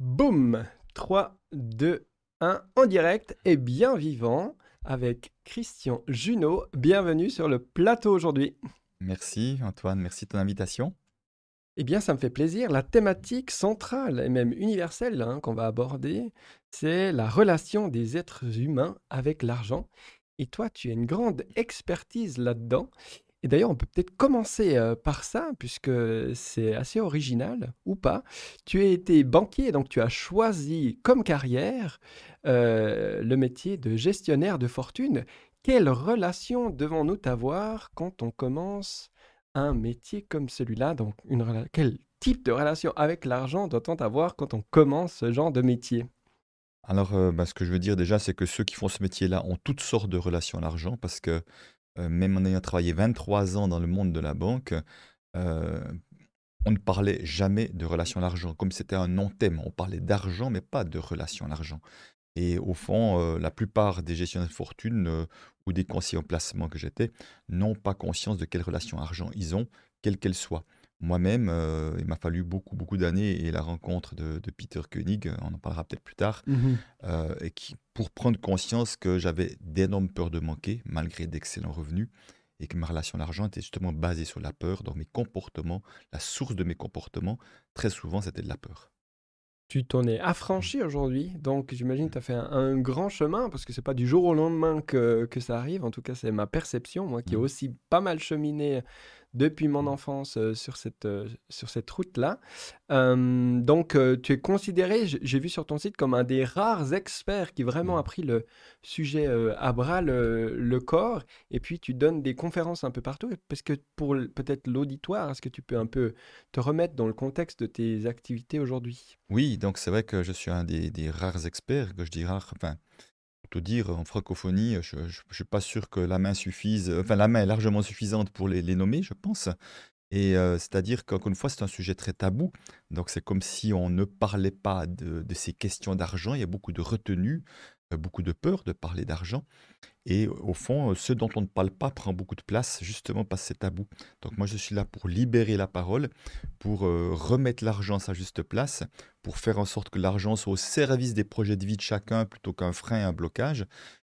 Boum 3, 2, 1, en direct et bien vivant avec Christian Junot. Bienvenue sur le plateau aujourd'hui. Merci Antoine, merci de ton invitation. Eh bien, ça me fait plaisir. La thématique centrale et même universelle hein, qu'on va aborder, c'est la relation des êtres humains avec l'argent. Et toi, tu as une grande expertise là-dedans. Et d'ailleurs, on peut peut-être commencer par ça, puisque c'est assez original, ou pas. Tu as été banquier, donc tu as choisi comme carrière le métier de gestionnaire de fortune. Quelle relation devons-nous avoir quand on commence un métier comme celui-là? Donc, quel type de relation avec l'argent doit-on avoir quand on commence ce genre de métier? Alors, bah, ce que je veux dire déjà, c'est que ceux qui font ce métier-là ont toutes sortes de relations à l'argent parce que euh, même en ayant travaillé 23 ans dans le monde de la banque, euh, on ne parlait jamais de relation à l'argent, comme c'était un non-thème. On parlait d'argent, mais pas de relation à l'argent. Et au fond, euh, la plupart des gestionnaires de fortune ou des conseillers en placement que j'étais n'ont pas conscience de quelle relation argent ils ont, quelle qu'elle soit. Moi-même, euh, il m'a fallu beaucoup, beaucoup d'années et la rencontre de, Peter Koenig, euh, on en parlera peut-être plus tard, mmh euh, et qui, pour prendre conscience que j'avais d'énormes peurs de manquer, malgré d'excellents revenus, et que ma relation à l'argent était justement basée sur la peur, dans mes comportements, la source de mes comportements, très souvent, c'était de la peur. Tu t'en es affranchi aujourd'hui, donc j'imagine que tu as fait un, grand chemin, parce que c'est pas du jour au lendemain que, que ça arrive, en tout cas c'est ma perception, moi qui ai mmh. aussi pas mal cheminé depuis mon mmh. enfance sur cette, sur cette route-là. donc, tu es considéré, j'ai vu sur ton site, comme un des rares experts qui vraiment a mmh. pris le sujet à bras le, corps. Et puis, tu donnes des conférences un peu partout. Parce que pour peut-être l'auditoire, est-ce que tu peux un peu te remettre dans le contexte de tes activités aujourd'hui? Oui, donc c'est vrai que je suis un des, des rares experts, que je dis rare, enfin, dire, en francophonie, je ne suis pas sûr que la main suffise, enfin la main est largement suffisante pour les, nommer, je pense. Et euh, c'est-à-dire qu'encore une fois, c'est un sujet très tabou. Donc c'est comme si on ne parlait pas de, de ces questions d'argent. Il y a beaucoup de retenue, beaucoup de peur de parler d'argent. Et au fond, ce dont on ne parle pas prend beaucoup de place, justement parce que c'est tabou. Donc moi, je suis là pour libérer la parole, pour euh, remettre l'argent à sa juste place, pour faire en sorte que l'argent soit au service des projets de vie de chacun plutôt qu'un frein, un blocage.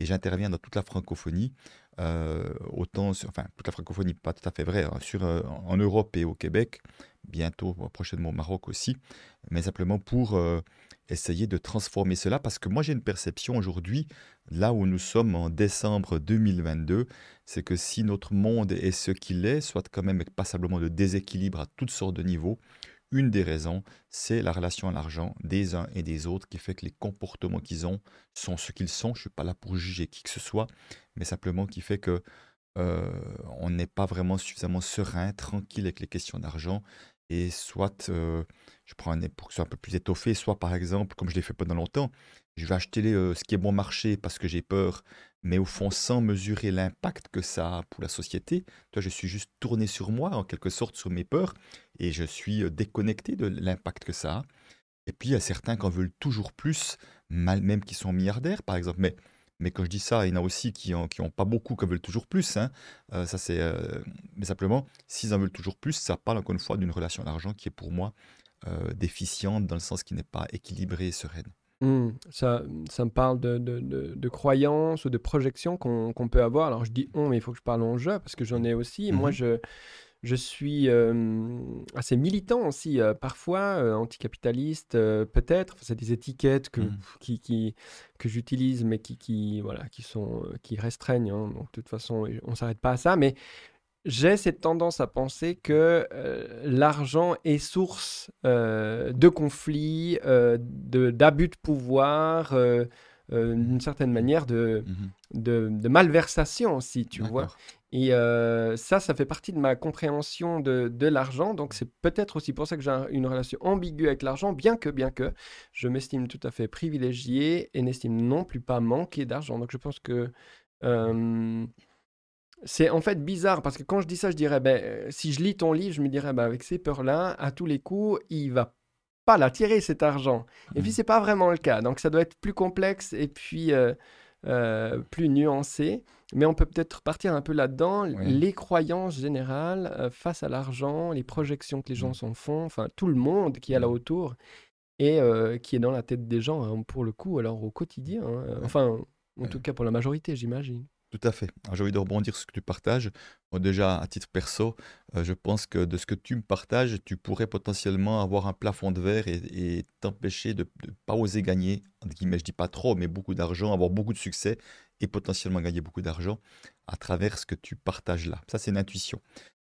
Et j'interviens dans toute la francophonie, euh, autant sur, enfin toute la francophonie, pas tout à fait vrai, hein, sur, en Europe et au Québec, bientôt prochainement au Maroc aussi, mais simplement pour essayer de transformer cela parce que moi j'ai une perception aujourd'hui, là où nous sommes en décembre 2022, c'est que si notre monde est ce qu'il est, soit quand même passablement de déséquilibre à toutes sortes de niveaux, une des raisons, c'est la relation à l'argent des uns et des autres qui fait que les comportements qu'ils ont sont ce qu'ils sont. Je ne suis pas là pour juger qui que ce soit, mais simplement qui fait que euh, on n'est pas vraiment suffisamment serein, tranquille avec les questions d'argent et soit, euh, je prends un pour que ce soit un peu plus étoffé, soit par exemple, comme je l'ai fait pendant longtemps, je vais acheter euh, ce qui est bon marché parce que j'ai peur, mais au fond sans mesurer l'impact que ça a pour la société. Toi, je suis juste tourné sur moi, en quelque sorte, sur mes peurs, et je suis euh, déconnecté de l'impact que ça a. Et puis, il y a certains qui en veulent toujours plus, même qui sont milliardaires, par exemple. Mais mais quand je dis ça, il y en a aussi qui n'ont ont pas beaucoup, qui veulent toujours plus. Hein. Euh, ça, c'est, mais simplement, s'ils en veulent toujours plus, ça parle encore une fois d'une relation à l'argent qui est pour moi déficiente dans le sens qui n'est pas équilibrée et sereine. Mmh. ça, ça me parle de, de, de, croyances ou de projections qu'on peut avoir. Alors je dis on, mais il faut que je parle en jeu parce que j'en ai aussi. Moi, mmh je, je suis assez militant aussi, parfois, anticapitaliste, peut-être. c'est des étiquettes que, mmh. qui, qui, que j'utilise, mais qui, qui, voilà, qui, sont, qui restreignent. Hein. donc, de toute façon, on ne s'arrête pas à ça. Mais j'ai cette tendance à penser que l'argent est source de conflits, d'abus de, pouvoir. d'une certaine manière de, mmh de, de, malversation aussi, tu vois. Et euh, ça, ça fait partie de ma compréhension de, de l'argent. Donc, c'est peut-être aussi pour ça que j'ai une relation ambiguë avec l'argent, bien que, bien que je m'estime tout à fait privilégié et n'estime non plus pas manquer d'argent. Donc, je pense que euh, c'est en fait bizarre parce que quand je dis ça, je dirais, ben, euh, si je lis ton livre, je me dirais, ben, avec ces peurs-là, à tous les coups, il va pas l'attirer cet argent. Et puis, mmh. c'est pas vraiment le cas. Donc, ça doit être plus complexe et puis plus nuancé. Mais on peut peut-être partir un peu là-dedans, les croyances générales euh, face à l'argent, les projections que les gens mmh. s'en font, enfin tout le monde qui est là mmh. autour. et euh, qui est dans la tête des gens, hein, pour le coup, alors au quotidien. Hein, enfin, en tout cas pour la majorité, j'imagine. Tout à fait. J'ai envie de rebondir sur ce que tu partages. déjà, à titre perso, euh, je pense que de ce que tu me partages, tu pourrais potentiellement avoir un plafond de verre et, t'empêcher de ne pas oser gagner, entre guillemets, je dis pas trop, mais beaucoup d'argent, avoir beaucoup de succès et potentiellement gagner beaucoup d'argent à travers ce que tu partages là. Ça, c'est une intuition.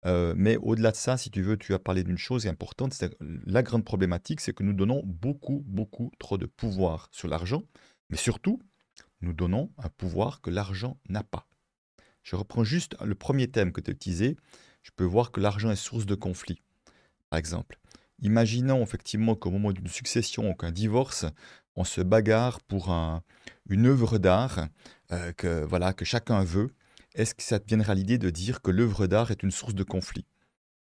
Euh, mais au-delà de ça, si tu veux, tu as parlé d'une chose importante, la grande problématique, c'est que nous donnons beaucoup, beaucoup trop de pouvoir sur l'argent, mais surtout, nous donnons un pouvoir que l'argent n'a pas. Je reprends juste le premier thème que tu as utilisé. Je peux voir que l'argent est source de conflit. Par exemple, imaginons effectivement qu'au moment d'une succession ou qu'un divorce, on se bagarre pour une œuvre d'art euh, que, voilà, que chacun veut. Est-ce que ça te viendra l'idée de dire que l'œuvre d'art est une source de conflit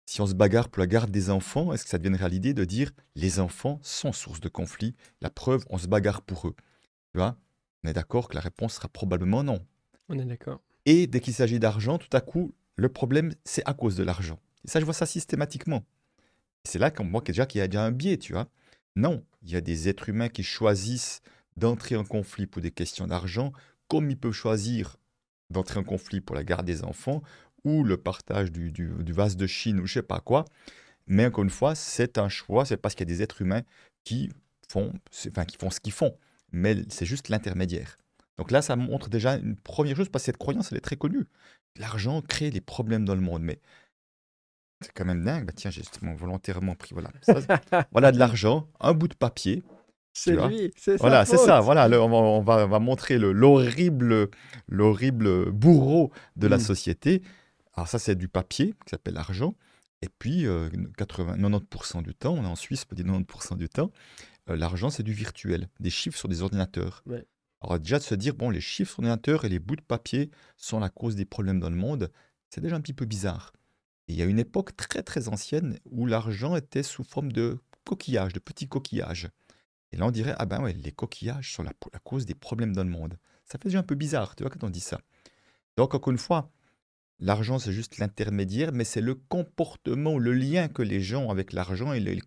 Si on se bagarre pour la garde des enfants, est-ce que ça te viendra l'idée de dire les enfants sont source de conflit La preuve, on se bagarre pour eux. Tu vois? On est d'accord que la réponse sera probablement non. On est d'accord. Et dès qu'il s'agit d'argent, tout à coup, le problème, c'est à cause de l'argent. Et ça, je vois ça systématiquement. C'est là qu'on voit déjà qu'il y a déjà un biais, tu vois. Non, il y a des êtres humains qui choisissent d'entrer en conflit pour des questions d'argent, comme ils peuvent choisir d'entrer en conflit pour la garde des enfants ou le partage du, vase de Chine ou je sais pas quoi. Mais encore une fois, c'est un choix, c'est parce qu'il y a des êtres humains qui font, enfin, qui font ce qu'ils font mais c'est juste l'intermédiaire. Donc là, ça montre déjà une première chose, parce que cette croyance, elle est très connue. L'argent crée des problèmes dans le monde, mais c'est quand même dingue. Bah, tiens, j'ai justement volontairement pris voilà, voilà de l'argent, un bout de papier. C'est lui, c'est Voilà, c'est ça. Voilà, on, va, on, va, montrer l'horrible, l'horrible bourreau de la mmh. société. Alors ça, c'est du papier qui s'appelle l'argent. Et puis, 80, euh, 90% du temps, on est en Suisse, peut dire 90% du temps, l'argent, c'est du virtuel, des chiffres sur des ordinateurs. Alors déjà de se dire, bon, les chiffres sur ordinateur et les bouts de papier sont la cause des problèmes dans le monde, c'est déjà un petit peu bizarre. il y a une époque très très ancienne où l'argent était sous forme de coquillages, de petits coquillages. Et là on dirait, ah ben ouais, les coquillages sont la, la cause des problèmes dans le monde. Ça fait déjà un peu bizarre, tu vois, quand on dit ça. Donc encore une fois, l'argent c'est juste l'intermédiaire, mais c'est le comportement, le lien que les gens ont avec l'argent et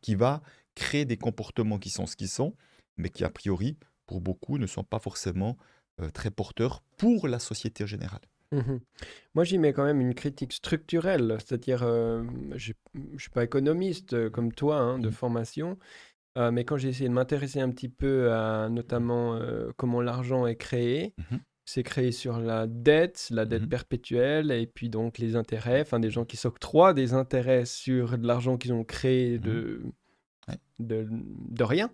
qui va créer des comportements qui sont ce qu'ils sont, mais qui a priori, pour beaucoup, ne sont pas forcément euh, très porteurs pour la société générale. Mmh Moi, j'y mets quand même une critique structurelle, c'est-à-dire, euh, je ne suis pas économiste euh, comme toi hein, de mmh. formation, mais quand j'ai essayé de m'intéresser un petit peu à notamment comment l'argent est créé, mmh c'est créé sur la dette, la dette perpétuelle, et puis donc les intérêts, enfin des gens qui s'octroient des intérêts sur de l'argent qu'ils ont créé de, de, de, rien.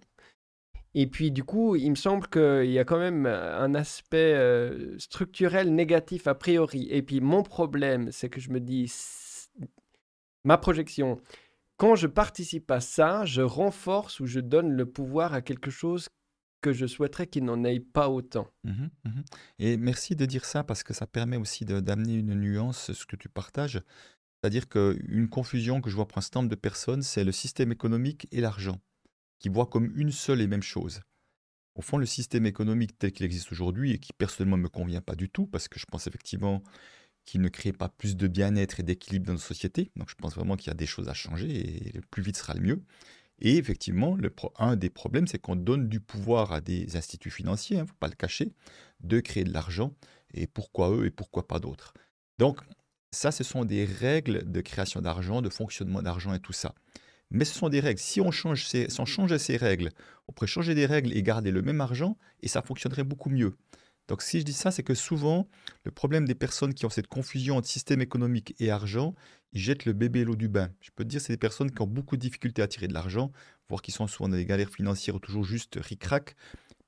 Et puis du coup, il me semble qu'il y a quand même un aspect euh, structurel négatif a priori. Et puis mon problème, c'est que je me dis, ma projection, quand je participe à ça, je renforce ou je donne le pouvoir à quelque chose que je souhaiterais qu'il n'en ait pas autant. Mmh mmh Et merci de dire ça parce que ça permet aussi d'amener une nuance, ce que tu partages. C'est-à-dire qu'une confusion que je vois pour un certain nombre de personnes, c'est le système économique et l'argent, qui voient comme une seule et même chose. Au fond, le système économique tel qu'il existe aujourd'hui, et qui personnellement ne me convient pas du tout, parce que je pense effectivement qu'il ne crée pas plus de bien-être et d'équilibre dans nos sociétés. Donc je pense vraiment qu'il y a des choses à changer, et le plus vite sera le mieux. Et effectivement, un des problèmes, c'est qu'on donne du pouvoir à des instituts financiers, il hein, ne faut pas le cacher, de créer de l'argent, et pourquoi eux et pourquoi pas d'autres. Donc, ça, ce sont des règles de création d'argent, de fonctionnement d'argent et tout ça. Mais ce sont des règles. Si on, change ces, ces règles, on pourrait changer des règles et garder le même argent et ça fonctionnerait beaucoup mieux. Donc si je dis ça, c'est que souvent, le problème des personnes qui ont cette confusion entre système économique et argent, ils jettent le bébé l'eau du bain. Je peux te dire, c'est des personnes qui ont beaucoup de difficultés à tirer de l'argent, voire qui sont souvent dans des galères financières ou toujours juste ric-rac,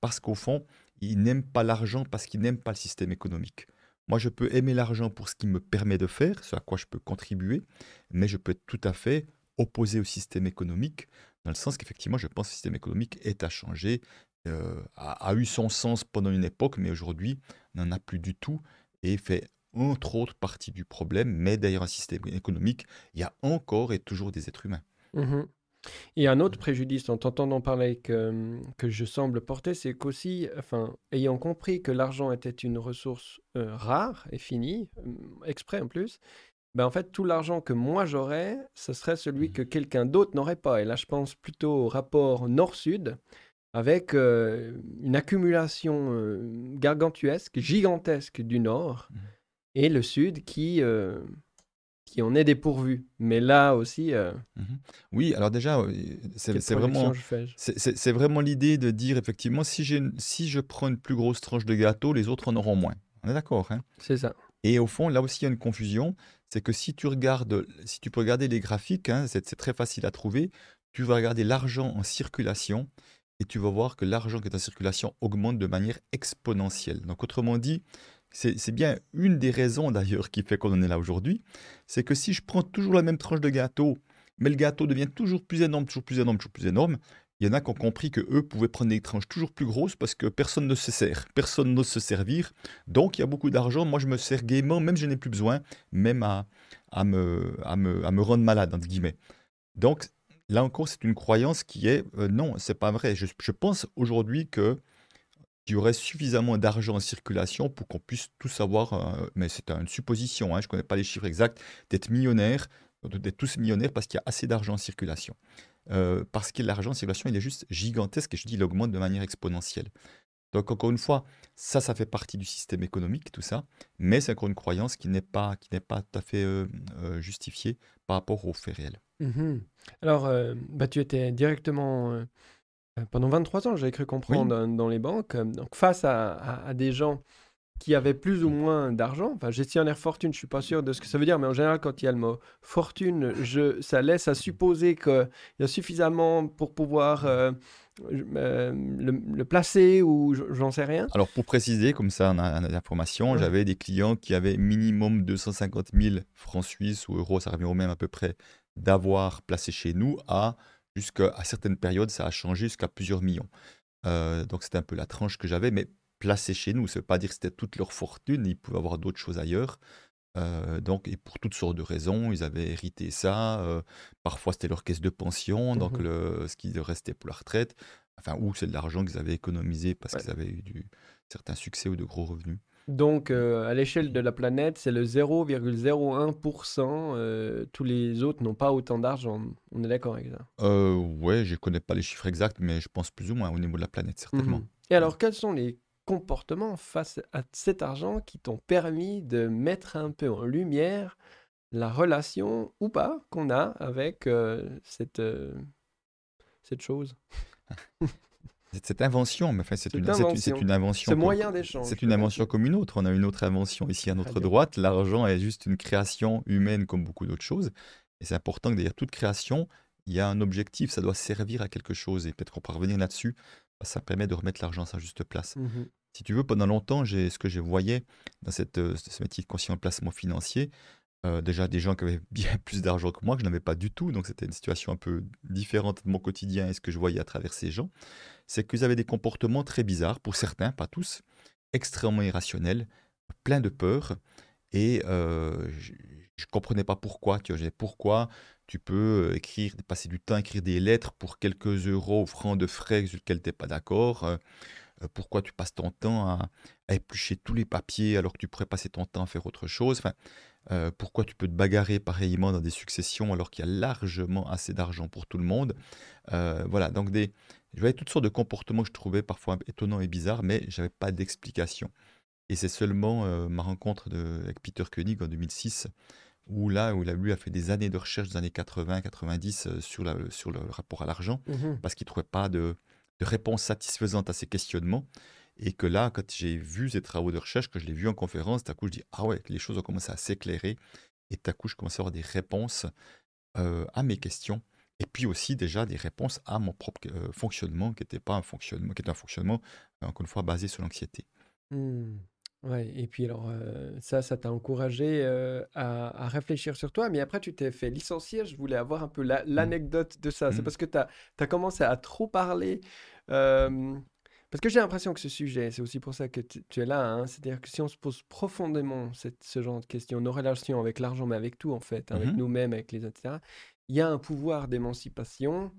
parce qu'au fond, ils n'aiment pas l'argent parce qu'ils n'aiment pas le système économique. Moi, je peux aimer l'argent pour ce qu'il me permet de faire, ce à quoi je peux contribuer, mais je peux être tout à fait opposé au système économique, dans le sens qu'effectivement, je pense que le système économique est à changer, euh, a, eu son sens pendant une époque, mais aujourd'hui n'en a plus du tout et fait entre autres partie du problème. Mais d'ailleurs, un système économique, il y a encore et toujours des êtres humains. Mmh et un autre préjudice, en t'entendant parler que, que je semble porter, c'est qu'aussi, enfin, ayant compris que l'argent était une ressource euh, rare et finie, euh, exprès en plus, ben en fait, tout l'argent que moi j'aurais, ce serait celui Mmh. que quelqu'un d'autre n'aurait pas. Et là, je pense plutôt au rapport nord-sud, avec euh, une accumulation euh, gargantuesque, gigantesque du nord, Mmh. et le sud qui, qui en est dépourvu. Mais là aussi, euh, Mmh Oui, alors déjà, heu, c'est vraiment c'est l'idée de dire effectivement si je prends une plus grosse tranche de gâteau, les autres en auront moins. On est d'accord, hein? C'est ça. Et au fond, là aussi, il y a une confusion, c'est que si tu regardes si tu peux regarder les graphiques, hein, c'est très facile à trouver, tu vas regarder l'argent en circulation et tu vas voir que l'argent qui est en circulation augmente de manière exponentielle. Donc autrement dit, c'est bien une des raisons d'ailleurs qui fait qu'on en est là aujourd'hui, c'est que si je prends toujours la même tranche de gâteau, mais le gâteau devient toujours plus énorme, toujours plus énorme, toujours plus énorme, il y en a qui ont compris que eux pouvaient prendre des tranches toujours plus grosses parce que personne ne se sert, personne n'ose se servir. Donc il y a beaucoup d'argent, moi je me sers gaiement, même je n'ai plus besoin, même à, à, me, rendre malade, entre guillemets. Donc là encore, c'est une croyance qui est euh, non, c'est pas vrai. Je pense aujourd'hui que y aurait suffisamment d'argent en circulation pour qu'on puisse tous avoir, euh, mais c'est une supposition, hein, je ne connais pas les chiffres exacts, d'être millionnaire, d'être tous millionnaires parce qu'il y a assez d'argent en circulation. Euh, parce que l'argent en circulation, il est juste gigantesque et je dis, il augmente de manière exponentielle. Donc encore une fois, ça, ça fait partie du système économique, tout ça, mais c'est encore une croyance qui n'est pas, pas tout à fait euh, euh, justifiée par rapport aux faits réels. Mhm. Alors, bah, tu étais directement, pendant 23 ans, j'avais cru Oui, comprendre, dans, dans les banques, euh, donc face à, à- à des gens qui avaient plus ou moins d'argent, enfin gestionnaire fortune, je suis pas sûr de ce que ça veut dire, mais en général, quand il y a le mot fortune, je, ça laisse à supposer qu'il y a suffisamment pour pouvoir euh, euh, le, le placer ou j'en sais rien. Alors pour préciser, comme ça on a, on a l'information, Ouais. j'avais des clients qui avaient minimum 250 000 francs suisses ou euros, ça revient au même à peu près, d'avoir placé chez nous à jusqu'à à certaines périodes, ça a changé jusqu'à plusieurs millions. Euh, donc c'était un peu la tranche que j'avais, mais placé chez nous, ça ne veut pas dire que c'était toute leur fortune, ils pouvaient avoir d'autres choses ailleurs. Euh, donc, et pour toutes sortes de raisons, ils avaient hérité ça. euh, parfois, c'était leur caisse de pension, donc Mhm. le, ce qui restait pour la retraite. Enfin, ou c'est de l'argent qu'ils avaient économisé parce Ouais. qu'ils avaient eu du, certains succès ou de gros revenus. Donc, euh, à l'échelle de la planète, c'est le 0,01%. euh, tous les autres n'ont pas autant d'argent. On est d'accord avec ça? Euh, ouais, je connais pas les chiffres exacts, mais je pense plus ou moins au niveau de la planète, certainement. Mhm. Et alors, quels sont les comportements face à cet argent qui t'ont permis de mettre un peu en lumière la relation ou pas qu'on a avec euh, cette, cette chose, Cette, invention, mais enfin, c'est une, c'est une, c'est invention, une invention. ce moyen d'échange. C'est une invention comme une autre. On a une autre invention ici à notre droite. L'argent est juste une création humaine comme beaucoup d'autres choses. Et c'est important que derrière toute création, il y a un objectif. Ça doit servir à quelque chose. Et peut-être qu'on peut revenir là-dessus. Ça permet de remettre l'argent à sa juste place. Mhm. Si tu veux, pendant longtemps, j'ai ce que je voyais dans cette, euh, ce métier de conseiller en placement financier, euh, déjà des gens qui avaient bien plus d'argent que moi, que je n'avais pas du tout, donc c'était une situation un peu différente de mon quotidien et ce que je voyais à travers ces gens, c'est qu'ils avaient des comportements très bizarres, pour certains, pas tous, extrêmement irrationnels, plein de peur, et euh, je ne comprenais pas pourquoi, tu vois, pourquoi tu peux écrire, passer du temps à écrire des lettres pour quelques euros ou francs de frais sur lesquels tu n'es pas d'accord, euh, euh, pourquoi tu passes ton temps à, éplucher tous les papiers alors que tu pourrais passer ton temps à faire autre chose? Euh, pourquoi tu peux te bagarrer pareillement dans des successions alors qu'il y a largement assez d'argent pour tout le monde? Euh, voilà, donc des, je voyais toutes sortes de comportements que je trouvais parfois étonnants et bizarres, mais j'avais pas d'explication. Et c'est seulement euh, ma rencontre de, avec Peter Koenig en 2006 où là, où lui a fait des années de recherche des années 80-90 euh, sur, la- sur le rapport à l'argent Mhm. parce qu'il ne trouvait pas de, de réponse satisfaisante à ces questionnements. Et que là, quand j'ai vu ces travaux de recherche, que je l'ai vu en conférence, à coup, je dis Ah ouais, les choses ont commencé à s'éclairer. Et à coup, je commençais à avoir des réponses euh, à mes questions. Et puis aussi, déjà, des réponses à mon propre euh, fonctionnement, qui n'était pas un fonctionnement, qui était un fonctionnement, euh, encore une fois, basé sur l'anxiété. Hmm. Ouais, et puis alors, euh, ça, ça t'a encouragé euh, à, à réfléchir sur toi, mais après tu t'es fait licencier, je voulais avoir un peu la- l'anecdote de ça. C'est Mm. parce que tu as, commencé à trop parler. euh, parce que j'ai l'impression que ce sujet, c'est aussi pour ça que tu, tu es là, hein, c'est-à-dire que si on se pose profondément cette- ce genre de questions, nos relations avec l'argent, mais avec tout en fait, avec Mhm. nous-mêmes, avec les autres, etc., il y a un pouvoir d'émancipation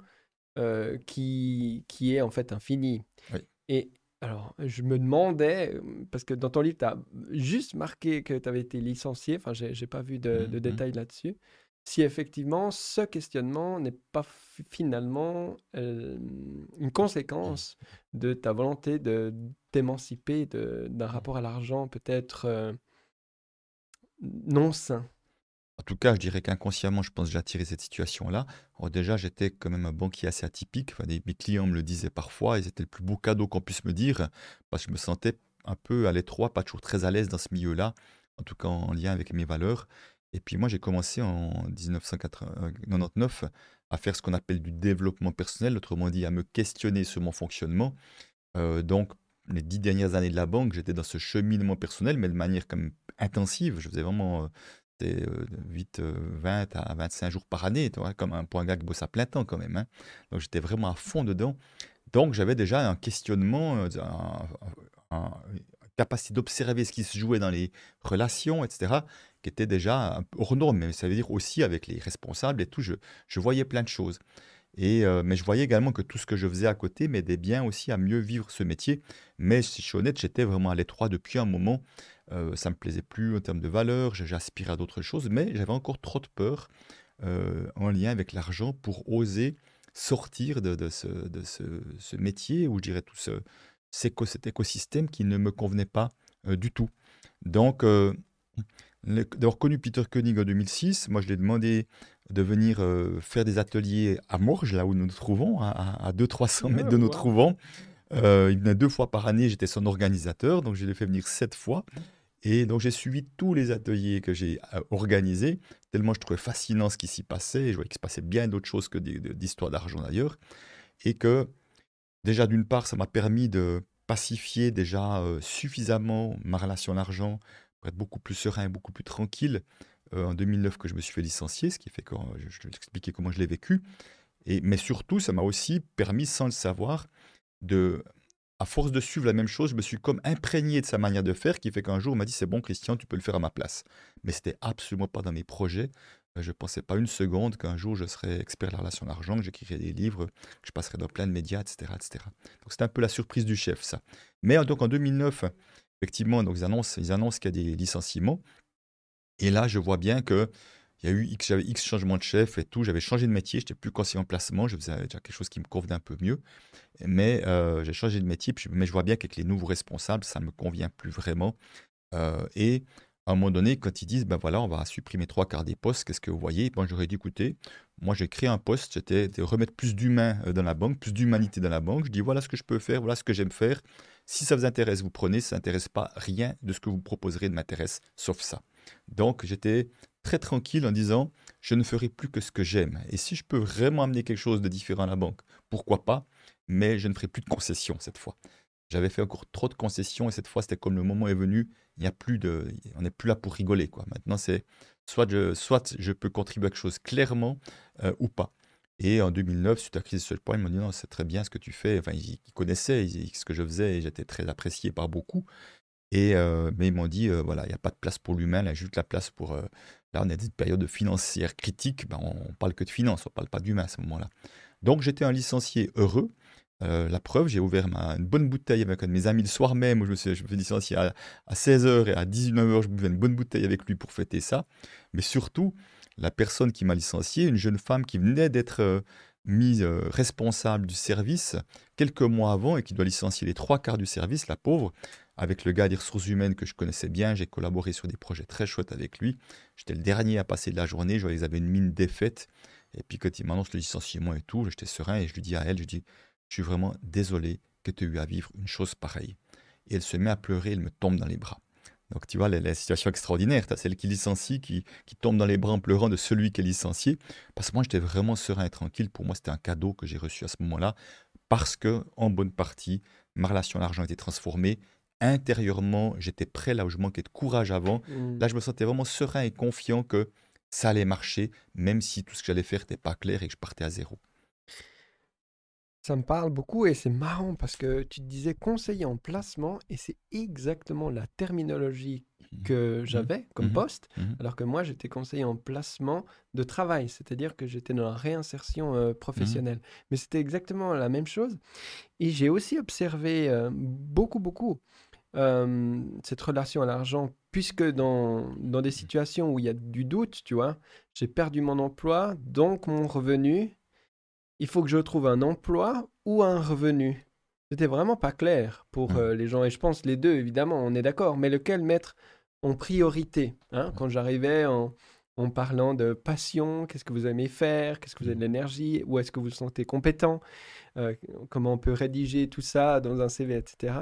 euh, qui, qui est en fait infini. Oui. Et Alors, je me demandais, parce que dans ton livre, tu as juste marqué que tu avais été licencié, enfin, j'ai n'ai pas vu de, Mmh détails là-dessus, si effectivement ce questionnement n'est pas finalement une conséquence de ta volonté de t'émanciper d'un rapport à l'argent peut-être non sain? En tout cas, je dirais qu'inconsciemment, je pense que j'ai attiré cette situation-là. déjà, j'étais quand même un banquier assez atypique. Enfin, mes clients me le disaient parfois et c'était le plus beau cadeau qu'on puisse me dire parce que je me sentais un peu à l'étroit, pas toujours très à l'aise dans ce milieu-là, en tout cas en lien avec mes valeurs. Et puis moi, j'ai commencé en 1999 à faire ce qu'on appelle du développement personnel, autrement dit à me questionner sur mon fonctionnement. Euh, donc, les dix dernières années de la banque, j'étais dans ce cheminement personnel, mais de manière quand intensive. Je faisais vraiment euh, 8, 20 à 25 jours par année, vois, comme un point gars qui bosse à plein temps quand même. Hein. Donc j'étais vraiment à fond dedans. Donc j'avais déjà un questionnement, euh, capacité d'observer ce qui se jouait dans les relations, etc., qui était déjà hors norme, mais ça veut dire aussi avec les responsables et tout, je, voyais plein de choses. Et, euh, mais je voyais également que tout ce que je faisais à côté m'aidait bien aussi à mieux vivre ce métier. Mais si je suis honnête, j'étais vraiment à l'étroit depuis un moment. Euh, ça me plaisait plus en termes de valeur, j'aspirais à d'autres choses, mais j'avais encore trop de peur euh, en lien avec l'argent pour oser sortir de, ce, de ce, métier, ou je dirais tout ce, cet écosystème qui ne me convenait pas euh, du tout. Donc, euh, d'avoir connu Peter Koenig en 2006, moi je lui ai demandé de venir faire des ateliers à Morges, là où nous nous trouvons, à, 200-300 mètres de nous trouvons. il venait deux fois par année, j'étais son organisateur, donc je l'ai fait venir sept fois. Et donc j'ai suivi tous les ateliers que j'ai euh, organisés, tellement je trouvais fascinant ce qui s'y passait, je voyais qu'il se passait bien d'autres choses que d'histoire d'argent d'ailleurs, et que déjà d'une part ça m'a permis de pacifier déjà euh, suffisamment ma relation à l'argent pour être beaucoup plus serein et beaucoup plus tranquille euh, en 2009 que je me suis fait licencier, ce qui fait que je, je vais expliquer comment je l'ai vécu, et, mais surtout ça m'a aussi permis sans le savoir de à force de suivre la même chose, je me suis comme imprégné de sa manière de faire, qui fait qu'un jour, il m'a dit, c'est bon, Christian, tu peux le faire à ma place. Mais c'était absolument pas dans mes projets. Euh, je ne pensais pas une seconde qu'un jour, je serais expert de la relation d'argent, que j'écrirais des livres, que je passerais dans plein de médias, etc. etc. Donc, c'était un peu la surprise du chef, ça. Mais euh, donc, en 2009, effectivement, donc, ils annoncent, ils annoncent qu'il y a des licenciements. Et là, je vois bien que il y a eu X, j'avais changements de chef et tout. J'avais changé de métier, j'étais plus conseiller en placement, je faisais déjà quelque chose qui me convenait un peu mieux. Mais euh, j'ai changé de métier, mais je vois bien qu'avec les nouveaux responsables, ça ne me convient plus vraiment. Euh, et à un moment donné, quand ils disent, ben voilà, on va supprimer trois quarts des postes, qu'est-ce que vous voyez? Ben, J'aurais dit, écoutez, moi j'ai créé un poste, c'était de remettre plus d'humains euh, dans la banque, plus d'humanité dans la banque. Je dis, voilà ce que je peux faire, voilà ce que j'aime faire. Si ça vous intéresse, vous prenez. Si ça n'intéresse pas, rien de ce que vous proposerez ne m'intéresse, sauf ça. Donc j'étais très tranquille en disant je ne ferai plus que ce que j'aime. Et si je peux vraiment amener quelque chose de différent à la banque, pourquoi pas? Mais je ne ferai plus de concessions cette fois. J'avais fait encore trop de concessions et cette fois c'était comme le moment est venu, il y a plus de, on n'est plus là pour rigoler quoi. Maintenant c'est soit je, soit je peux contribuer à quelque chose clairement euh, ou pas. Et en 2009, suite à la crise de point, ils m'ont dit non, c'est très bien ce que tu fais. Enfin, ils, connaissaient ce que je faisais et j'étais très apprécié par beaucoup. Et, euh, mais ils m'ont dit, euh, voilà, il n'y a pas de place pour l'humain, il y a juste la place pour... Là, on est dans une période financière critique, ben, on parle que de finance, on parle pas d'humain à ce moment-là. Donc j'étais un licencié heureux. La preuve, j'ai ouvert ma, une bonne bouteille avec un de mes amis le soir même, où je me suis, je me licencié à, 16h et à 19h, je buvais une bonne bouteille avec lui pour fêter ça. Mais surtout, la personne qui m'a licencié, une jeune femme qui venait d'être mise responsable du service quelques mois avant et qui doit licencier les trois quarts du service, la pauvre, avec le gars des ressources humaines que je connaissais bien. J'ai collaboré sur des projets très chouettes avec lui. J'étais le dernier à passer de la journée. Je voyais qu'ils avaient une mine défaite. Et puis quand il m'annonce le licenciement et tout, j'étais serein et je lui dis à elle, je dis, je suis vraiment désolé que tu aies eu à vivre une chose pareille. Et elle se met à pleurer, elle me tombe dans les bras. Donc tu vois, la, situation extraordinaire, tu as celle qui licencie, qui, qui tombe dans les bras en pleurant de celui qui est licencié. Parce que moi, j'étais vraiment serein et tranquille. Pour moi, c'était un cadeau que j'ai reçu à ce moment-là. Parce que, en bonne partie, ma relation à l'argent était transformée intérieurement, j'étais prêt là où je manquais de courage avant. Mmh. Là, je me sentais vraiment serein et confiant que ça allait marcher, même si tout ce que j'allais faire n'était pas clair et que je partais à zéro. Ça me parle beaucoup et c'est marrant parce que tu disais conseiller en placement et c'est exactement la terminologie mmh. que mmh. j'avais comme mmh. poste, alors que moi j'étais conseiller en placement de travail, c'est-à-dire que j'étais dans la réinsertion euh, professionnelle. Mais c'était exactement la même chose. Et j'ai aussi observé euh, beaucoup, beaucoup euh, cette relation à l'argent, puisque dans, dans des situations où il y a du doute, tu vois, j'ai perdu mon emploi, donc mon revenu il faut que je trouve un emploi ou un revenu. C'était vraiment pas clair pour euh, les gens. Et je pense les deux, évidemment, on est d'accord. Mais lequel mettre en priorité hein? Quand j'arrivais en, parlant de passion, qu'est-ce que vous aimez faire Qu'est-ce que vous avez de l'énergie Où est-ce que vous vous sentez compétent euh, Comment on peut rédiger tout ça dans un CV, etc.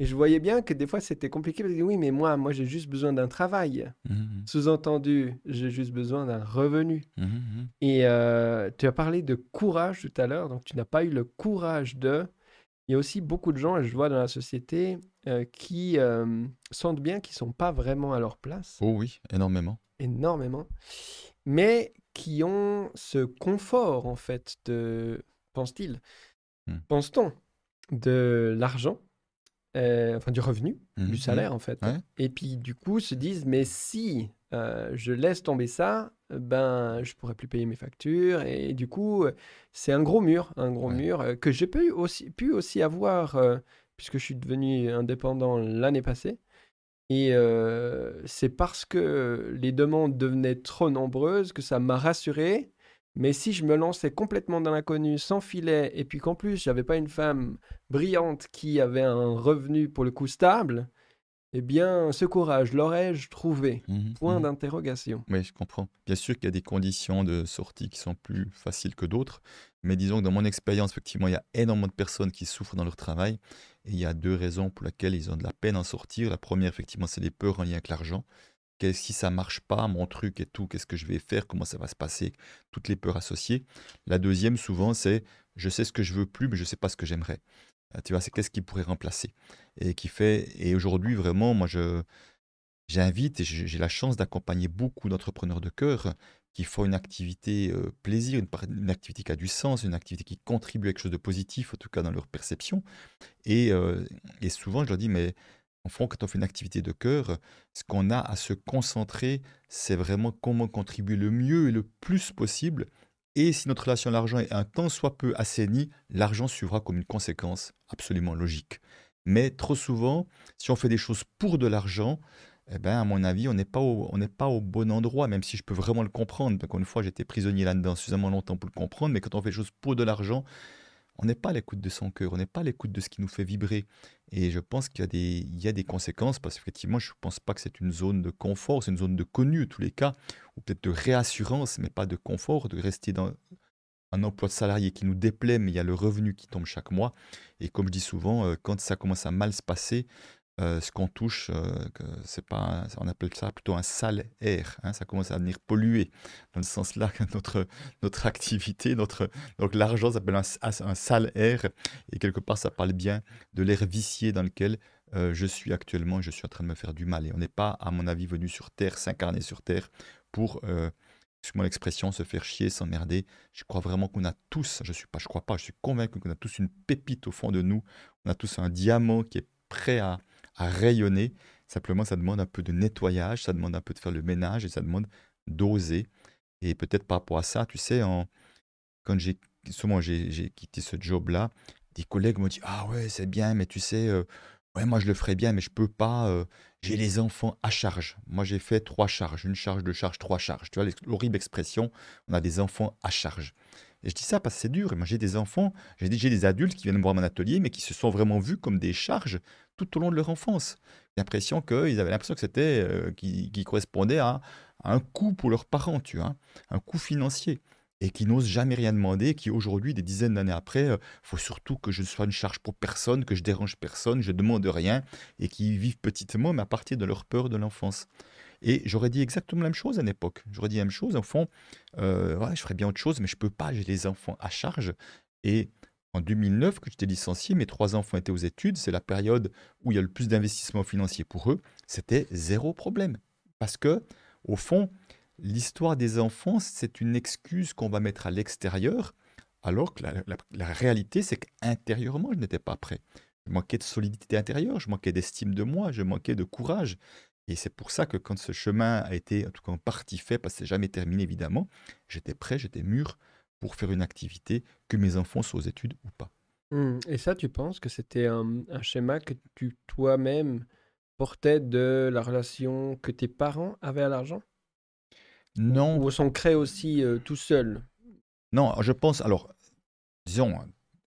Et je voyais bien que des fois c'était compliqué parce que oui, mais moi, moi j'ai juste besoin d'un travail. Mmh, mmh. Sous-entendu, j'ai juste besoin d'un revenu. Mmh, Et euh, tu as parlé de courage tout à l'heure, donc tu n'as pas eu le courage de. Il y a aussi beaucoup de gens, et je vois dans la société, euh, qui euh, sentent bien qu'ils ne sont pas vraiment à leur place. Oh oui, énormément. Énormément. Mais qui ont ce confort, en fait, de. Pense-t-il Pense-t-on De l'argent euh, enfin du revenu, du mmh salaire en fait. Et puis du coup se disent mais si euh, je laisse tomber ça, ben je pourrais plus payer mes factures et du coup c'est un gros mur, un gros mur euh, que j'ai pu aussi, pu aussi avoir puisque je suis devenu indépendant l'année passée. Et c'est parce que les demandes devenaient trop nombreuses que ça m'a rassuré mais si je me lançais complètement dans l'inconnu, sans filet, et puis qu'en plus, j'avais pas une femme brillante qui avait un revenu pour le coup stable, eh bien, ce courage, l'aurais-je trouvé? Mmh Point mmh d'interrogation. Oui, je comprends. Bien sûr qu'il y a des conditions de sortie qui sont plus faciles que d'autres, mais disons que dans mon expérience, effectivement, il y a énormément de personnes qui souffrent dans leur travail, et il y a deux raisons pour lesquelles ils ont de la peine à en sortir. La première, effectivement, c'est les peurs en lien avec l'argent qu'est-ce si ça marche pas, mon truc et tout, qu'est-ce que je vais faire, comment ça va se passer, toutes les peurs associées. La deuxième, souvent, c'est je sais ce que je veux plus, mais je sais pas ce que j'aimerais. Euh, tu vois, c'est qu'est-ce qui pourrait remplacer et qui fait. Et aujourd'hui, vraiment, moi, je j'invite et j'ai la chance d'accompagner beaucoup d'entrepreneurs de cœur qui font une activité euh, plaisir, une, activité qui a du sens, une activité qui contribue à quelque chose de positif, en tout cas dans leur perception. Et, euh, et souvent, je leur dis, mais fond, quand on fait une activité de cœur, ce qu'on a à se concentrer, c'est vraiment comment contribuer le mieux et le plus possible. Et si notre relation à l'argent est un tant soit peu assainie, l'argent suivra comme une conséquence absolument logique. Mais trop souvent, si on fait des choses pour de l'argent, eh ben, à mon avis, on n'est pas, au, pas au bon endroit, même si je peux vraiment le comprendre. Encore une fois, j'étais prisonnier là-dedans suffisamment longtemps pour le comprendre, mais quand on fait des choses pour de l'argent, on n'est pas à l'écoute de son cœur, on n'est pas à l'écoute de ce qui nous fait vibrer. Et je pense qu'il y a des, conséquences, parce qu'effectivement, je ne pense pas que c'est une zone de confort, c'est une zone de connu, en tous les cas, ou peut-être de réassurance, mais pas de confort, de rester dans un emploi de salarié qui nous déplaît, mais il y a le revenu qui tombe chaque mois. Et comme je dis souvent, euh, quand ça commence à mal se passer, euh, ce qu'on touche, euh, c'est pas, on appelle ça plutôt un sale air. Hein, ça commence à venir polluer, dans le sens là que notre, notre activité, notre, donc l'argent s'appelle un, sale air, et quelque part ça parle bien de l'air vicié dans lequel euh, je suis actuellement, je suis en train de me faire du mal. Et on n'est pas, à mon avis, venu sur Terre, s'incarner sur Terre pour, excuse-moi l'expression, se faire chier, s'emmerder. Je crois vraiment qu'on a tous, je suis pas, je crois pas, je suis convaincu qu'on a tous une pépite au fond de nous. On a tous un diamant qui est prêt à, rayonner. Simplement, ça demande un peu de nettoyage, ça demande un peu de faire le ménage et ça demande d'oser. Et peut-être par rapport à ça, tu sais, en, quand j'ai souvent j'ai quitté ce job-là, des collègues m'ont dit ah ouais c'est bien, mais tu sais, euh, ouais moi je le ferais bien, mais je peux pas. Euh, j'ai les enfants à charge. Moi j'ai fait trois charges, une charge, deux charges, trois charges. Tu vois l'horrible expression, on a des enfants à charge. Et je dis ça parce que c'est dur. moi, j'ai des enfants, j'ai des adultes qui viennent voir mon atelier, mais qui se sont vraiment vus comme des charges tout au long de leur enfance. L'impression qu'ils avaient l'impression que c'était, euh, qui, correspondait à, un coût pour leurs parents, tu vois, un coût financier. Et qui n'osent jamais rien demander, qui aujourd'hui, des dizaines d'années après, il euh, faut surtout que je ne sois une charge pour personne, que je dérange personne, je demande rien, et qui vivent petitement, mais à partir de leur peur de l'enfance. Et j'aurais dit exactement la même chose à l'époque. J'aurais dit la même chose, au fond, euh, je ferais bien autre chose, mais je peux pas, j'ai les enfants à charge. Et en 2009, que j'étais licencié, mes trois enfants étaient aux études, c'est la période où il y a le plus d'investissement financier pour eux, c'était zéro problème. Parce que, au fond, l'histoire des enfants, c'est une excuse qu'on va mettre à l'extérieur Alors que la, réalité, c'est qu'intérieurement, je n'étais pas prêt. Je manquais de solidité intérieure, je manquais d'estime de moi, je manquais de courage. Et c'est pour ça que quand ce chemin a été, en tout cas en partie fait, parce que c'est jamais terminé évidemment, j'étais prêt, j'étais mûr pour faire une activité, que mes enfants soient aux études ou pas. Mmh. Et ça, tu penses que c'était un, schéma que tu toi-même portais de la relation que tes parents avaient à l'argent? Non. Ou sont créés aussi euh, tout seul Non, je pense, alors, disons,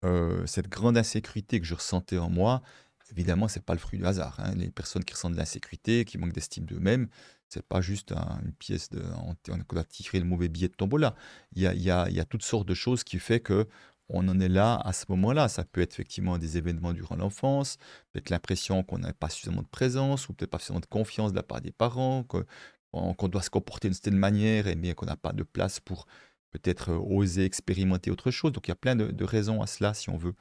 euh, cette grande insécurité que je ressentais en moi, évidemment, c'est pas le fruit du hasard. Hein. Les personnes qui ressentent de l'insécurité, qui manquent d'estime d'eux-mêmes, c'est pas juste une pièce de, on, a tiré le mauvais billet de tombola. Il y a, y a, y a toutes sortes de choses qui fait que on en est là à ce moment-là. Ça peut être effectivement des événements durant l'enfance, peut-être l'impression qu'on n'a pas suffisamment de présence ou peut-être pas suffisamment de confiance de la part des parents, qu'on doit se comporter d'une certaine manière et bien qu'on n'a pas de place pour peut-être euh, oser expérimenter autre chose. Donc il y a plein de, raisons à cela si on veut.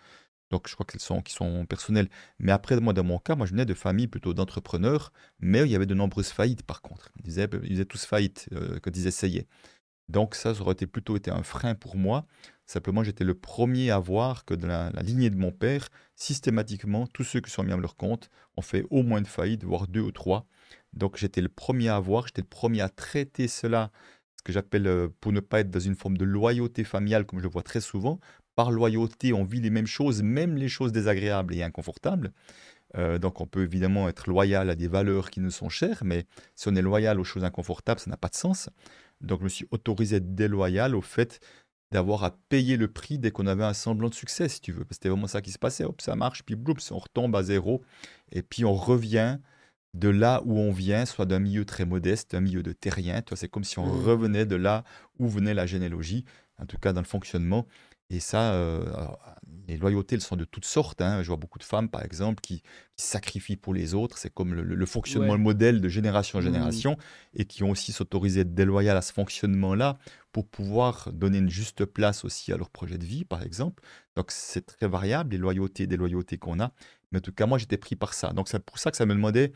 Donc je crois qu'elles sont, qui sont personnelles. Mais après, moi, dans mon cas, moi je venais de famille plutôt d'entrepreneurs, mais il y avait de nombreuses faillites par contre. Ils faisaient, ils faisaient tous faillite euh, quand ils essayaient. Donc ça, ça aurait été plutôt été un frein pour moi. Simplement, j'étais le premier à voir que dans la, lignée de mon père, systématiquement, tous ceux qui sont mis à leur compte ont fait au moins une faillite, voire deux ou trois. Donc j'étais le premier à voir, j'étais le premier à traiter cela, ce que j'appelle, euh, pour ne pas être dans une forme de loyauté familiale, comme je le vois très souvent. Par loyauté, on vit les mêmes choses, même les choses désagréables et inconfortables. Euh, donc on peut évidemment être loyal à des valeurs qui nous sont chères, mais si on est loyal aux choses inconfortables, ça n'a pas de sens. Donc je me suis autorisé à être déloyal au fait d'avoir à payer le prix dès qu'on avait un semblant de succès, si tu veux. C'était vraiment ça qui se passait. Hop, ça marche, puis bloups, on retombe à zéro. Et puis on revient de là où on vient, soit d'un milieu très modeste, d'un milieu de terrien. C'est comme si on mmh. revenait de là où venait la généalogie, en tout cas dans le fonctionnement. Et ça, euh, les loyautés, elles sont de toutes sortes. Hein. Je vois beaucoup de femmes, par exemple, qui, sacrifient pour les autres. C'est comme le, fonctionnement le modèle de génération en mmh. génération et qui ont aussi s'autorisé à être déloyales à ce fonctionnement-là pour pouvoir donner une juste place aussi à leur projet de vie, par exemple. Donc, c'est très variable, les loyautés et déloyautés qu'on a. Mais en tout cas, moi, j'étais pris par ça. Donc, c'est pour ça que ça me demandait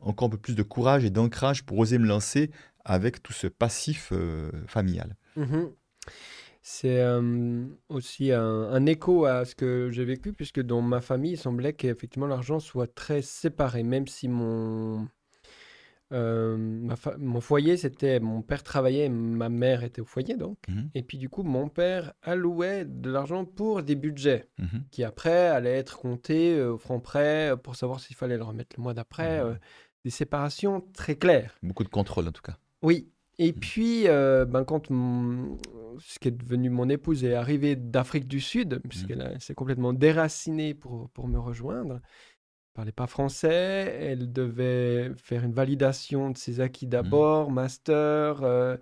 encore un peu plus de courage et d'ancrage pour oser me lancer avec tout ce passif euh, familial. Mmh c'est aussi un, écho à ce que j'ai vécu, puisque dans ma famille, il semblait qu'effectivement l'argent soit très séparé, même si mon, mon foyer, c'était mon père travaillait, ma mère était au foyer donc. Mmh et puis du coup, mon père allouait de l'argent pour des budgets mmh qui après allaient être comptés au franc près pour savoir s'il fallait le remettre le mois d'après. Mmh des séparations très claires. Beaucoup de contrôle en tout cas. Oui, et puis, euh, ben, quand ce qui est devenu mon épouse est arrivée d'Afrique du Sud, puisqu'elle s'est complètement déracinée pour, pour me rejoindre, elle parlait pas français, elle devait faire une validation de ses acquis mmh. d'abord, master, euh,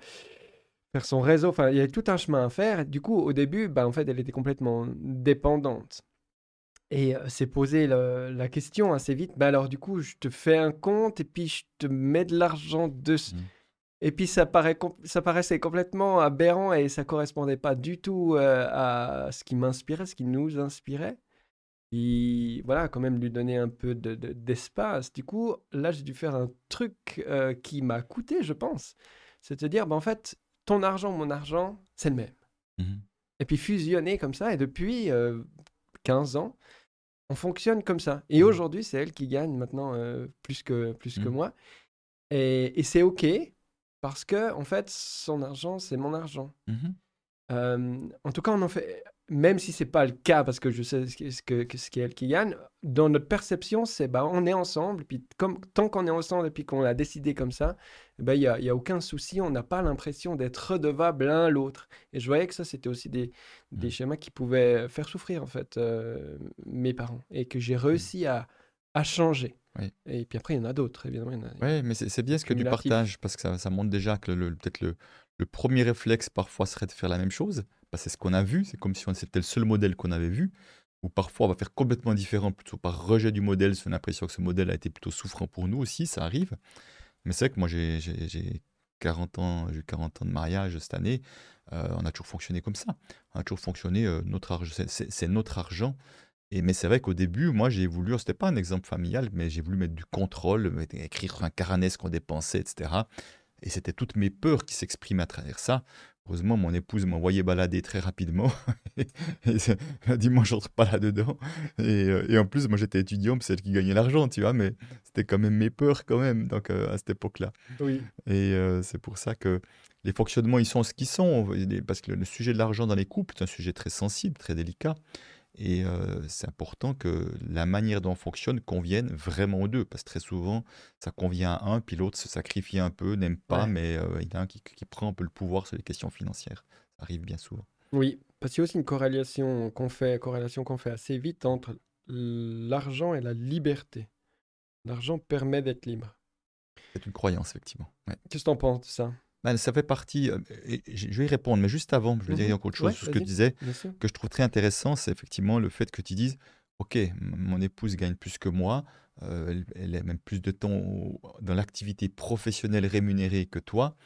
faire son réseau, enfin, il y avait tout un chemin à faire. Du coup, au début, ben, en fait, elle était complètement dépendante. Et euh, s'est posé la question assez vite, ben alors du coup, je te fais un compte et puis je te mets de l'argent dessus. Mmh. Et puis ça, paraît, ça paraissait complètement aberrant et ça correspondait pas du tout euh, à ce qui m'inspirait, ce qui nous inspirait. Et voilà, quand même lui donner un peu d'espace. du coup, là, j'ai dû faire un truc euh, qui m'a coûté, je pense. C'est de dire, ben, en fait, ton argent, mon argent, c'est le même. Mmh et puis fusionner comme ça. Et depuis 15 euh, ans, on fonctionne comme ça. Et mmh aujourd'hui, c'est elle qui gagne maintenant plus que, plus que moi. Et, et c'est OK parce que, en fait, son argent, c'est mon argent. Mmh en tout cas, on en fait, même si c'est pas le cas, parce que je sais ce, que, ce qui est elle qui gagne, dans notre perception, c'est bah, on est ensemble, puis comme, tant qu'on est ensemble et puis qu'on a décidé comme ça, eh ben, il n'y a, y a, aucun souci, on n'a pas l'impression d'être redevable l'un l'autre. Et je voyais que ça, c'était aussi des, des mmh. schémas qui pouvaient faire souffrir, en fait, mes parents, et que j'ai mmh. réussi à, à changer. Et puis après, il y en a d'autres, évidemment. Oui, mais c'est bien ce que tu partages, parce que ça, ça montre déjà que peut-être le, le, premier réflexe, parfois, serait de faire la même chose. Parce que c'est ce qu'on a vu, c'est comme si c'était le seul modèle qu'on avait vu. Ou parfois, on va faire complètement différent, plutôt par rejet du modèle, si on a l'impression que ce modèle a été plutôt souffrant pour nous aussi, ça arrive. Mais c'est vrai que moi, j'ai 40 ans, j'ai 40 ans de mariage cette année. Euh, on a toujours fonctionné comme ça. On a toujours fonctionné, euh, notre c'est notre argent. Et, mais c'est vrai qu'au début, moi, j'ai voulu, c'était pas un exemple familial, mais j'ai voulu mettre du contrôle, écrire un caranet ce qu'on dépensait, etc. Et c'était toutes mes peurs qui s'exprimaient à travers ça. Heureusement, mon épouse m'envoyait balader très rapidement. elle a dit, moi, je rentre pas là-dedans. Euh, et, en plus, moi, j'étais étudiant, c'est elle qui gagnait l'argent, tu vois, mais c'était quand même mes peurs, quand même, donc, euh, à cette époque-là. Oui. Et euh, c'est pour ça que les fonctionnements, ils sont ce qu'ils sont. Parce que le sujet de l'argent dans les couples, c'est un sujet très sensible, très délicat. Et c'est important que la manière dont on fonctionne convienne vraiment aux deux, parce que très souvent, ça convient à un, puis l'autre se sacrifie un peu, n'aime pas, mais il y en a un qui, prend un peu le pouvoir sur les questions financières. Ça arrive bien souvent. Oui, parce qu'il y a aussi une corrélation qu'on fait, corrélation qu'on fait assez vite entre l'argent et la liberté. L'argent permet d'être libre. C'est une croyance, effectivement. Qu'est-ce que tu en penses de ça? Ben, ça fait partie. Euh, je vais y répondre, mais juste avant, je vais dire mmh encore autre chose sur ce que tu disais, que je trouve très intéressant, c'est effectivement le fait que tu dises Ok, mon épouse gagne plus que moi, euh, elle, a même plus de temps dans l'activité professionnelle rémunérée que toi.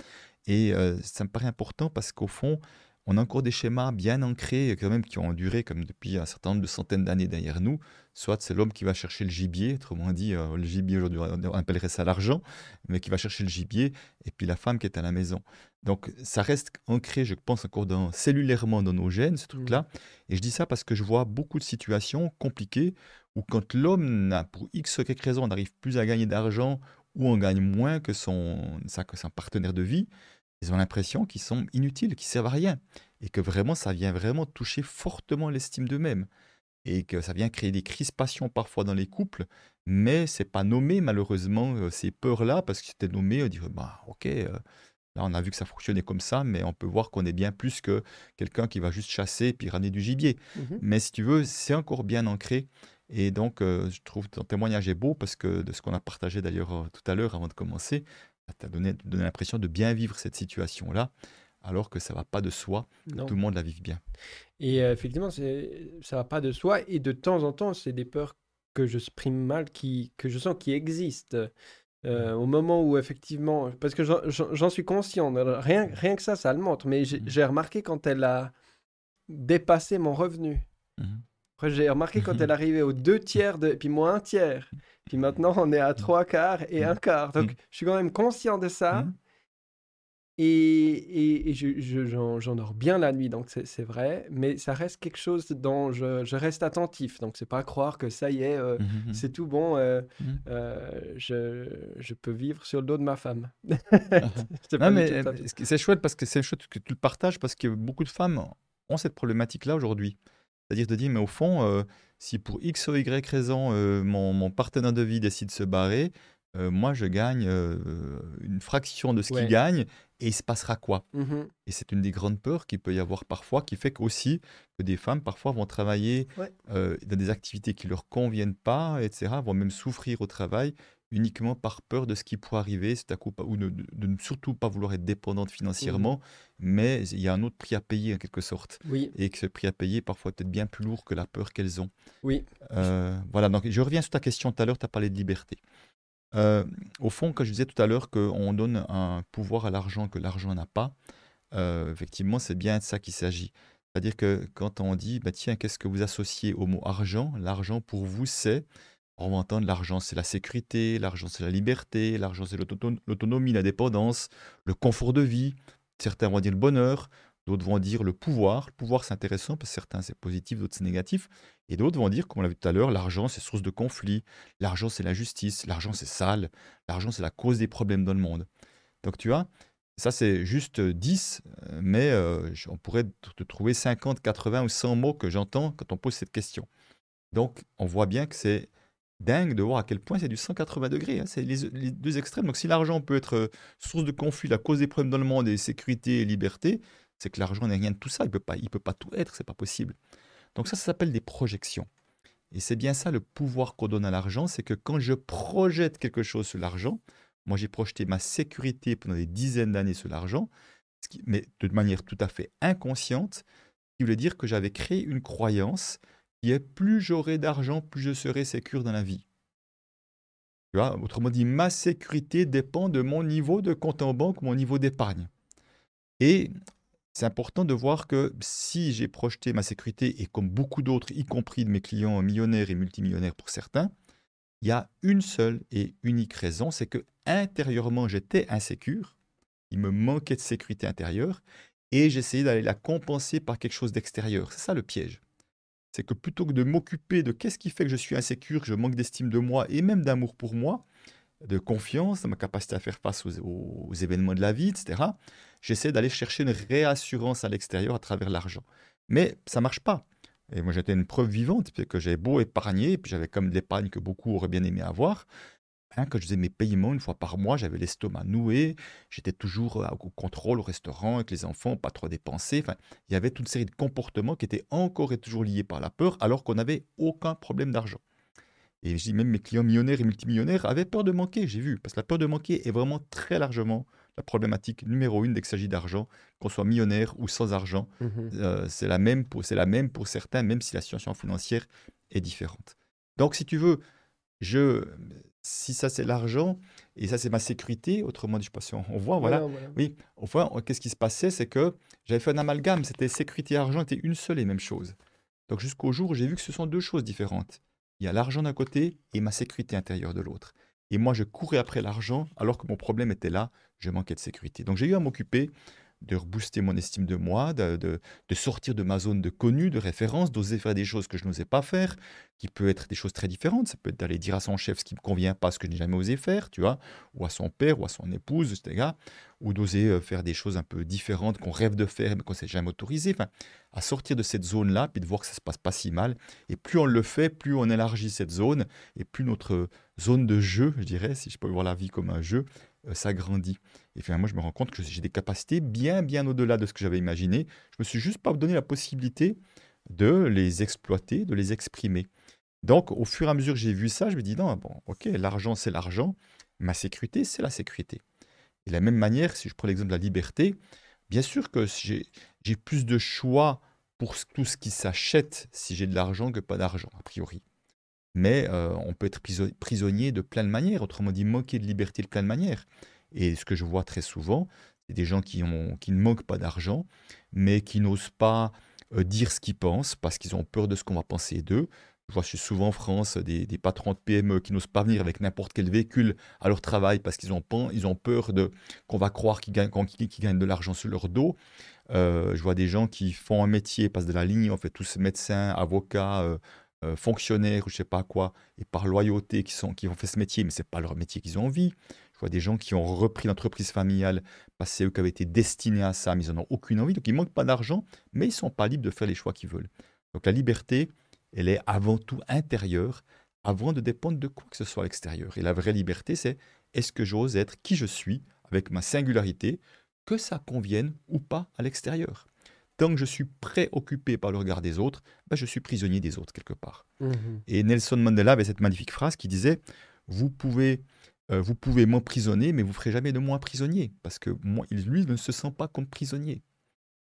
Et euh, ça me paraît important parce qu'au fond, on a encore des schémas bien ancrés, quand même, qui ont duré comme depuis un certain nombre de centaines d'années derrière nous. Soit c'est l'homme qui va chercher le gibier, autrement dit, euh, le gibier aujourd'hui, on appellerait ça l'argent, mais qui va chercher le gibier, et puis la femme qui est à la maison. Donc ça reste ancré, je pense, encore dans, cellulairement dans nos gènes, ce truc-là. Mmh. Et je dis ça parce que je vois beaucoup de situations compliquées où quand l'homme n'a, pour X ou quelque raison, n'arrive plus à gagner d'argent ou on gagne moins que son, que son partenaire de vie, ils ont l'impression qu'ils sont inutiles, qu'ils servent à rien. Et que vraiment, ça vient vraiment toucher fortement l'estime d'eux-mêmes. Et que ça vient créer des crispations parfois dans les couples, mais c'est pas nommé malheureusement euh, ces peurs-là, parce que c'était nommé, on dirait, bah ok, euh, là on a vu que ça fonctionnait comme ça, mais on peut voir qu'on est bien plus que quelqu'un qui va juste chasser puis ramener du gibier. Mmh mais si tu veux, c'est encore bien ancré. Et donc, euh, je trouve ton témoignage est beau parce que de ce qu'on a partagé d'ailleurs tout à l'heure avant de commencer, tu as donné, l'impression de bien vivre cette situation-là, alors que ça va pas de soi, tout le monde la vive bien. Et euh, effectivement, ça va pas de soi, et de temps en temps, c'est des peurs que je exprime mal, qui, que je sens qui existent. Euh, au moment où effectivement, parce que j'en suis conscient, rien, rien que ça, ça le montre, mais j'ai mmh. remarqué quand elle a dépassé mon revenu. Mmh. Après, j'ai remarqué quand elle arrivait aux deux tiers, de, puis moi un tiers. Puis maintenant, on est à trois quarts et un quart. Donc, je suis quand même conscient de ça. Et, et, j'en je, dors bien la nuit, donc c'est vrai. Mais ça reste quelque chose dont je, je reste attentif. Donc, c'est pas croire que ça y est, euh, mmh. c'est tout bon. Euh, euh, je, je, peux vivre sur le dos de ma femme. c'est chouette parce que c'est chouette que tu le partages parce que beaucoup de femmes ont cette problématique-là aujourd'hui. C'est-à-dire de dire, mais au fond, si pour X ou Y raison, euh, mon, partenaire de vie décide de se barrer, euh, moi, je gagne euh, une fraction de ce qu'il gagne et il se passera quoi? Mmh Et c'est une des grandes peurs qu'il peut y avoir parfois, qui fait qu'aussi que des femmes parfois vont travailler dans des activités qui leur conviennent pas, etc., vont même souffrir au travail uniquement par peur de ce qui pourrait arriver, c'est à coup, ou de, ne surtout pas vouloir être dépendante financièrement, mmh. mais il y a un autre prix à payer en quelque sorte. Oui. Et que ce prix à payer parfois peut-être bien plus lourd que la peur qu'elles ont. Oui. Euh, voilà, donc je reviens sur ta question tout à l'heure, tu as parlé de liberté. Euh, au fond, quand je disais tout à l'heure qu'on donne un pouvoir à l'argent que l'argent n'a pas, euh, effectivement, c'est bien de ça qu'il s'agit. C'est-à-dire que quand on dit, bah, tiens, qu'est-ce que vous associez au mot argent? L'argent pour vous, c'est on va entendre l'argent, c'est la sécurité, l'argent, c'est la liberté, l'argent, c'est l'autonomie, la dépendance, le confort de vie. Certains vont dire le bonheur, d'autres vont dire le pouvoir. Le pouvoir, c'est intéressant parce que certains, c'est positif, d'autres, c'est négatif. Et d'autres vont dire, comme on l'a vu tout à l'heure, l'argent, c'est source de conflit, l'argent, c'est l'injustice, l'argent, c'est sale, l'argent, c'est la cause des problèmes dans le monde. Donc, tu vois, ça, c'est juste 10, mais euh, on pourrait te trouver 50, 80 ou 100 mots que j'entends quand on pose cette question. Donc, on voit bien que c'est dingue de voir à quel point c'est du 180 degrés. Hein. C'est les, deux extrêmes. Donc si l'argent peut être euh, source de conflit, la cause des problèmes dans le monde et sécurité et liberté, c'est que l'argent n'est rien de tout ça. Il peut pas, il peut pas tout être. C'est pas possible. Donc ça, ça s'appelle des projections. Et c'est bien ça le pouvoir qu'on donne à l'argent, c'est que quand je projette quelque chose sur l'argent, moi j'ai projeté ma sécurité pendant des dizaines d'années sur l'argent, mais de manière tout à fait inconsciente, qui voulait dire que j'avais créé une croyance plus j'aurai d'argent, plus je serai sécure dans la vie. Autrement dit, ma sécurité dépend de mon niveau de compte en banque, mon niveau d'épargne. Et c'est important de voir que si j'ai projeté ma sécurité, et comme beaucoup d'autres, y compris de mes clients millionnaires et multimillionnaires pour certains, il y a une seule et unique raison, c'est que intérieurement j'étais insécure, il me manquait de sécurité intérieure, et j'essayais d'aller la compenser par quelque chose d'extérieur. C'est ça le piège. C'est que plutôt que de m'occuper de qu'est-ce qui fait que je suis insécure, que je manque d'estime de moi et même d'amour pour moi, de confiance, de ma capacité à faire face aux, événements de la vie, etc., j'essaie d'aller chercher une réassurance à l'extérieur à travers l'argent. Mais ça marche pas. Et moi, j'étais une preuve vivante, que j'avais beau épargner, puis j'avais comme l'épargne que beaucoup auraient bien aimé avoir. Hein, quand je faisais mes paiements une fois par mois, j'avais l'estomac noué, j'étais toujours euh, au contrôle au restaurant avec les enfants, pas trop dépensé. Enfin, il y avait toute une série de comportements qui étaient encore et toujours liés par la peur, alors qu'on n'avait aucun problème d'argent. Et je dis même mes clients millionnaires et multimillionnaires avaient peur de manquer, j'ai vu, parce que la peur de manquer est vraiment très largement la problématique numéro une dès qu'il s'agit d'argent, qu'on soit millionnaire ou sans argent. Mmh euh, c'est la, même pour, la même pour certains, même si la situation financière est différente. Donc, si tu veux, je, si ça c'est l'argent et ça c'est ma sécurité, autrement dit, je sais pas si on, voit, voilà. Oui, enfin, qu'est-ce qui se passait, c'est que j'avais fait un amalgame, c'était sécurité et argent étaient une seule et même chose. Donc jusqu'au jour où j'ai vu que ce sont deux choses différentes. Il y a l'argent d'un côté et ma sécurité intérieure de l'autre. Et moi, je courais après l'argent alors que mon problème était là, je manquais de sécurité. Donc j'ai eu à m'occuper de rebooster mon estime de moi, de, de, sortir de ma zone de connu, de référence, d'oser faire des choses que je n'osais pas faire, qui peut être des choses très différentes. Ça peut être d'aller dire à son chef ce qui ne me convient pas, ce que je n'ai jamais osé faire, tu vois, ou à son père, ou à son épouse, etc. Ou d'oser euh, faire des choses un peu différentes qu'on rêve de faire, mais qu'on ne s'est jamais autorisé. Enfin, à sortir de cette zone-là, puis de voir que ça se passe pas si mal. Et plus on le fait, plus on élargit cette zone, et plus notre zone de jeu, je dirais, si je peux voir la vie comme un jeu, euh, s'agrandit. Et finalement, je me rends compte que j'ai des capacités bien, bien au-delà de ce que j'avais imaginé. Je me suis juste pas donné la possibilité de les exploiter, de les exprimer. Donc, au fur et à mesure que j'ai vu ça, je me dis non, bon, ok, l'argent, c'est l'argent. Ma sécurité, c'est la sécurité. Et de la même manière, si je prends l'exemple de la liberté, bien sûr que j'ai plus de choix pour tout ce qui s'achète si j'ai de l'argent que pas d'argent, a priori mais euh, on peut être prisonnier de plein de manières, autrement dit moquer de liberté de plein de manières. Et ce que je vois très souvent, c'est des gens qui, ont, qui ne manquent pas d'argent, mais qui n'osent pas euh, dire ce qu'ils pensent parce qu'ils ont peur de ce qu'on va penser d'eux. Je vois souvent en France des, patrons de PME qui n'osent pas venir avec n'importe quel véhicule à leur travail parce qu'ils ont, ont peur de, qu'on va croire qu'ils gagnent, gagnent de l'argent sur leur dos. Euh, je vois des gens qui font un métier, passent de la ligne, en fait, tous médecins, avocats, euh, fonctionnaires ou je sais pas quoi, et par loyauté qui, sont, qui ont fait ce métier, mais c'est pas leur métier qu'ils ont envie. Vois des gens qui ont repris l'entreprise familiale parce que c'est eux qui avaient été destinés à ça, mais ils n'en ont aucune envie, donc ils manquent pas d'argent, mais ils sont pas libres de faire les choix qu'ils veulent. Donc la liberté, elle est avant tout intérieure, avant de dépendre de quoi que ce soit à l'extérieur. Et la vraie liberté, c'est est-ce que j'ose être qui je suis avec ma singularité, que ça convienne ou pas à l'extérieur tant que je suis préoccupé par le regard des autres, ben je suis prisonnier des autres quelque part. Mhm. Et Nelson Mandela avait cette magnifique phrase qui disait Vous pouvez, euh, vous pouvez m'emprisonner, mais vous ne ferez jamais de moi prisonnier. Parce que moi, lui ne se sent pas comme prisonnier.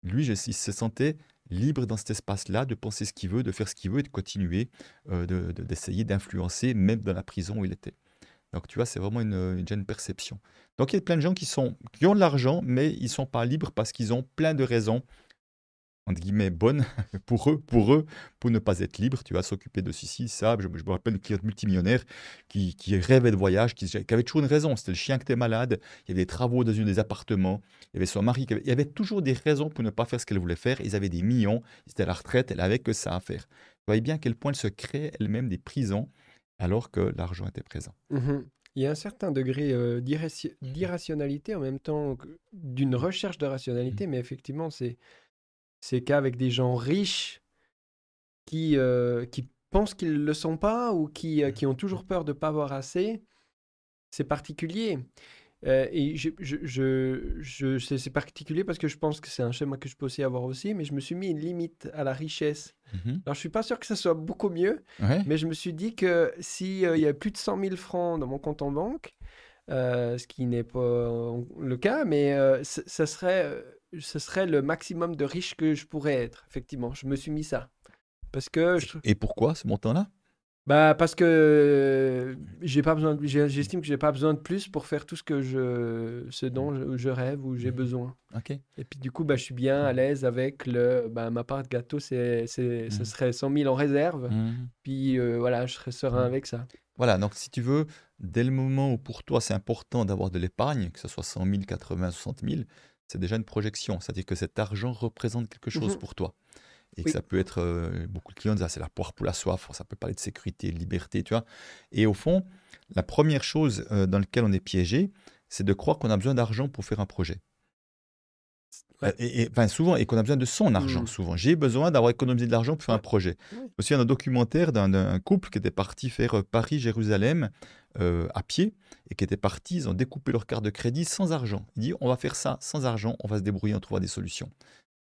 Lui, il se sentait libre dans cet espace-là de penser ce qu'il veut, de faire ce qu'il veut et de continuer euh, d'essayer d'influencer, même dans la prison où il était. Donc, tu vois, c'est vraiment une, une, une, perception. Donc, il y a plein de gens qui, qui ont de l'argent, mais ils ne sont pas libres parce qu'ils ont plein de raisons entre guillemets, bonne pour eux, pour eux, pour ne pas être libre. Tu vas s'occuper de ceci, ça. Je, me rappelle une cliente multimillionnaire qui, qui rêvait de voyage, qui, avait toujours une raison. C'était le chien qui était malade, il y avait des travaux dans une des appartements, il y avait son mari, il y avait toujours des raisons pour ne pas faire ce qu'elle voulait faire. Ils avaient des millions, ils étaient à la retraite, elle avait que ça à faire. Vous voyez bien à quel point elle se crée elle-même des prisons alors que l'argent était présent. Mmh il y a un certain degré euh, d'irrationalité en même temps d'une recherche de rationalité, mmh. mais effectivement, c'est c'est qu'avec des gens riches qui, euh, qui pensent qu'ils ne le sont pas ou qui, euh, qui ont toujours peur de ne pas avoir assez, c'est particulier. Euh, et je, je, je, c'est particulier parce que je pense que c'est un schéma que je peux aussi avoir aussi, mais je me suis mis une limite à la richesse. Mmh Alors, je suis pas sûr que ça soit beaucoup mieux, mais je me suis dit que s'il il y a plus de 100 000 francs dans mon compte en banque, ce qui n'est pas le cas, mais ça serait ce serait le maximum de riche que je pourrais être. Effectivement, je me suis mis ça. Parce que Et pourquoi ce montant-là? Bah parce que j'ai pas besoin j'estime que j'ai pas besoin de plus pour faire tout ce que je ce dont je, rêve ou j'ai mmh. besoin. OK. Et puis du coup bah je suis bien à l'aise avec le bah, ma part de gâteau c'est c'est ce mmh. serait 100 000 en réserve. Mmh. Puis euh, voilà, je serais serein avec ça. Voilà, donc si tu veux, dès le moment où pour toi c'est important d'avoir de l'épargne, que ce soit 100 000, 80, 60 000, c'est déjà une projection. C'est-à-dire que cet argent représente quelque chose Mhm. pour toi. Et que ça peut être, euh, beaucoup de clients disent, ah, c'est la poire pour la soif, ça peut parler de sécurité, de liberté, tu vois. Et au fond, la première chose euh, dans laquelle on est piégé, c'est de croire qu'on a besoin d'argent pour faire un projet. Ouais. Euh, Et, souvent, et qu'on a besoin de son argent, Mm. souvent. J'ai besoin d'avoir économisé de l'argent pour faire un projet. Ouais. Je me souviens d'un documentaire d'un- couple qui était parti faire euh, Paris-Jérusalem euh, à pied et qui était parti, ils ont découpé leur carte de crédit sans argent. Ils disent, on va faire ça sans argent, on va se débrouiller, on trouvera des solutions.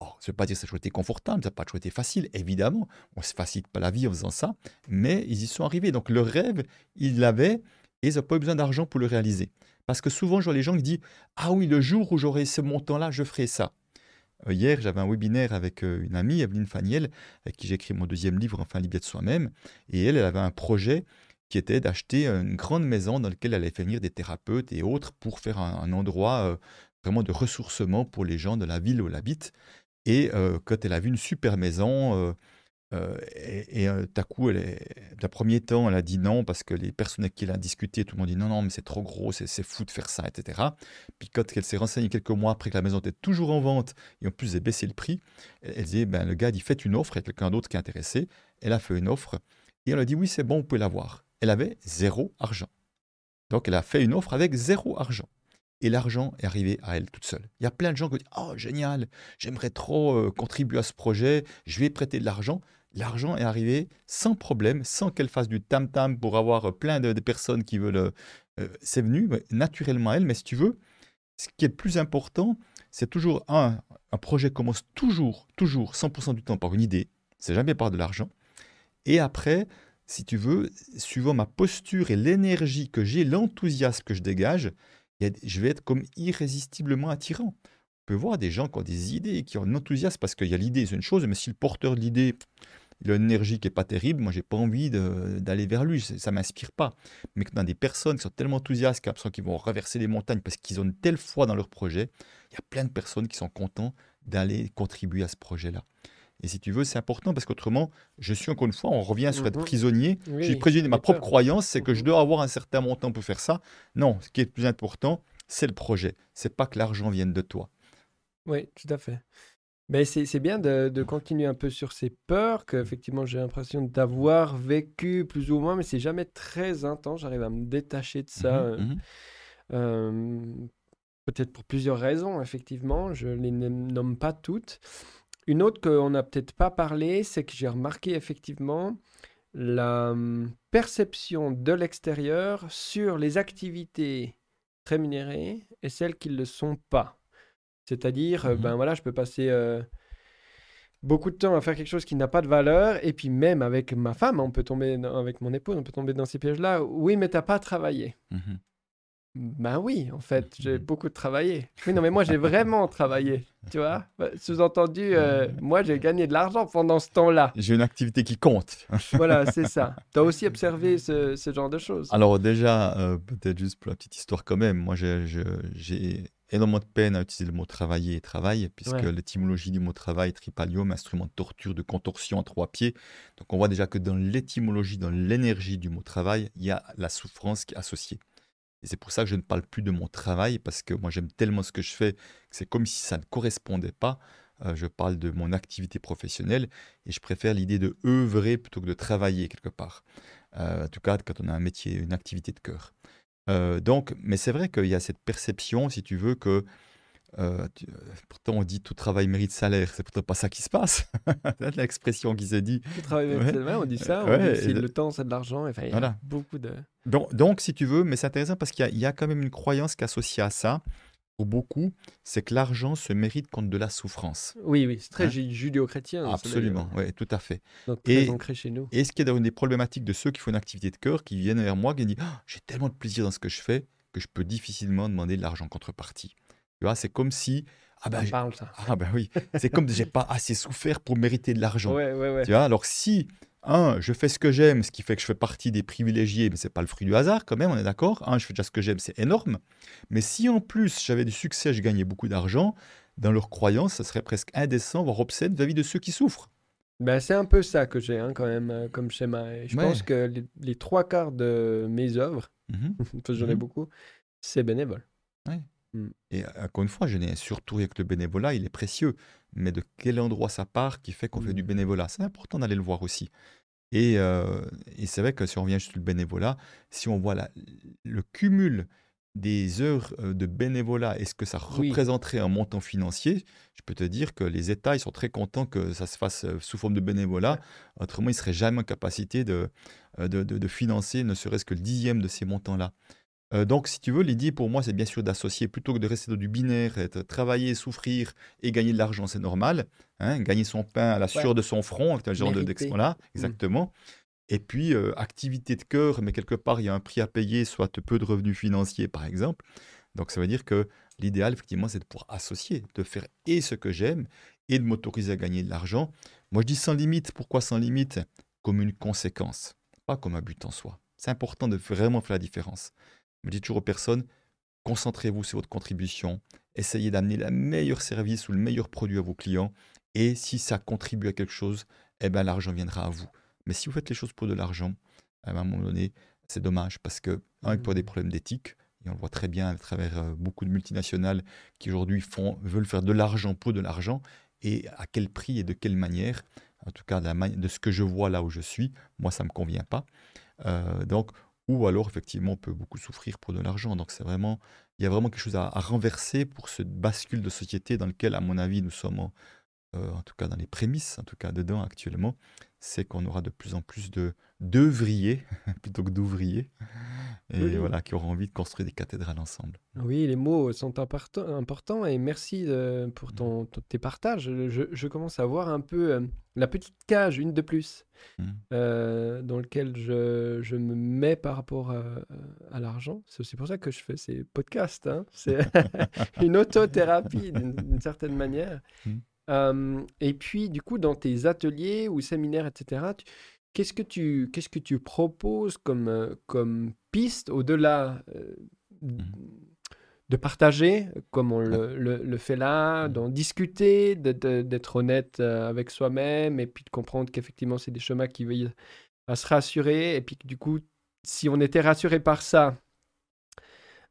Alors, ça ne veut pas dire que ça a toujours été confortable, ça n'a pas toujours été facile, évidemment. On ne se facilite pas la vie en faisant ça, mais ils y sont arrivés. Donc, leur rêve, ils l'avaient et ils n'ont pas eu besoin d'argent pour le réaliser. Parce que souvent, je vois les gens qui disent Ah oui, le jour où j'aurai ce montant-là, je ferai ça. Euh, hier, j'avais un webinaire avec euh, une amie, Evelyne Faniel, avec qui j'ai écrit mon deuxième livre, Enfin Libé de soi-même. Et elle, elle avait un projet qui était d'acheter une grande maison dans laquelle elle allait faire venir des thérapeutes et autres pour faire un, endroit euh, vraiment de ressourcement pour les gens de la ville où elle habite. Et euh, quand elle a vu une super maison, euh, euh, et, et, euh, coup, elle est, d'un premier temps, elle a dit non parce que les personnes avec qui elle a discuté, tout le monde dit non, non, mais c'est trop gros, c'est c'est fou de faire ça, etc. Puis quand elle s'est renseignée quelques mois après que la maison était toujours en vente et en plus elle baissé le prix, elle, elle disait, ben, le gars dit faites une offre, il y a quelqu'un d'autre qui est intéressé. Elle a fait une offre et elle a dit oui, c'est bon, vous pouvez l'avoir. Elle avait zéro argent. Donc elle a fait une offre avec zéro argent. Et l'argent est arrivé à elle toute seule. Il y a plein de gens qui disent Oh, génial, j'aimerais trop euh, contribuer à ce projet, je vais prêter de l'argent. L'argent est arrivé sans problème, sans qu'elle fasse du tam-tam pour avoir euh, plein de, personnes qui veulent. euh, euh, c'est venu naturellement à elle, mais si tu veux, ce qui est le plus important, c'est toujours un, un projet commence toujours, toujours, 100% du temps par une idée, c'est jamais par de l'argent. Et après, si tu veux, suivant ma posture et l'énergie que j'ai, l'enthousiasme que je dégage, je vais être comme irrésistiblement attirant. On peut voir des gens qui ont des idées, qui ont un enthousiasme, parce qu'il y a l'idée, c'est une chose, mais si le porteur de l'idée, il a une énergie qui n'est pas terrible, moi, j'ai pas envie d'aller vers lui, ça m'inspire pas. Mais quand on a des personnes qui sont tellement enthousiastes, qui vont reverser les montagnes parce qu'ils ont une telle foi dans leur projet, il y a plein de personnes qui sont contents d'aller contribuer à ce projet-là. Et si tu veux, c'est important parce qu'autrement, je suis encore une fois, on revient sur être Mhm. prisonnier. Oui, je suis prisonnier de ma propre peur. croyance, c'est que je Mhm. dois avoir un certain montant pour faire ça. Non, ce qui est le plus important, c'est le projet. C'est pas que l'argent vienne de toi. Oui, tout à fait. Mais c'est c'est bien de, de continuer un peu sur ces peurs que effectivement j'ai l'impression d'avoir vécu plus ou moins, mais c'est jamais très intense. J'arrive à me détacher de ça, Mhm, euh, mhm. euh, peut-être pour plusieurs raisons, effectivement. Je les nom- nomme pas toutes. Une autre qu'on n'a peut-être pas parlé, c'est que j'ai remarqué effectivement la perception de l'extérieur sur les activités rémunérées et celles qui ne le sont pas. C'est-à-dire, euh, Mhm. ben voilà, je peux passer euh, beaucoup de temps à faire quelque chose qui n'a pas de valeur, et puis même avec ma femme, on peut tomber, dans- avec mon épouse, on peut tomber dans ces pièges-là. Oui, mais t'as pas travaillé. Mhm. Ben oui, en fait, j'ai Mhm. beaucoup travaillé. Oui, non, mais moi, j'ai vraiment travaillé, tu vois. Bah, Sous-entendu, euh, moi, j'ai gagné de l'argent pendant ce temps-là. J'ai une activité qui compte. Voilà, c'est ça. Tu as aussi observé ce, ce genre de choses. Alors déjà, euh, peut-être juste pour la petite histoire quand même, moi j'ai énormément de peine à utiliser le mot travailler et travail, puisque Ouais. l'étymologie du mot travail, tripalium, instrument de torture, de contorsion à trois pieds. Donc on voit déjà que dans l'étymologie, dans l'énergie du mot travail, il y a la souffrance qui est associée. Et c'est pour ça que je ne parle plus de mon travail, parce que moi j'aime tellement ce que je fais, que c'est comme si ça ne correspondait pas. Euh, je parle de mon activité professionnelle et je préfère l'idée de œuvrer plutôt que de travailler quelque part. Euh, en tout cas, quand on a un métier, une activité de cœur. Euh, donc, mais c'est vrai qu'il y a cette perception, si tu veux, que euh, tu- euh, pourtant on dit tout travail mérite salaire, c'est pourtant pas ça qui se passe. C'est l'expression qui s'est dit. Avec- Ouais. c'est vrai, on dit ça. On Ouais, dit aussi et le- temps, c'est de l'argent. Enfin, il y a Voilà. beaucoup de. Donc, donc, si tu veux, mais c'est intéressant parce qu'il y, y a quand même une croyance qui est associée à ça, pour beaucoup, c'est que l'argent se mérite contre de la souffrance. Oui, oui, c'est très Hein ju- judéo-chrétien. ça, Absolument, oui, tout à fait. Donc, Et- ancré chez nous. Et ce qui est une des problématiques de ceux qui font une activité de cœur, qui viennent vers moi, qui disent Ah, J'ai tellement de plaisir dans ce que je fais que je peux difficilement demander de l'argent en contrepartie. Tu vois, c'est comme si. Ah ben, parle ça. ah ben oui, c'est comme si j'ai pas assez souffert pour mériter de l'argent. Ouais, ouais, ouais. Tu vois, alors si, un, je fais ce que j'aime, ce qui fait que je fais partie des privilégiés, mais c'est pas le fruit du hasard quand même, on est d'accord. Un, je fais déjà ce que j'aime, c'est énorme. Mais si en plus j'avais du succès, je gagnais beaucoup d'argent, dans leur croyance, ça serait presque indécent, voire obscène vis-à-vis de ceux qui souffrent. Ben, c'est un peu ça que j'ai hein, quand même euh, comme schéma. Et je Ouais. pense que les, les trois quarts de mes œuvres, Mhm. parce que j'en ai Mhm. beaucoup, c'est bénévole. Ouais. Mm. Et encore une fois, je n'ai surtout avec le bénévolat, il est précieux. Mais de quel endroit ça part qui fait qu'on fait du mm. bénévolat? C'est important d'aller le voir aussi. Et, et c'est vrai que si on revient sur le bénévolat, si on voit le cumul des heures de bénévolat et ce que ça représenterait en montant financier, je peux te dire que les États ils sont très contents que ça se fasse sous forme de bénévolat. Autrement, ils ne seraient jamais en capacité de, de, de, financer ne serait-ce que le dixième de ces montants-là. Donc, si tu veux, l'idée pour moi, c'est bien sûr d'associer plutôt que de rester dans du binaire, être, travailler, souffrir et gagner de l'argent, c'est normal. Hein, gagner son pain à la sueur de son front, un genre d'expression-là, mmh. exactement. Et puis, activité de cœur, mais quelque part, il y a un prix à payer, soit peu de revenus financiers, par exemple. Donc, ça veut dire que l'idéal, effectivement, c'est de pouvoir associer, de faire et ce que j'aime et de m'autoriser à gagner de l'argent. Moi, je dis sans limite. Pourquoi sans limite? Comme une conséquence, pas comme un but en soi. C'est important de vraiment faire la différence. Je dis toujours aux personnes, concentrez-vous sur votre contribution, essayez d'amener le meilleur service ou le meilleur produit à vos clients, et si ça contribue à quelque chose, eh ben, l'argent viendra à vous. Mais si vous faites les choses pour de l'argent, à un moment donné, c'est dommage parce que, un, pour des mmh. problèmes d'éthique, et on le voit très bien à travers euh, beaucoup de multinationales qui aujourd'hui veulent faire de l'argent pour de l'argent, et à quel prix et de quelle manière, en tout cas de, de ce que je vois là où je suis, moi ça ne me convient pas. Euh, donc, ou alors effectivement on peut beaucoup souffrir pour de l'argent. Donc c'est vraiment, il y a vraiment quelque chose à, renverser pour ce bascule de société dans lequel, à mon avis, nous sommes euh, en tout cas dans les prémices, en tout cas dedans actuellement, c'est qu'on aura de plus en plus de d'œuvriers plutôt que d'ouvriers, et voilà, qui auront envie de construire des cathédrales ensemble. Oui, les mots sont importants et merci euh, pour mmh. ton, tes partages. Je, commence à voir un peu euh, la petite cage, une de plus, mmh. dans laquelle je, je, me mets par rapport à, l'argent. C'est aussi pour ça que je fais ces podcasts. Hein. C'est une autothérapie d'une certaine manière. Mmh et puis, du coup, dans tes ateliers ou séminaires, etc., qu'est-ce que tu, qu'est-ce que tu proposes comme, comme piste au-delà mmh de partager, comme on le, le, fait là, mmh. d'en discuter, d'être honnête avec soi-même, et puis de comprendre qu'effectivement, c'est des chemins qui veillent à se rassurer, et puis que du coup, si on était rassuré par ça,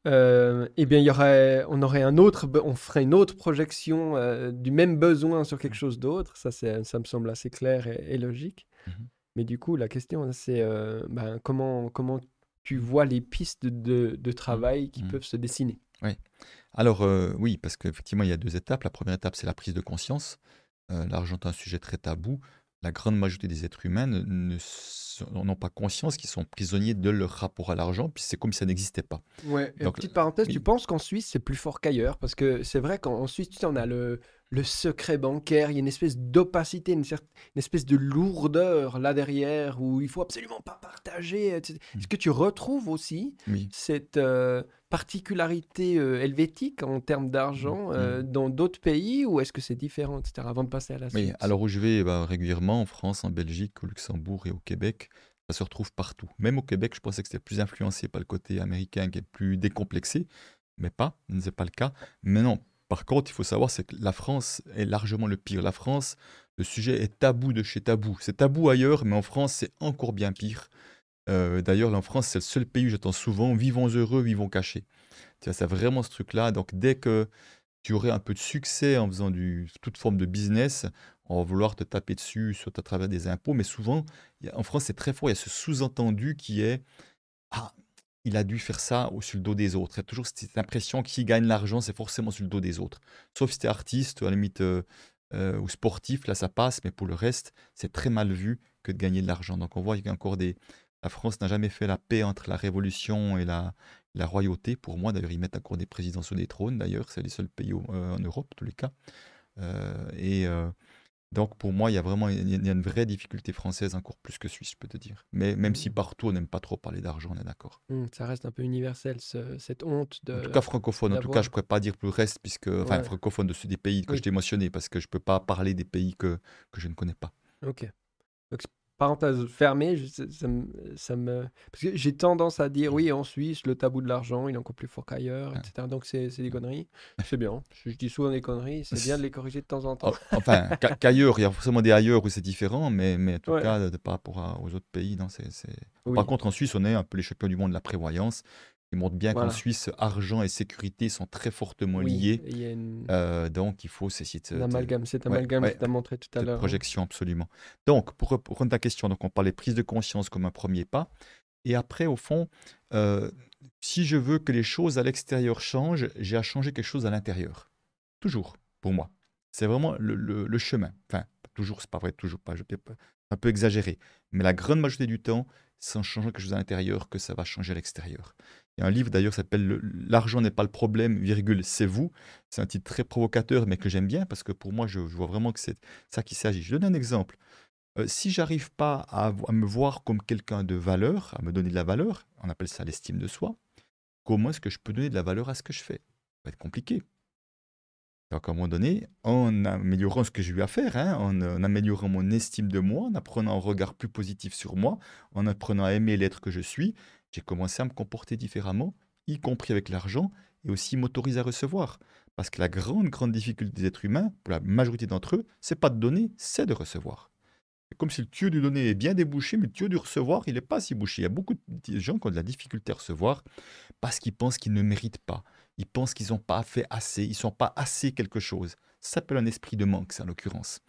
euh, eh bien, il y aurait, on aurait un autre, on ferait une autre projection euh, du même besoin sur quelque chose d'autre. Ça, ça me semble assez clair et, logique. Mmh Mais du coup, la question, c'est euh, ben, comment, comment tu vois les pistes de, de mmh. travail qui mmh. peuvent se dessiner? Oui. Alors, oui, parce qu'effectivement, il y a deux étapes. La première étape, c'est la prise de conscience. L'argent est un sujet très tabou. La grande majorité des êtres humains n'ont pas conscience qu'ils sont prisonniers de leur rapport à l'argent, puis c'est comme si ça n'existait pas. Ouais, Donc, petite parenthèse, tu penses qu'en Suisse, c'est plus fort qu'ailleurs? Parce que c'est vrai qu'en Suisse, tu sais, on a le, le secret bancaire, il y a une espèce d'opacité, une, espèce de lourdeur là derrière où il faut absolument pas partager. Etc. Mmh. Est-ce que tu retrouves aussi cette euh, particularité euh, helvétique en termes d'argent mmh. euh, mmh. dans d'autres pays ou est-ce que c'est différent, etc. Avant de passer à la suite? Oui, alors où je vais ben, régulièrement en France, en Belgique, au Luxembourg et au Québec, ça se retrouve partout. Même au Québec, je pensais que c'était plus influencé par le côté américain qui est plus décomplexé, mais pas, ce n'est pas le cas. Mais non, par contre, il faut savoir, c'est que la France est largement le pire. La France, le sujet est tabou de chez tabou. C'est tabou ailleurs, mais en France, c'est encore bien pire. Euh, d'ailleurs, en France, c'est le seul pays où j'entends souvent vivons heureux, vivons cachés. Tu c'est vraiment ce truc-là. Donc, dès que tu aurais un peu de succès en faisant du, toute forme de business, on va vouloir te taper dessus soit à travers des impôts. Mais souvent, en France, c'est très fort. Il y a ce sous-entendu qui est Ah, il a dû faire ça sur le dos des autres. Il y a toujours cette impression qu'il gagne l'argent, c'est forcément sur le dos des autres. Sauf si tu es artiste, à limite, euh, euh, ou sportif, là ça passe, mais pour le reste, c'est très mal vu que de gagner de l'argent. Donc on voit qu'il y a encore des. La France n'a jamais fait la paix entre la révolution et la, la royauté. Pour moi, d'ailleurs, ils mettent encore des présidents sur des trônes, d'ailleurs, c'est les seuls pays euh, en Europe, en tous les cas. et donc pour moi, il y a vraiment il y a une vraie difficulté française, encore plus que suisse, je peux te dire. Mais même si mmh. partout, on n'aime pas trop parler d'argent, on est d'accord. Mmh, ça reste un peu universel, cette honte de... En tout cas francophone, en tout cas je ne pourrais pas dire plus reste, puisque... Enfin, francophone de ceux des pays que je t'ai mentionné, parce que je ne peux pas parler des pays que, que je ne connais pas. Ok. Donc parenthèse fermée, ça, me, parce que j'ai tendance à dire oui, en Suisse, le tabou de l'argent, il est encore plus fort qu'ailleurs, etc. Donc c'est des conneries. C'est bien. Je, dis souvent des conneries, c'est bien de les corriger de temps en temps. Oh, enfin, qu'ailleurs, il y a forcément des ailleurs où c'est différent, mais, mais en tout cas, de, par rapport aux autres pays, non, c'est. Par contre, en Suisse, on est un peu les champions du monde de la prévoyance. Il montre bien qu'en Suisse, argent et sécurité sont très fortement liés. Euh, donc, il faut essayer de. L'amalgame, c'est amalgame que tu as montré tout à l'heure. Hein. Projection, absolument. Donc, pour reprendre ta question, donc on parlait prise de conscience comme un premier pas. Et après, au fond, euh, si je veux que les choses à l'extérieur changent, j'ai à changer quelque chose à l'intérieur. Toujours, pour moi. C'est vraiment le, chemin. Enfin, toujours, c'est pas vrai, toujours pas. Je un peu exagéré. Mais la grande majorité du temps, c'est en changeant quelque chose à l'intérieur que ça va changer à l'extérieur. Il y a un livre d'ailleurs qui s'appelle L'argent n'est pas le problème, virgule, c'est vous. C'est un titre très provocateur, mais que j'aime bien parce que pour moi, je, vois vraiment que c'est ça qui s'agit. Je donne un exemple. Euh, si j'arrive pas à, me voir comme quelqu'un de valeur, à me donner de la valeur, on appelle ça l'estime de soi, comment est-ce que je peux donner de la valeur à ce que je fais? Ça va être compliqué. Donc à un moment donné, en améliorant ce que j'ai eu à faire, hein, en, en, améliorant mon estime de moi, en apprenant un regard plus positif sur moi, en apprenant à aimer l'être que je suis, j'ai commencé à me comporter différemment, y compris avec l'argent, et aussi m'autoriser à recevoir. Parce que la grande, grande difficulté des êtres humains, pour la majorité d'entre eux, c'est pas de donner, c'est de recevoir. C'est comme si le tuyau du donner est bien débouché, mais le tuyau du recevoir, il n'est pas si bouché. Il y a beaucoup de gens qui ont de la difficulté à recevoir parce qu'ils pensent qu'ils ne méritent pas. Ils pensent qu'ils n'ont pas fait assez, ils ne sont pas assez quelque chose. Ça s'appelle un esprit de manque, ça, en l'occurrence.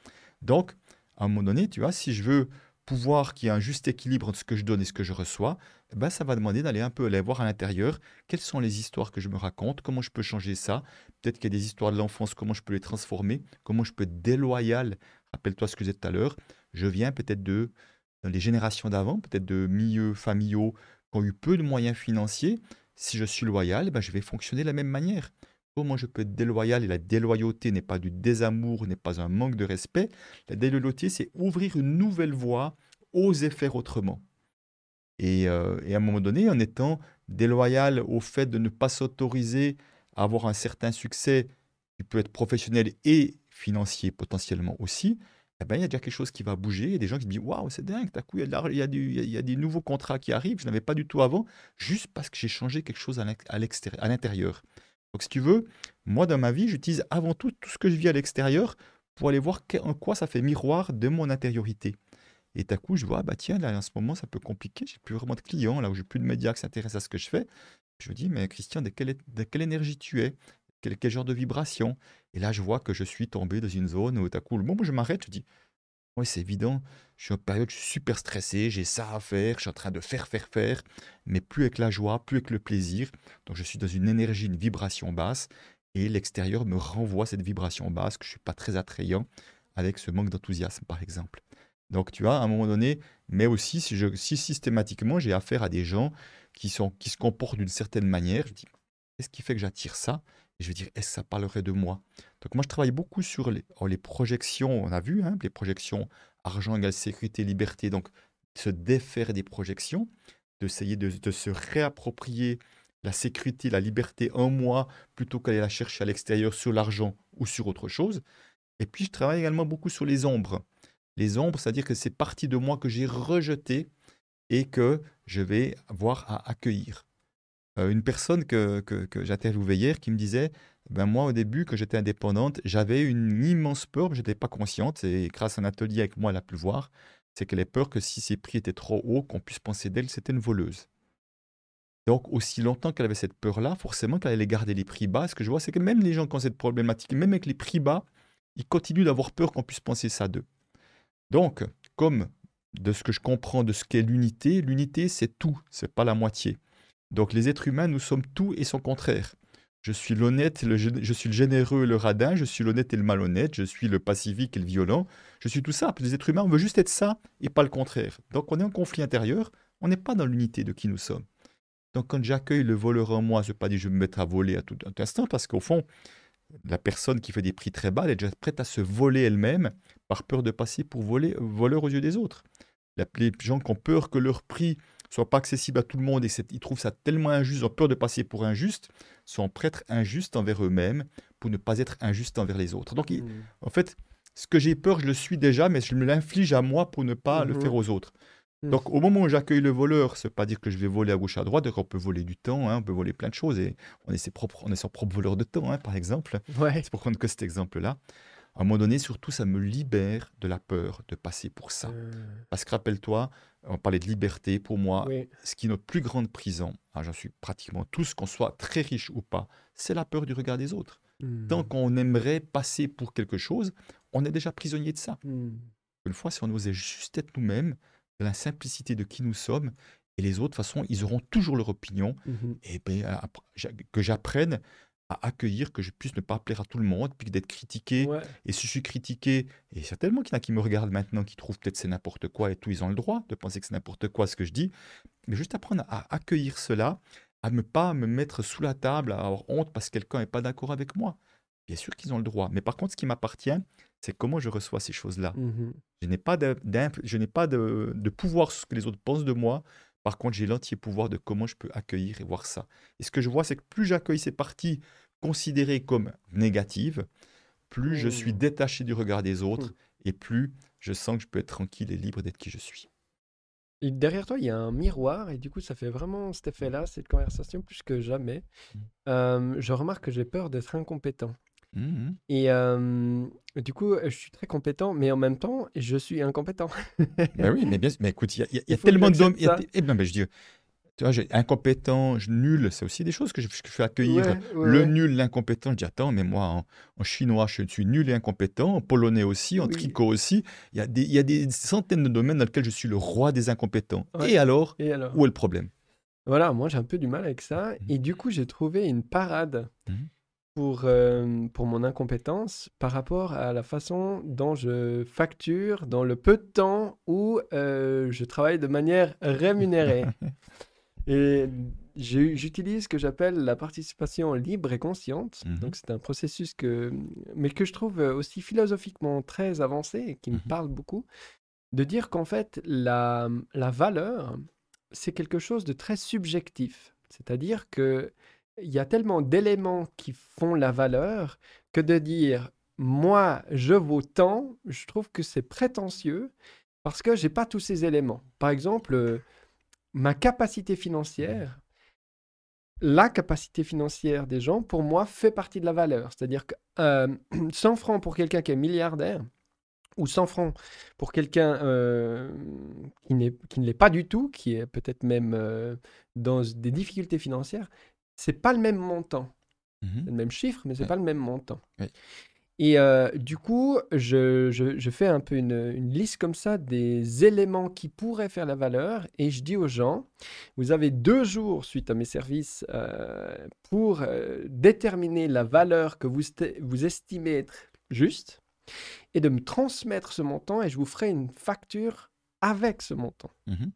Donc, à un moment donné, tu vois, si je veux pouvoir qu'il y ait un juste équilibre entre ce que je donne et ce que je reçois, eh ben ça va demander d'aller un peu aller voir à l'intérieur quelles sont les histoires que je me raconte, comment je peux changer ça. Peut-être qu'il y a des histoires de l'enfance, comment je peux les transformer, comment je peux être déloyal. Rappelle-toi ce que je disais tout à l'heure. Je viens peut-être de dans les générations d'avant, peut-être de milieux familiaux qui ont eu peu de moyens financiers. Si je suis loyal, eh ben je vais fonctionner de la même manière. Comment je peux être déloyal Et la déloyauté n'est pas du désamour, n'est pas un manque de respect. La déloyauté, c'est ouvrir une nouvelle voie, oser faire autrement. Et, euh, à un moment donné, en étant déloyal au fait de ne pas s'autoriser à avoir un certain succès, qui peut être professionnel et financier potentiellement aussi, eh ben, il y a déjà quelque chose qui va bouger. Il y a des gens qui disent Waouh, c'est dingue, d'un coup, il y a des nouveaux contrats qui arrivent, je n'avais pas du tout avant, juste parce que j'ai changé quelque chose à l'intérieur. Donc, si tu veux, moi, dans ma vie, j'utilise avant tout tout ce que je vis à l'extérieur pour aller voir en quoi ça fait miroir de mon intériorité. Et à coup, je vois, ah bah tiens, là, en ce moment, ça peut compliquer, j'ai plus vraiment de clients, là où j'ai plus de médias qui s'intéressent à ce que je fais. Je me dis, mais Christian, de quelle, énergie tu es? Quel, quel, genre de vibration? Et là, je vois que je suis tombé dans une zone où, à coup, le moment où je m'arrête, je dis, oui, c'est évident. Je suis en période, je suis super stressé, j'ai ça à faire, je suis en train de faire, faire, faire, mais plus avec la joie, plus avec le plaisir. Donc je suis dans une énergie, une vibration basse, et l'extérieur me renvoie cette vibration basse, que je ne suis pas très attrayant avec ce manque d'enthousiasme, par exemple. Donc tu vois, à un moment donné, mais aussi si, systématiquement j'ai affaire à des gens qui, sont, qui se comportent d'une certaine manière, je dis, qu'est-ce qui fait que j'attire ça? Je veux dire, est-ce que ça parlerait de moi? Donc moi, je travaille beaucoup sur les, oh, projections, on a vu, hein, les projections argent égale sécurité, liberté, donc se défaire des projections, d'essayer de, de se réapproprier la sécurité, la liberté en moi, plutôt qu'aller la chercher à l'extérieur sur l'argent ou sur autre chose. Et puis, je travaille également beaucoup sur les ombres. Les ombres, c'est-à-dire que c'est partie de moi que j'ai rejeté et que je vais avoir à accueillir. Euh, une personne que, que, que j'interviewais hier qui me disait ben moi, au début, quand j'étais indépendante, j'avais une immense peur, je n'étais pas consciente. Et grâce à un atelier avec moi, elle a pu voir. C'est qu'elle avait peur que si ses prix étaient trop hauts, qu'on puisse penser d'elle c'était une voleuse. Donc, aussi longtemps qu'elle avait cette peur-là, forcément qu'elle allait garder les prix bas. Ce que je vois, c'est que même les gens qui ont cette problématique, même avec les prix bas, ils continuent d'avoir peur qu'on puisse penser ça d'eux. Donc, comme de ce que je comprends de ce qu'est l'unité, l'unité, c'est tout, c'est pas la moitié. Donc les êtres humains, nous sommes tout et son contraire. Je suis l'honnête, je suis le généreux et le radin, je suis l'honnête et le malhonnête, je suis le pacifique et le violent, je suis tout ça. Les êtres humains, on veut juste être ça et pas le contraire. Donc on est en conflit intérieur, on n'est pas dans l'unité de qui nous sommes. Donc quand j'accueille le voleur en moi, je ne veux pas dire je vais me mettre à voler à tout, instant, parce qu'au fond, la personne qui fait des prix très bas, elle est déjà prête à se voler elle-même par peur de passer pour voler, voleur aux yeux des autres. Les gens qui ont peur que leur prix soit pas accessible à tout le monde et ils trouvent ça tellement injuste, ils ont peur de passer pour injuste, sont prêts à injustes envers eux-mêmes pour ne pas être injustes envers les autres. Donc, mmh. en fait, ce que j'ai peur, je le suis déjà, mais je me l'inflige à moi pour ne pas le mmh. faire aux autres. Mmh. Donc, au moment où j'accueille le voleur, ce n'est pas dire que je vais voler à gauche à droite. Donc, on peut voler du temps, hein, on peut voler plein de choses. Et on est, ses propres, on est son propre voleur de temps, hein, par exemple. C'est pour prendre que cet exemple-là. À un moment donné, surtout, ça me libère de la peur de passer pour ça. Euh, Parce que rappelle-toi, on parlait de liberté. Pour moi, oui. ce qui est notre plus grande prison, ah, j'en suis pratiquement tous, qu'on soit très riche ou pas, c'est la peur du regard des autres. Hmm. Tant qu'on aimerait passer pour quelque chose, on est déjà prisonnier de ça. Hmm. Une fois, si on osait juste être nous-mêmes, de la simplicité de qui nous sommes, et les autres, de toute façon, ils auront toujours leur opinion, Mhm. et ben, app- j'a- que j'apprenne à accueillir, que je puisse ne pas plaire à tout le monde, puis d'être critiqué. Ouais. Et si je suis critiqué, et certainement qu'il y en a qui me regardent maintenant, qui trouvent peut-être c'est n'importe quoi, et tout, ils ont le droit de penser que c'est n'importe quoi ce que je dis, mais juste apprendre à accueillir cela, à ne pas me mettre sous la table, à avoir honte parce que quelqu'un n'est pas d'accord avec moi. Bien sûr qu'ils ont le droit, mais par contre, ce qui m'appartient, c'est comment je reçois ces choses-là. Mhm. Je n'ai pas, de, je n'ai pas de, de pouvoir sur ce que les autres pensent de moi. Par contre, j'ai l'entier pouvoir de comment je peux accueillir et voir ça. Et ce que je vois, c'est que plus j'accueille ces parties considérées comme négatives, plus je suis Mm. détaché du regard des autres et plus je sens que je peux être tranquille et libre d'être qui je suis. Et derrière toi, il y a un miroir, et du coup, ça fait vraiment cet effet-là, cette conversation, plus que jamais. Euh, je remarque que j'ai peur d'être incompétent. Mhm. Et euh, du coup, je suis très compétent, mais en même temps, je suis incompétent. Ben oui, mais bien, mais écoute, il y a, y y tellement ça. t- eh ben, ben, je dis, tu vois, j'ai incompétent, je- nul, c'est aussi des choses que je, que je fais accueillir. Ouais, ouais, Le nul, l'incompétent, je dis attends, mais moi en, en chinois, je suis nul et incompétent, en polonais aussi, en Oui. tricot aussi. Il y, a des, il y a des centaines de domaines dans lesquels je suis le roi des incompétents. Ouais. Et alors, Et alors? où est le problème? Voilà, moi j'ai un peu du mal avec ça. Mhm. Et du coup, j'ai trouvé une parade Mhm. Pour, euh, pour mon incompétence par rapport à la façon dont je facture dans le peu de temps où euh, je travaille de manière rémunérée. et j'utilise ce que j'appelle la participation libre et consciente. Mhm. Donc c'est un processus que, mais que je trouve aussi philosophiquement très avancé et qui me Mhm. parle beaucoup, de dire qu'en fait, la, la valeur, c'est quelque chose de très subjectif. C'est-à-dire que il y a tellement d'éléments qui font la valeur que de dire moi je vaux tant, je trouve que c'est prétentieux parce que j'ai pas tous ces éléments. Par exemple, euh, ma capacité financière, la capacité financière des gens, pour moi, fait partie de la valeur. C'est-à-dire que euh, 100 francs pour quelqu'un qui est milliardaire, ou 100 francs pour quelqu'un euh, qui, ne l'est pas du tout, qui est peut-être même euh, dans des difficultés financières, c'est pas le même montant. C'est le même chiffre, mais c'est Ouais. pas le même montant. Et euh, du coup, je, je- je fais un peu une, une liste comme ça des éléments qui pourraient faire la valeur et je dis aux gens, vous avez deux jours suite à mes services euh, pour euh, déterminer la valeur que vous, vous estimez être juste et de me transmettre ce montant et je vous ferai une facture avec ce montant. Mhm.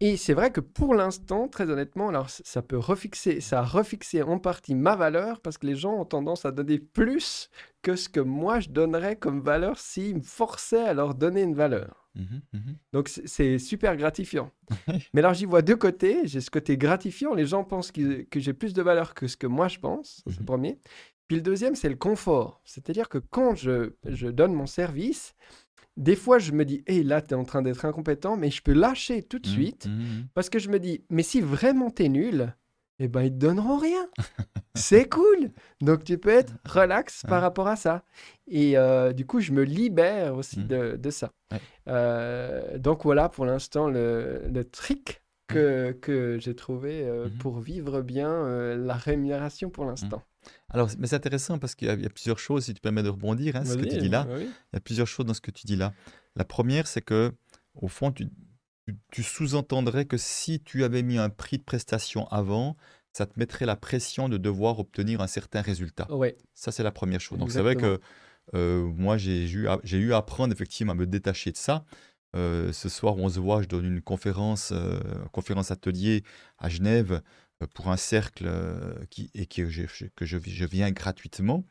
Et c'est vrai que pour l'instant, très honnêtement, alors ça peut refixer, ça a refixé en partie ma valeur parce que les gens ont tendance à donner plus que ce que moi je donnerais comme valeur s'ils me forçaient à leur donner une valeur. Mhm. Mhm. Donc c'est- super gratifiant. Mais alors j'y vois deux côtés. J'ai ce côté gratifiant, les gens pensent que j'ai plus de valeur que ce que moi je pense, c'est le premier. Puis le deuxième, c'est le confort. C'est-à-dire que quand je, je donne mon service, des fois je me dis, hé là, tu es en train d'être incompétent, mais je peux lâcher tout de Mhm. suite Mhm. parce que je me dis, mais si vraiment t'es nul, eh ben ils te donneront rien. C'est cool. Donc tu peux être relax par rapport à ça. Et euh, du coup, je me libère aussi de, de ça. Ouais. Euh, donc voilà pour l'instant le, le trick que, que j'ai trouvé euh, Mhm. pour vivre bien euh, la rémunération pour l'instant. Alors, mais c'est intéressant parce qu'il y, a il y a plusieurs choses, si tu permets de rebondir, hein, ce que tu dis là. bah oui. Il y a plusieurs choses dans ce que tu dis là. La première, c'est que, au fond, tu, tu- tu sous-entendrais que si tu avais mis un prix de prestation avant, ça te mettrait la pression de devoir obtenir un certain résultat. Ouais. Ça, c'est la première chose. Donc, c'est vrai que euh, moi, j'ai eu, à- eu à apprendre effectivement à me détacher de ça. Euh, ce soir, on se voit, je donne une conférence, euh, à Genève euh, pour un cercle qui, et que, je, que je viens gratuitement.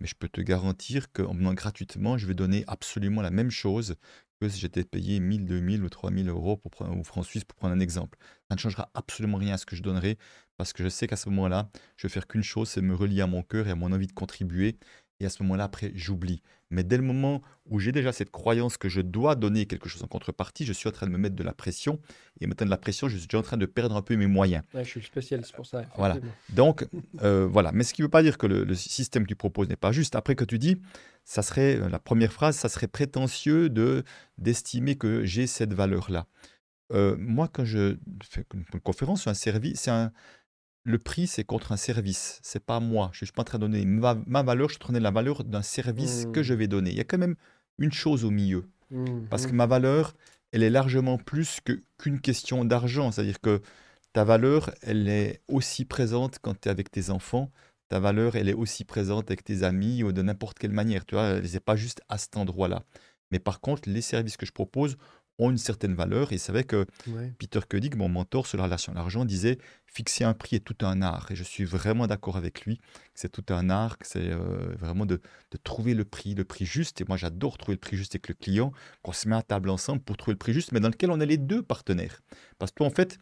Mais je peux te garantir qu'en venant gratuitement, je vais donner absolument la même chose que si j'étais payé 1000, 2000 ou 3000 euros pour prendre, ou francs suisses pour prendre un exemple. Ça ne changera absolument rien à ce que je donnerai parce que je sais qu'à ce moment-là, je vais faire qu'une chose, c'est me relier à mon cœur et à mon envie de contribuer. Et à ce moment-là, après, j'oublie. Mais dès le moment où j'ai déjà cette croyance que je dois donner quelque chose en contrepartie, je suis en train de me mettre de la pression. Et mettant de la pression, je suis déjà en train de perdre un peu mes moyens. Ouais, je suis spécialiste pour ça. Voilà. Donc, euh, voilà. Mais ce qui ne veut pas dire que le, le système que tu proposes n'est pas juste. Après que tu dis, ça serait, la première phrase, ça serait prétentieux de d'estimer que j'ai cette valeur-là. Euh, moi, quand je fais une conférence sur un service, c'est un, le prix, c'est contre un service. C'est pas moi. Je suis pas en train de donner ma, valeur, je suis en train de donner la valeur d'un service que je mmh. vais donner. Il y a quand même une chose au milieu. Parce que mmh. ma valeur, elle est largement plus qu'une question d'argent. C'est-à-dire que ta valeur, elle est aussi présente quand tu es avec tes enfants. Ta valeur, elle est aussi présente avec tes amis ou de n'importe quelle manière. Tu vois, elle n'est pas juste à cet endroit-là. Mais par contre, les services que je propose ont une certaine valeur. Et c'est vrai que Peter Koenig, mon mentor sur la relation à l'argent, disait fixer un prix est tout un art. Et je suis vraiment d'accord avec lui. C'est tout un art, c'est euh, vraiment de, trouver le prix, le prix juste. Et moi, j'adore trouver le prix juste avec le client, qu'on se met à table ensemble pour trouver le prix juste, mais dans lequel on est les deux partenaires. Parce que toi, en fait,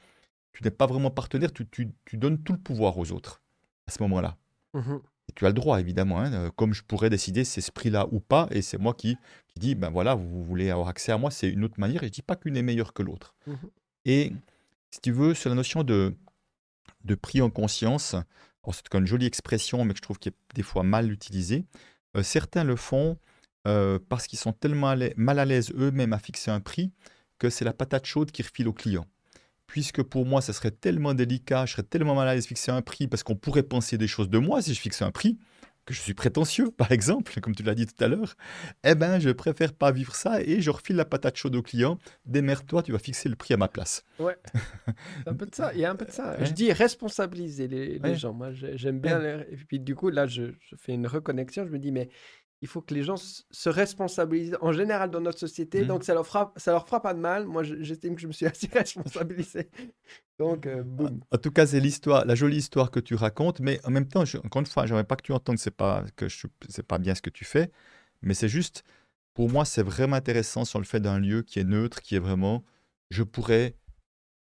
tu n'es pas vraiment partenaire, tu, donnes tout le pouvoir aux autres à ce moment-là. Mmh tu as le droit, évidemment, hein, euh, comme je pourrais décider c'est ce prix-là ou pas, et c'est moi qui, qui dis, ben voilà, vous, voulez avoir accès à moi, c'est une autre manière, et je dis pas qu'une est meilleure que l'autre. Mmh et si tu veux, sur la notion de, de prix en conscience, c'est une jolie expression, mais que je trouve qui est des fois mal utilisée, euh, certains le font euh, parce qu'ils sont tellement mal à l'aise eux-mêmes à fixer un prix que c'est la patate chaude qui refile au client puisque pour moi, ça serait tellement délicat, je serais tellement mal à l'aise fixer un prix, parce qu'on pourrait penser des choses de moi si je fixe un prix, que je suis prétentieux, par exemple, comme tu l'as dit tout à l'heure, eh ben, je préfère pas vivre ça et je refile la patate chaude au client. Démerde-toi, tu vas fixer le prix à ma place. Ouais, un peu de ça. Il y a un peu de ça. Je dis responsabiliser les, gens. Moi, j'aime bien. Et puis, du coup, là, je, je, fais une reconnexion. Je me dis, mais il faut que les gens se responsabilisent en général dans notre société. Mmh. Donc, ça leur, fera, ça leur fera pas de mal. Moi, j'estime que je me suis assez responsabilisé. Donc, euh, boum. En tout cas, c'est l'histoire, la jolie histoire que tu racontes. Mais en même temps, encore une fois, j'aimerais pas que tu entendes c'est pas, que c'est pas bien ce que tu fais. Mais c'est juste, pour moi, c'est vraiment intéressant sur le fait d'un lieu qui est neutre, qui est vraiment, je pourrais,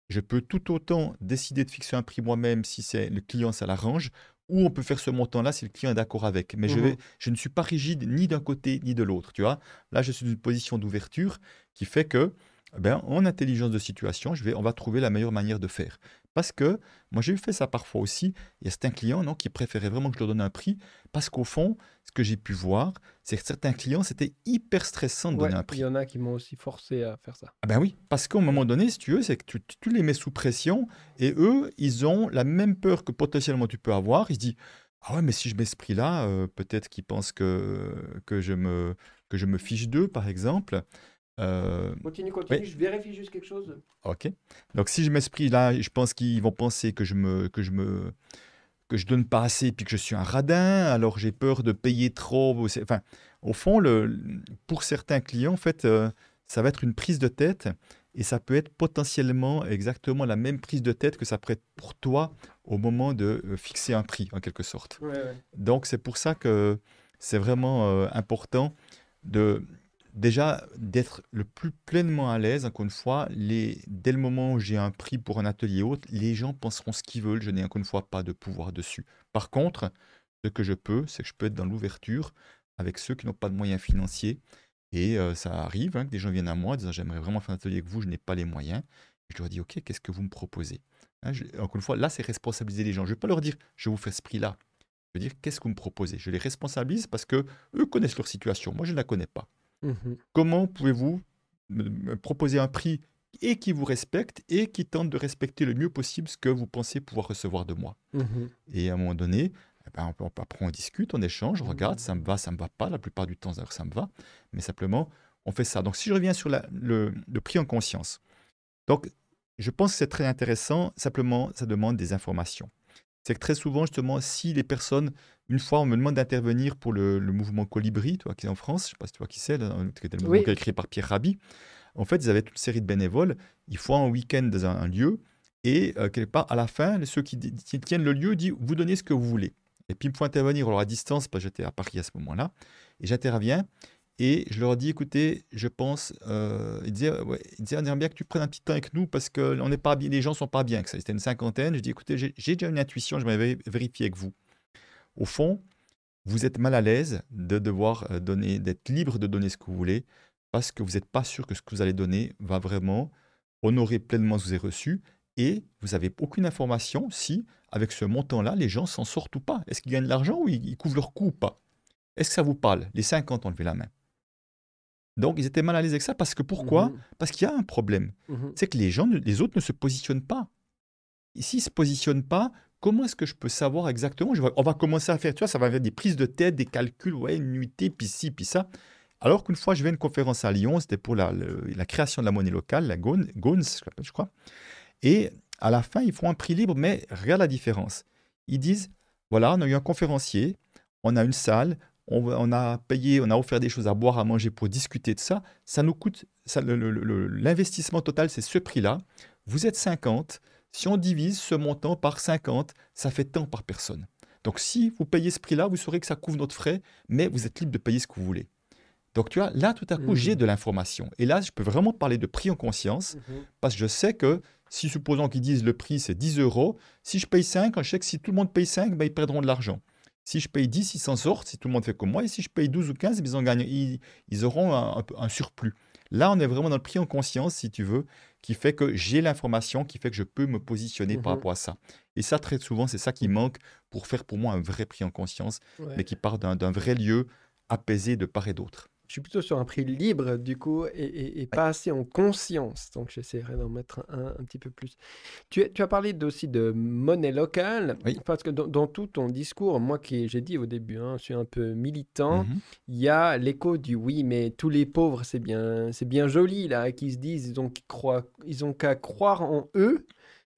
je peux tout autant décider de fixer un prix moi-même si c'est le client, ça l'arrange, ou on peut faire ce montant-là si le client est d'accord avec. Mais je, vais, je ne suis pas rigide ni d'un côté ni de l'autre. Tu vois, là, je suis dans une position d'ouverture qui fait que, ben, en intelligence de situation, je vais, on va trouver la meilleure manière de faire. Parce que moi, j'ai fait ça parfois aussi. Il y a certains clients non, qui préféraient vraiment que je leur donne un prix parce qu'au fond, ce que j'ai pu voir, c'est que certains clients, c'était hyper stressant de donner un prix. Il y en a qui m'ont aussi forcé à faire ça. Ah ben oui, parce qu'à un moment donné, si tu veux, c'est que tu, tu, les mets sous pression et eux, ils ont la même peur que potentiellement tu peux avoir. Ils se disent Ah ouais, mais si je mets ce prix-là, euh, peut-être qu'ils pensent que, que, je me, que je me fiche d'eux, par exemple. Euh, continue, continue, je vérifie juste quelque chose. Ok. Donc si je mets ce prix-là, je pense qu'ils vont penser que je me, que je me, que je donne pas assez, puis que je suis un radin. Alors j'ai peur de payer trop. Enfin, au fond, le, pour certains clients, en fait, euh, ça va être une prise de tête, et ça peut être potentiellement exactement la même prise de tête que ça pourrait être pour toi au moment de euh, fixer un prix, en quelque sorte. Donc c'est pour ça que c'est vraiment important de déjà d'être le plus pleinement à l'aise, encore une fois, dès le moment où j'ai un prix pour un atelier haute, les gens penseront ce qu'ils veulent, je n'ai encore une fois pas de pouvoir dessus. Par contre, ce que je peux, c'est que je peux être dans l'ouverture avec ceux qui n'ont pas de moyens financiers. Et euh, ça arrive hein, que des gens viennent à moi disant j'aimerais vraiment faire un atelier avec vous, je n'ai pas les moyens. je leur dis ok, qu'est-ce que vous me proposez? Hein, Encore une fois, là c'est responsabiliser les gens. Je ne vais pas leur dire je vous fais ce prix-là. Je veux dire qu'est-ce que vous me proposez? Je les responsabilise parce que eux connaissent leur situation. Moi je ne la connais pas. Mmh Comment pouvez-vous me proposer un prix et qui vous respecte et qui tente de respecter le mieux possible ce que vous pensez pouvoir recevoir de moi? Mmh Et à un moment donné, eh ben, on, discute, on échange, on regarde, ça me va, ça me va pas. La plupart du temps, ça me va. Mais simplement, on fait ça. Donc, si je reviens sur le, le prix en conscience, donc je pense que c'est très intéressant. Simplement, ça demande des informations c'est que très souvent, justement, si les personnes, une fois, on me demande d'intervenir pour le, mouvement Colibri, toi, qui est en France, je ne sais pas si tu vois qui c'est, le mouvement qui est écrit par Pierre Rabhi. En fait, ils avaient toute une série de bénévoles. Ils font un week-end dans un, lieu et euh, quelque part, à la fin, ceux qui, tiennent le lieu disent Vous donnez ce que vous voulez. Et puis, il me faut intervenir alors à distance, parce que j'étais à Paris à ce moment-là. Et j'interviens. Et je leur dis, écoutez, je pense, euh, ils disaient, ils on aimerait bien que tu prennes un petit temps avec nous parce que on pas bien, les gens sont pas bien. C'était une cinquantaine. Je dis, écoutez, j'ai déjà une intuition, je vais vérifier avec vous. Au fond, vous êtes mal à l'aise de devoir euh, donner, d'être libre de donner ce que vous voulez parce que vous n'êtes pas sûr que ce que vous allez donner va vraiment honorer pleinement ce que vous avez reçu et vous n'avez aucune information si, avec ce montant-là, les gens s'en sortent ou pas. Est-ce qu'ils gagnent de l'argent ou ils couvrent leur coût ou pas? Est-ce que ça vous parle? Les 50 ont levé la main. Donc, ils étaient mal à l'aise avec ça parce que pourquoi? Mhm. Parce qu'il y a un problème. Mhm. C'est que les gens, les autres ne se positionnent pas. S'ils ne se positionnent pas, comment est-ce que je peux savoir exactement? Je vais- On va commencer à faire, tu vois, ça va faire des prises de tête, des calculs, ouais, une nuitée, puis ci, puis ça. Alors qu'une fois, je vais à une conférence à Lyon, c'était pour la, le- la création de la monnaie locale, la GONS, je crois. Et à la fin, ils font un prix libre, mais regarde la différence. Ils disent, voilà, on a eu un conférencier, on a une salle, on, a payé, on a offert des choses à boire, à manger pour discuter de ça. Ça nous coûte, l'investissement total, c'est ce prix-là. Vous êtes 50. Si on divise ce montant par 50, ça fait tant par personne. Donc si vous payez ce prix-là, vous saurez que ça couvre notre frais, mais vous êtes libre de payer ce que vous voulez. Donc tu vois, là, tout à coup, j'ai de l'information. Et là, je peux vraiment parler de prix en conscience, Mhm. parce que je sais que si, supposons qu'ils disent le prix, c'est 10 euros, si je paye 5, je sais que si tout le monde paye 5, ben, ils perdront de l'argent. Si je paye 10, ils s'en sortent, si tout le monde fait comme moi. Et si je paye 12 ou 15, ils, en gagnent, ils, ils auront un, surplus. Là, on est vraiment dans le prix en conscience, si tu veux, qui fait que j'ai l'information, qui fait que je peux me positionner par Mhm. rapport à ça. Et ça, très souvent, c'est ça qui manque pour faire pour moi un vrai prix en conscience, Ouais. mais qui part d'un vrai lieu apaisé de part et d'autre. Je suis plutôt sur un prix libre, du coup, et, et- et pas assez en conscience. Donc, j'essaierai d'en mettre un, un petit peu plus. Tu, as- tu as parlé aussi de monnaie locale, Oui. parce que dans, dans tout ton discours, moi qui j'ai dit au début, hein, je suis un peu militant, Mhm. il y a l'écho du oui, mais tous les pauvres, c'est bien, c'est bien joli, là, qui se disent, ils ont, croient, ils ont qu'à croire en eux.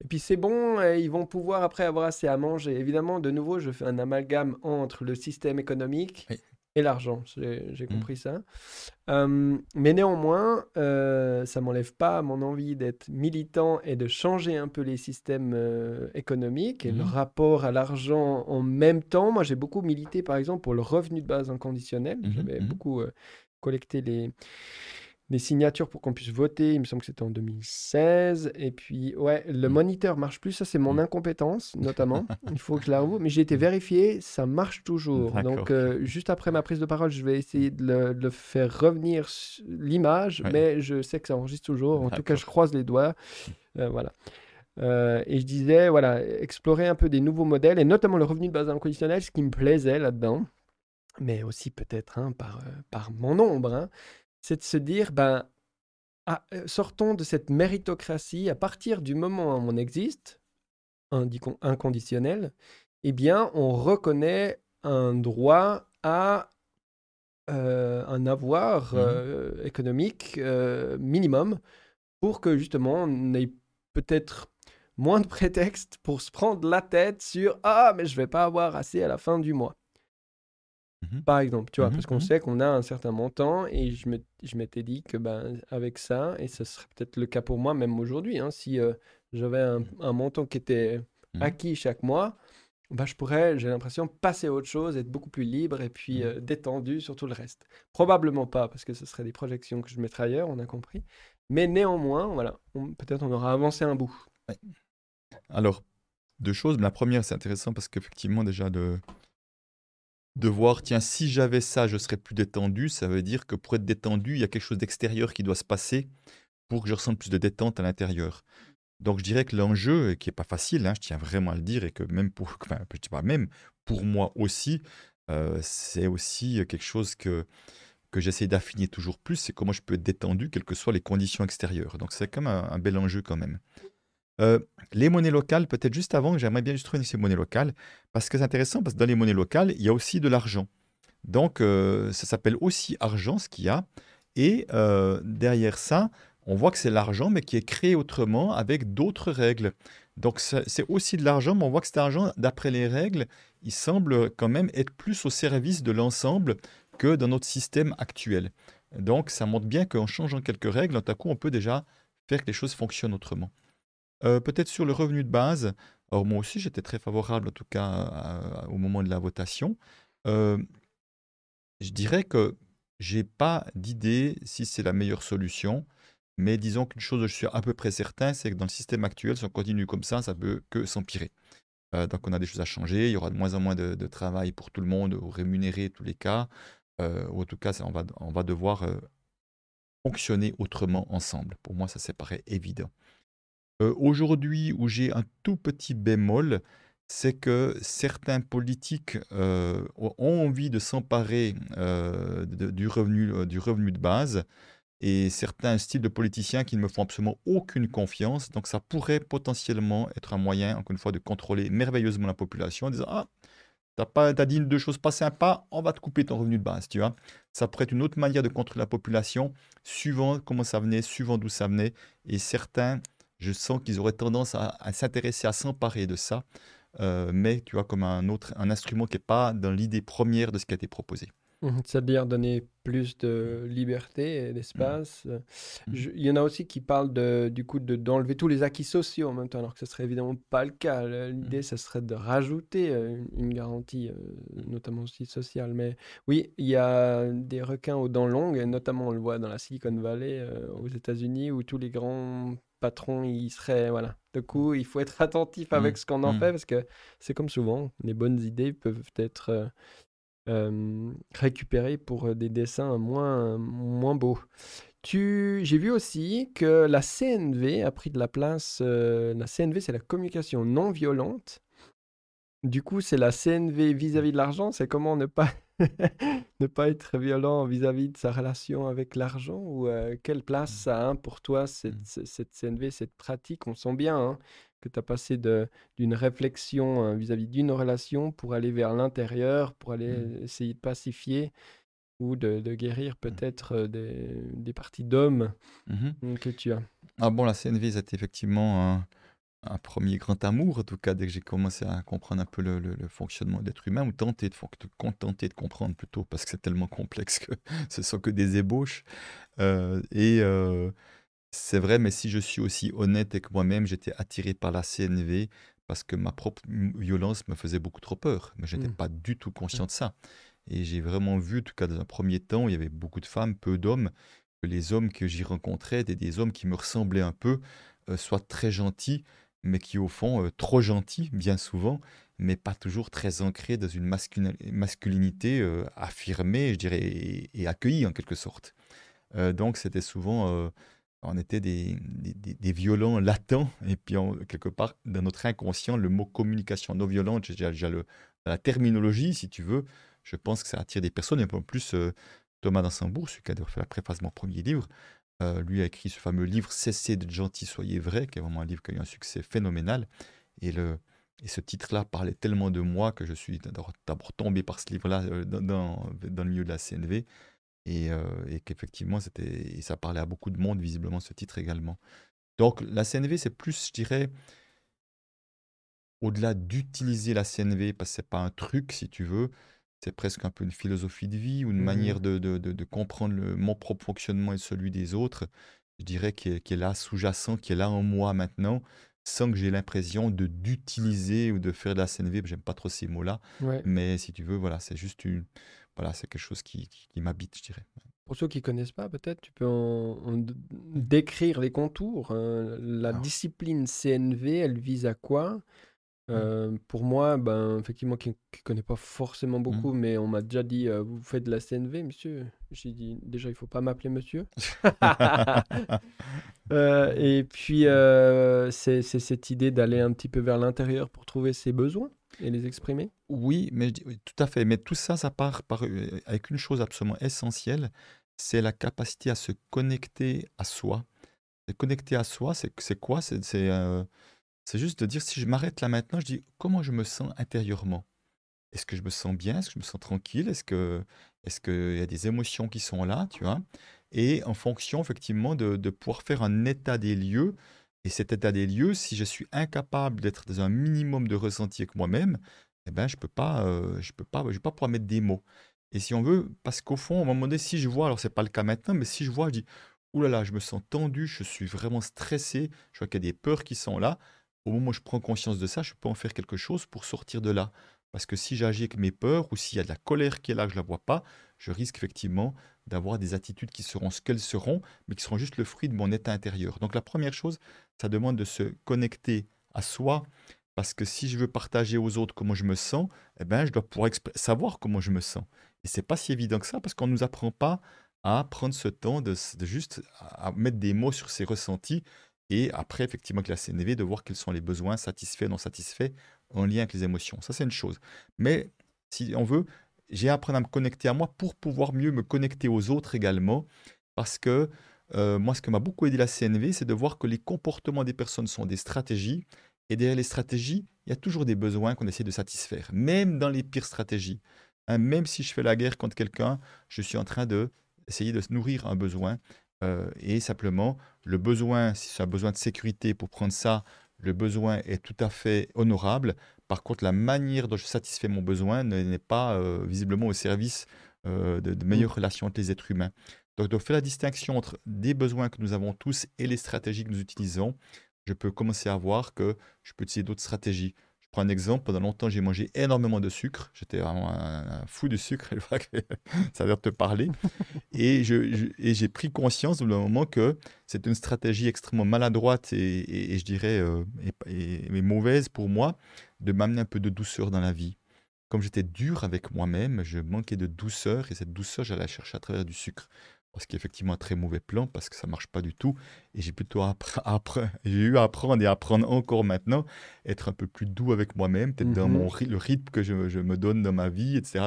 Et puis c'est bon, ils vont pouvoir après avoir assez à manger. Évidemment, de nouveau, je fais un amalgame entre le système économique Oui. Et l'argent. J'ai Mhm. compris ça. Euh, mais néanmoins, euh, ça m'enlève pas mon envie d'être militant et de changer un peu les systèmes euh, économiques et le Mhm. rapport à l'argent en même temps. Moi, j'ai beaucoup milité, par exemple, pour le revenu de base inconditionnel. Mhm, J'avais beaucoup euh, collecté les, les signatures pour qu'on puisse voter. Il me semble que c'était en 2016. Et puis, ouais, le Mhm. moniteur marche plus. Ça, c'est mon Mhm. incompétence, notamment. Il faut que je l'avoue. Mais j'ai été vérifié, ça marche toujours. Donc, euh, juste après ma prise de parole, je vais essayer de le, de le faire revenir l'image. Ouais. Mais je sais que ça enregistre toujours. En tout cas, je croise les doigts. Euh, voilà. Euh, et je disais, voilà, explorer un peu des nouveaux modèles, et notamment le revenu de base inconditionnel, ce qui me plaisait là-dedans, mais aussi peut-être hein, par, euh, par mon nombre, hein, c'est de se dire, ben, ah, euh, sortons de cette méritocratie, à partir du moment où on existe, indiquons inconditionnel, eh bien, on reconnaît un droit à euh, un avoir Mhm. euh, économique euh, minimum pour que justement on ait peut-être moins de prétextes pour se prendre la tête sur ah mais je vais pas avoir assez à la fin du mois Mhm. par exemple tu vois Mhm, parce qu'on mhm. sait qu'on a un certain montant et je me je m'étais dit que ben avec ça et ce serait peut-être le cas pour moi même aujourd'hui hein, si euh, j'avais un, un montant qui était acquis chaque mois bah, je pourrais, j'ai l'impression, passer à autre chose, être beaucoup plus libre et puis euh, détendu sur tout le reste. Probablement pas, parce que ce serait des projections que je mettrais ailleurs, on a compris. Mais néanmoins, voilà, peut-être on aura avancé un bout. Alors, deux choses. La première, c'est intéressant parce qu'effectivement, déjà, de, de voir, tiens, si j'avais ça, je serais plus détendu. Ça veut dire que pour être détendu, il y a quelque chose d'extérieur qui doit se passer pour que je ressente plus de détente à l'intérieur. Donc, je dirais que l'enjeu, qui n'est pas facile, hein, je tiens vraiment à le dire, et que même pour, même, pour moi aussi, euh, c'est aussi quelque chose que, que j'essaie d'affiner toujours plus, c'est comment je peux être détendu, quelles que soient les conditions extérieures. Donc, c'est comme un, un bel enjeu quand même. Euh, les monnaies locales, peut-être juste avant, j'aimerais bien juste revenir sur les monnaies locales, parce que c'est intéressant, parce que dans les monnaies locales, il y a aussi de l'argent. Donc, euh, ça s'appelle aussi argent, ce qu'il y a. Et euh, derrière ça, on voit que c'est l'argent, mais qui est créé autrement, avec d'autres règles. Donc, c'est aussi de l'argent, mais on voit que cet argent, d'après les règles, il semble quand même être plus au service de l'ensemble que dans notre système actuel. Donc, ça montre bien qu'en changeant quelques règles, tout à coup, on peut déjà faire que les choses fonctionnent autrement. Euh, Peut-être sur le revenu de base. Alors moi aussi, j'étais très favorable, en tout cas, au moment de la votation. Euh, je dirais que j'ai pas d'idée si c'est la meilleure solution, mais disons qu'une chose, je suis à peu près certain, c'est que dans le système actuel, si on continue comme ça, ça peut que s'empirer. Euh, donc on a des choses à changer, il y aura de moins en moins de, travail pour tout le monde, ou rémunérer tous les cas, ou en tout cas, on, va, devoir fonctionner autrement ensemble. Pour moi, ça, ça paraît évident. Euh, Aujourd'hui, où j'ai un tout petit bémol, c'est que certains politiques euh, ont envie de s'emparer euh, du, revenu, de base et certains styles de politiciens qui ne me font absolument aucune confiance. Donc ça pourrait potentiellement être un moyen, encore une fois, de contrôler merveilleusement la population en disant Ah, t'as dit deux choses pas sympas, on va te couper ton revenu de base, tu vois. Ça pourrait être une autre manière de contrôler la population, suivant comment ça venait, suivant d'où ça venait. Et certains, je sens qu'ils auraient tendance à, à s'intéresser, à s'emparer de ça. Euh, mais tu vois, comme un autre, un instrument qui n'est pas dans l'idée première de ce qui a été proposé. Mmh, c'est-à-dire donner plus de liberté et d'espace. Mmh. Mmh. Il y en a aussi qui parlent de, du coup de, d'enlever tous les acquis sociaux en même temps, alors que ce serait évidemment pas le cas. L'idée, ce serait de rajouter euh, une, garantie, euh, notamment aussi sociale. Mais oui, il y a des requins aux dents longues, et notamment on le voit dans la Silicon Valley aux États-Unis, où tous les grands patron, il serait. Voilà. De coup, il faut être attentif avec mmh. ce qu'on en mmh. fait parce que c'est comme souvent, les bonnes idées peuvent être euh, euh, récupérées pour euh, des dessins moins, moins beaux. Tu... J'ai vu aussi que la CNV a pris de la place. la CNV, c'est la communication non violente. Du coup, c'est la CNV vis-à-vis de l'argent. C'est comment ne pas ne pas être violent vis-à-vis de sa relation avec l'argent ou euh, quelle place mmh. ça a pour toi, cette, mmh. cette, CNV, cette pratique? On sent bien hein, que tu as passé d'une réflexion hein, vis-à-vis d'une relation pour aller vers l'intérieur, pour aller mmh. essayer de pacifier ou de, guérir peut-être des, des, parties d'hommes que tu as. Ah bon, la CNV, c'est effectivement un premier grand amour, en tout cas, dès que j'ai commencé à comprendre un peu le, fonctionnement d'être humain, ou tenter de, contenter de comprendre plutôt, parce que c'est tellement complexe que ce sont que des ébauches. Euh, et euh, c'est vrai, mais si je suis aussi honnête avec moi-même, j'étais attiré par la CNV parce que ma propre violence me faisait beaucoup trop peur, mais je n'étais mmh. pas du tout conscient de ça. Et j'ai vraiment vu, en tout cas dans un premier temps, il y avait beaucoup de femmes, peu d'hommes, que les hommes que j'y rencontrais étaient des hommes qui me ressemblaient un peu, euh, soit très gentils, mais qui au fond euh, trop gentil bien souvent, mais pas toujours très ancré dans une masculinité euh, affirmée, je dirais, et, accueillie en quelque sorte. Euh, donc c'était souvent, on était des, des, violents latents, et puis quelque part dans notre inconscient, le mot communication non violente, déjà le, la terminologie, si tu veux, je pense que ça attire des personnes, et peu plus Thomas Dansembourg, celui qui a fait la préface de mon premier livre, euh, lui a écrit ce fameux livre Cessez d'être gentil, soyez vrai, qui est vraiment un livre qui a eu un succès phénoménal. Et, le, et ce titre-là parlait tellement de moi que je suis d'abord tombé par ce livre-là euh, dans, dans, le milieu de la CNV. Et, euh, et qu'effectivement, c'était, ça parlait à beaucoup de monde, visiblement, ce titre également. Donc, la CNV, c'est plus, je dirais, au-delà d'utiliser la CNV, parce que c'est pas un truc, si tu veux, c'est presque un peu une philosophie de vie ou une mmh manière de, de, de, comprendre le, mon propre fonctionnement et celui des autres, je dirais, qui est, là, sous-jacent, qui est là en moi maintenant, sans que j'ai l'impression de d'utiliser ou de faire de la CNV. J'aime pas trop ces mots-là, mais si tu veux, voilà, c'est juste une, voilà, c'est quelque chose qui, qui, m'habite, je dirais. Pour ceux qui connaissent pas, peut-être, tu peux en, décrire les contours. Hein. La discipline CNV, elle vise à quoi? Euh, pour moi, ben, effectivement, qui ne connaît pas forcément mmh. beaucoup, mais on m'a déjà dit euh, Vous faites de la CNV, monsieur? J'ai dit Déjà, il faut pas m'appeler monsieur. Euh, et puis, c'est cette idée d'aller un petit peu vers l'intérieur pour trouver ses besoins et les exprimer Oui, mais tout à fait. Mais tout ça, ça part par, avec une chose absolument essentielle c'est la capacité à se connecter à soi. Se connecter à soi, c'est quoi? C'est c'est juste de dire, si je m'arrête là maintenant, je dis, comment je me sens intérieurement? Est-ce que je me sens bien? Est-ce que je me sens tranquille? Est-ce que, est-ce qu'il y a des émotions qui sont là, tu vois? Et en fonction, effectivement, de, de pouvoir faire un état des lieux. Et cet état des lieux, si je suis incapable d'être dans un minimum de ressenti avec moi-même, eh ben, je peux pas, euh, je peux pas, pas pouvoir mettre des mots. Et si on veut, parce qu'au fond, à un moment donné, si je vois, alors c'est pas le cas maintenant, mais si je vois, je dis, oulala, là là, je me sens tendu, je suis vraiment stressé, je vois qu'il y a des peurs qui sont là au moment où je prends conscience de ça, je peux en faire quelque chose pour sortir de là. Parce que si j'agis avec mes peurs ou s'il y a de la colère qui est là, je ne la vois pas, je risque effectivement d'avoir des attitudes qui seront ce qu'elles seront, mais qui seront juste le fruit de mon état intérieur. Donc la première chose, ça demande de se connecter à soi, parce que si je veux partager aux autres comment je me sens, eh ben, je dois pouvoir savoir comment je me sens. Et c'est pas si évident que ça, parce qu'on ne nous apprend pas à prendre ce temps de, de juste à mettre des mots sur ses ressentis Et après, effectivement, avec la CNV, de voir quels sont les besoins satisfaits, non satisfaits, en lien avec les émotions. Ça, c'est une chose. Mais si on veut, j'ai appris à me connecter à moi pour pouvoir mieux me connecter aux autres également. Parce que euh, moi, ce que m'a beaucoup aidé la CNV, c'est de voir que les comportements des personnes sont des stratégies. Et derrière les stratégies, il y a toujours des besoins qu'on essaie de satisfaire, même dans les pires stratégies. Hein, même si je fais la guerre contre quelqu'un, je suis en train de essayer de nourrir un besoin. Euh, et simplement, le besoin, si c'est un besoin de sécurité pour prendre ça, le besoin est tout à fait honorable. Par contre, la manière dont je satisfais mon besoin n'est pas euh, visiblement au service de, de, meilleures mmh. relations entre les êtres humains. Donc, de faire la distinction entre des besoins que nous avons tous et les stratégies que nous utilisons, je peux commencer à voir que je peux utiliser d'autres stratégies. Je prends un exemple, pendant longtemps, j'ai mangé énormément de sucre. J'étais vraiment un, fou de sucre, ça a l'air de te parler. et, j'ai pris conscience au moment que c'est une stratégie extrêmement maladroite et, je dirais euh, mauvaise pour moi de m'amener un peu de douceur dans la vie. Comme j'étais dur avec moi-même, je manquais de douceur et cette douceur, j'allais la chercher à travers du sucre ce qui est effectivement un très mauvais plan parce que ça marche pas du tout. Et j'ai plutôt j'ai eu à apprendre et apprendre encore maintenant, être un peu plus doux avec moi-même, peut-être dans mon le rythme que je, me donne dans ma vie, etc.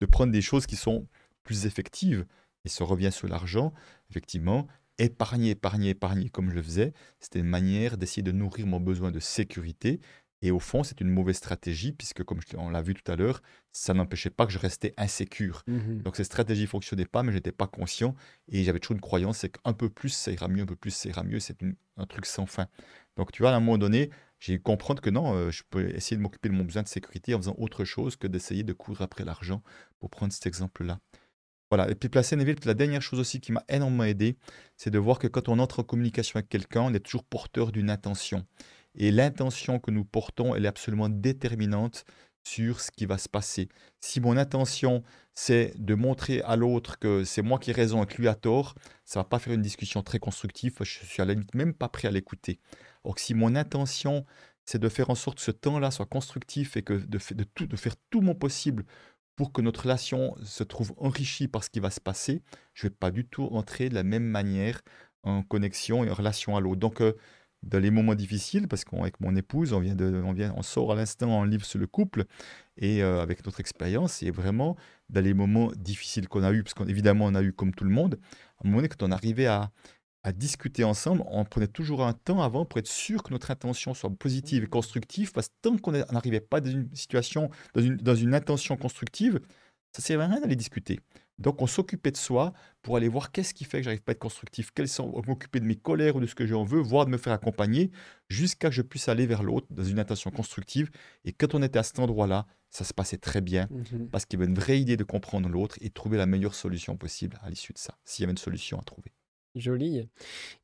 de prendre des choses qui sont plus effectives. Et ça revient sur l'argent, effectivement. Épargner, épargner, épargner comme je le faisais, c'était une manière d'essayer de nourrir mon besoin de sécurité et au fond, c'est une mauvaise stratégie, puisque comme on l'a vu tout à l'heure, ça n'empêchait pas que je restais insécure. Mmh Donc cette stratégie ne fonctionnait pas, mais je n'étais pas conscient. Et j'avais toujours une croyance, c'est qu'un peu plus, ça ira mieux, un peu plus, ça ira mieux. C'est un truc sans fin. Donc tu vois, à un moment donné, j'ai eu comprendre que non, euh, je peux essayer de m'occuper de mon besoin de sécurité en faisant autre chose que d'essayer de courir après l'argent, pour prendre cet exemple-là. Voilà. Et puis placer Neville, la dernière chose aussi qui m'a énormément aidé, c'est de voir que quand on entre en communication avec quelqu'un, on est toujours porteur d'une intention. Et l'intention que nous portons, elle est absolument déterminante sur ce qui va se passer. Si mon intention, c'est de montrer à l'autre que c'est moi qui ai raison et que lui a tort, ça va pas faire une discussion très constructive. Je suis à la limite même pas prêt à l'écouter. Or, si mon intention, c'est de faire en sorte que ce temps-là soit constructif et que de faire tout mon possible pour que notre relation se trouve enrichie par ce qui va se passer, je ne vais pas du tout entrer de la même manière en connexion et en relation à l'autre. Donc, euh, dans les moments difficiles, parce qu'avec mon épouse, on, vient de, on, vient, on sort à l'instant un livre sur le couple, et euh, avec notre expérience, et vraiment, dans les moments difficiles qu'on a eu, parce qu'évidemment, on a eu comme tout le monde, à un moment donné, quand on arrivait à, à discuter ensemble, on prenait toujours un temps avant pour être sûr que notre intention soit positive et constructive, parce que tant qu'on n'arrivait pas dans une situation, dans une, dans une intention constructive, ça ne servait à rien d'aller discuter. Donc, on s'occupait de soi pour aller voir qu'est-ce qui fait que j'arrive pas à être constructif, quels sont m'occuper de mes colères ou de ce que j'en veux, voire de me faire accompagner, jusqu'à que je puisse aller vers l'autre dans une intention constructive. Et quand on était à cet endroit-là, ça se passait très bien mmh parce qu'il y avait une vraie idée de comprendre l'autre et trouver la meilleure solution possible à l'issue de ça, s'il y avait une solution à trouver. Joli.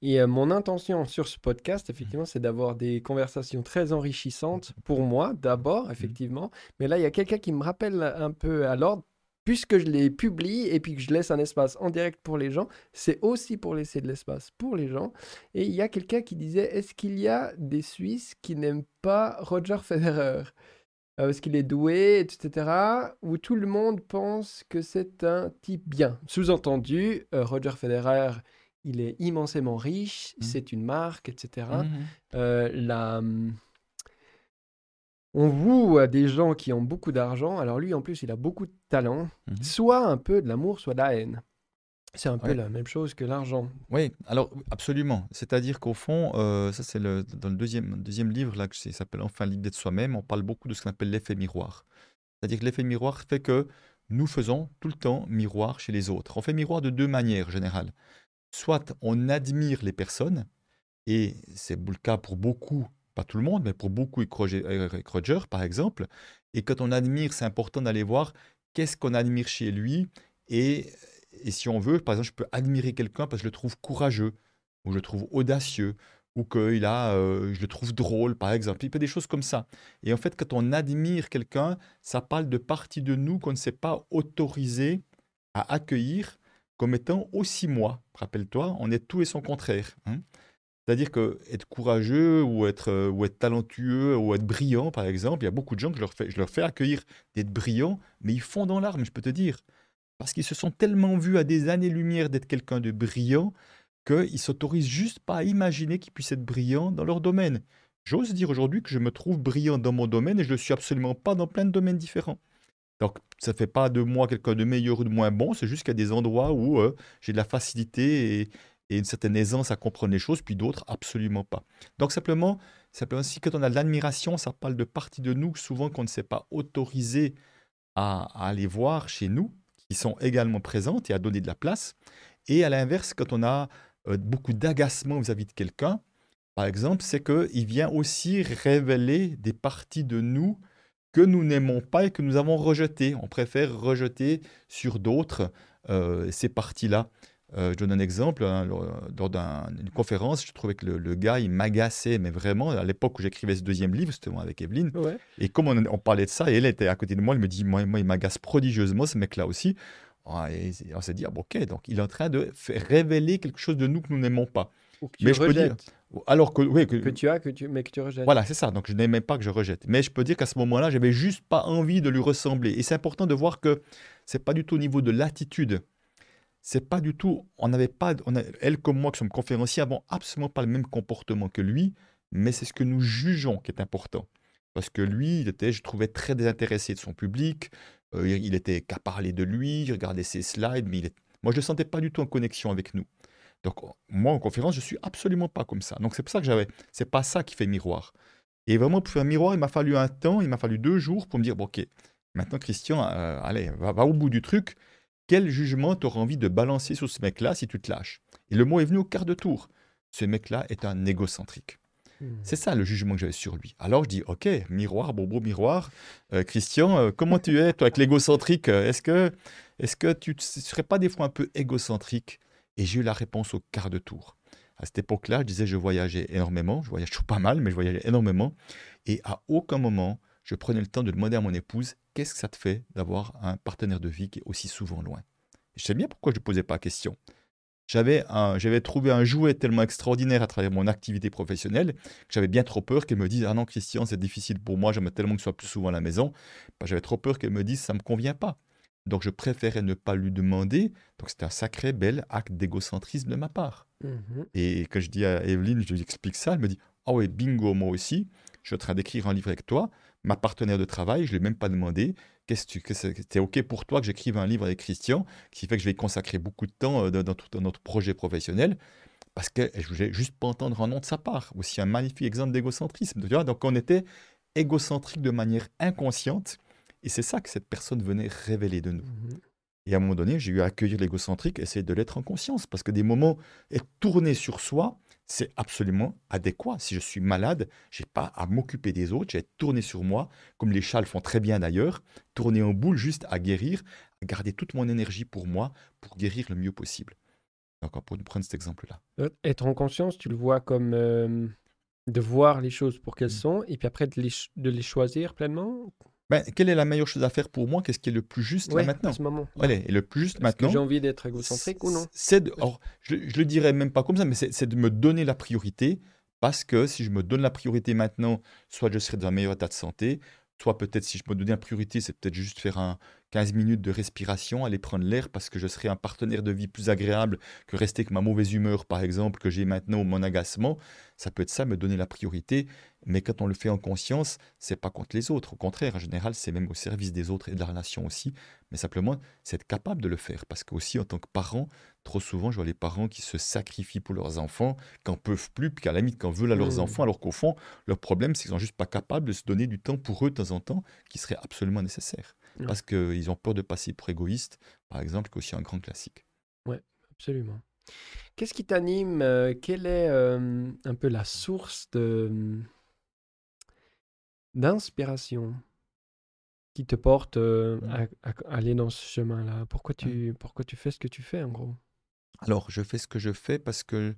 Et euh, mon intention sur ce podcast, effectivement, c'est d'avoir des conversations très enrichissantes pour moi, d'abord, mmh effectivement. Mais là, il y a quelqu'un qui me rappelle un peu à l'ordre puisque je les publie et puis que je laisse un espace en direct pour les gens, c'est aussi pour laisser de l'espace pour les gens. Et il y a quelqu'un qui disait, est-ce qu'il y a des Suisses qui n'aiment pas Roger Federer? Euh, Parce qu'il est doué, etc. Où tout le monde pense que c'est un type bien? Sous-entendu, euh, Roger Federer, il est immensément riche, mmh. c'est une marque, etc. Mmh euh, la... On voue à des gens qui ont beaucoup d'argent. Alors lui, en plus, il a beaucoup de talent. Mhm. Soit un peu de l'amour, soit de la haine. C'est un peu la même chose que l'argent. Oui, alors absolument. C'est-à-dire qu'au fond, euh, ça c'est le, dans le deuxième, deuxième livre là, qui s'appelle Enfin l'idée de soi-même, on parle beaucoup de ce qu'on appelle l'effet miroir. C'est-à-dire que l'effet miroir fait que nous faisons tout le temps miroir chez les autres. On fait miroir de deux manières générales. Soit on admire les personnes, et c'est le cas pour beaucoup pas tout le monde, mais pour beaucoup, avec Roger, par exemple. Et quand on admire, c'est important d'aller voir qu'est-ce qu'on admire chez lui. Et, et si on veut, par exemple, je peux admirer quelqu'un parce que je le trouve courageux, ou je le trouve audacieux, ou qu'il a, euh, je le trouve drôle, par exemple. Il peut des choses comme ça. Et en fait, quand on admire quelqu'un, ça parle de partie de nous qu'on ne s'est pas autorisé à accueillir comme étant aussi moi. Rappelle-toi, on est tout et son contraire. Hein. C'est-à-dire que être courageux ou être, euh, ou être talentueux ou être brillant, par exemple, il y a beaucoup de gens que je leur fais, accueillir d'être brillants, mais ils font dans l'arme, je peux te dire. Parce qu'ils se sont tellement vus à des années-lumière d'être quelqu'un de brillant qu'ils s'autorisent juste pas à imaginer qu'ils puissent être brillants dans leur domaine. J'ose dire aujourd'hui que je me trouve brillant dans mon domaine et je ne le suis absolument pas dans plein de domaines différents. Donc, ça ne fait pas de moi quelqu'un de meilleur ou de moins bon, c'est juste qu'il y a des endroits où euh, j'ai de la facilité et, une certaine aisance à comprendre les choses, puis d'autres absolument pas. Donc, simplement, simplement si quand on a de l'admiration, ça parle de parties de nous souvent qu'on ne s'est pas autorisé à, aller voir chez nous, qui sont également présentes et à donner de la place. Et à l'inverse, quand on a euh, beaucoup d'agacement vis-à-vis de quelqu'un, par exemple, c'est qu'il vient aussi révéler des parties de nous que nous n'aimons pas et que nous avons rejetées. On préfère rejeter sur d'autres euh, ces parties-là. Euh, je donne un exemple. Hein, lors d'une conférence, je trouvais que le, gars, il m'agaçait, mais vraiment, à l'époque où j'écrivais ce deuxième livre, moi avec Evelyne. Et comme on, parlait de ça, et elle était à côté de moi, elle me dit Moi, moi il m'agace prodigieusement, ce mec-là aussi. Ah, et on s'est dit ah, Ok, donc il est en train de révéler quelque chose de nous que nous n'aimons pas. mais je peux dire, alors que, oui, que, tu as, que tu, mais que tu rejettes. Voilà, c'est ça. Donc je n'aimais pas que je rejette. Mais je peux dire qu'à ce moment-là, j'avais juste pas envie de lui ressembler. Et c'est important de voir que c'est pas du tout au niveau de l'attitude. C'est pas du tout. On n'avait pas. On elle comme moi, qui sommes conférenciers, n'avons absolument pas le même comportement que lui. Mais c'est ce que nous jugeons qui est important. Parce que lui, il était, je trouvais très désintéressé de son public. Euh, il était qu'à parler de lui, il regardait ses slides, mais moi je ne le sentais pas du tout en connexion avec nous. Donc, moi, en conférence, je suis absolument pas comme ça. Donc, c'est pour ça que j'avais. C'est pas ça qui fait miroir. Et vraiment, pour faire miroir, il m'a fallu un temps, il m'a fallu deux jours pour me dire bon, ok, maintenant, Christian, euh, allez, va, au bout du truc. Quel jugement tu auras envie de balancer sur ce mec-là si tu te lâches? Et le mot est venu au quart de tour. Ce mec-là est un égocentrique. Hmm. C'est ça le jugement que j'avais sur lui. Alors je dis, ok, miroir, bobo, miroir. Euh, Christian, euh, comment tu es, toi, avec l'égocentrique? Est-ce que, est que tu ne serais pas des fois un peu égocentrique? Et j'ai eu la réponse au quart de tour. À cette époque-là, je disais, je voyageais énormément. Je voyage toujours pas mal, mais je voyageais énormément. Et à aucun moment, je prenais le temps de demander à mon épouse, qu'est-ce que ça te fait d'avoir un partenaire de vie qui est aussi souvent loin? Je sais bien pourquoi je ne posais pas la question. J'avais, j'avais trouvé un jouet tellement extraordinaire à travers mon activité professionnelle que j'avais bien trop peur qu'elle me dise Ah non, Christian, c'est difficile pour moi, j'aimerais tellement que tu sois plus souvent à la maison. Bah, j'avais trop peur qu'elle me dise Ça ne me convient pas. Donc je préférais ne pas lui demander. Donc c'était un sacré bel acte d'égocentrisme de ma part. Mmh Et quand je dis à Evelyne, je lui explique ça, elle me dit Ah oui, bingo, moi aussi, je suis en train d'écrire un livre avec toi. Ma partenaire de travail, je ne l'ai même pas demandé. Qu'est-ce que c'était OK pour toi que j'écrive un livre avec Christian, qui fait que je vais consacrer beaucoup de temps euh, dans, tout notre projet professionnel parce que je voulais juste pas entendre un nom de sa part. Aussi un magnifique exemple d'égocentrisme. Donc on était égocentrique de manière inconsciente et c'est ça que cette personne venait révéler de nous. Mhm. Et à un moment donné, j'ai eu à accueillir l'égocentrique, essayer de l'être en conscience, parce que des moments, être tourné sur soi, c'est absolument adéquat. Si je suis malade, j'ai pas à m'occuper des autres, j'ai à être tourné sur moi, comme les chats le font très bien d'ailleurs, tourner en boule juste à guérir, à garder toute mon énergie pour moi, pour guérir le mieux possible. Donc, pour prendre cet exemple-là. Euh, être en conscience, tu le vois comme euh, de voir les choses pour qu'elles mmh. sont, et puis après de les, de les choisir pleinement? Ben, quelle est la meilleure chose à faire pour moi? Qu'est-ce qui est le plus juste là maintenant? ce moment. et le plus juste maintenant. J'ai envie d'être égocentrique ou non? C'est je, je le dirais même pas comme ça, mais c'est de me donner la priorité parce que si je me donne la priorité maintenant, soit je serai dans un meilleur état de santé, soit peut-être si je me donne la priorité, c'est peut-être juste faire un 15 minutes de respiration, aller prendre l'air parce que je serai un partenaire de vie plus agréable que rester avec ma mauvaise humeur, par exemple, que j'ai maintenant, ou mon agacement. Ça peut être ça, me donner la priorité. Mais quand on le fait en conscience, c'est pas contre les autres. Au contraire, en général, c'est même au service des autres et de la relation aussi. Mais simplement, c'est être capable de le faire. Parce que aussi, en tant que parent, trop souvent, je vois les parents qui se sacrifient pour leurs enfants, qui n'en peuvent plus, puis qu'à la limite, qu'en veulent à leurs mmh. enfants, alors qu'au fond, leur problème, c'est qu'ils sont juste pas capables de se donner du temps pour eux de temps en temps, qui serait absolument nécessaire. Mmh. Parce qu'ils ont peur de passer pour égoïstes, par exemple, qui est aussi un grand classique. Oui, absolument. Qu'est-ce qui t'anime euh, Quelle est euh, un peu la source de d'inspiration qui te porte euh, à, aller dans ce chemin-là? Pourquoi tu, pourquoi tu fais ce que tu fais en gros? Alors, je fais ce que je fais parce que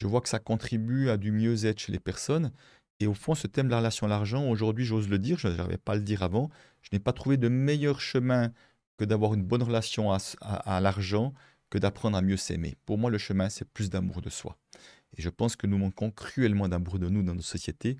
je vois que ça contribue à du mieux-être chez les personnes. Et au fond, ce thème de la relation à l'argent, aujourd'hui, j'ose le dire, je n'arrivais pas à le dire avant, je n'ai pas trouvé de meilleur chemin que d'avoir une bonne relation à, à l'argent que d'apprendre à mieux s'aimer. Pour moi, le chemin, c'est plus d'amour de soi. Et je pense que nous manquons cruellement d'amour de nous dans nos sociétés.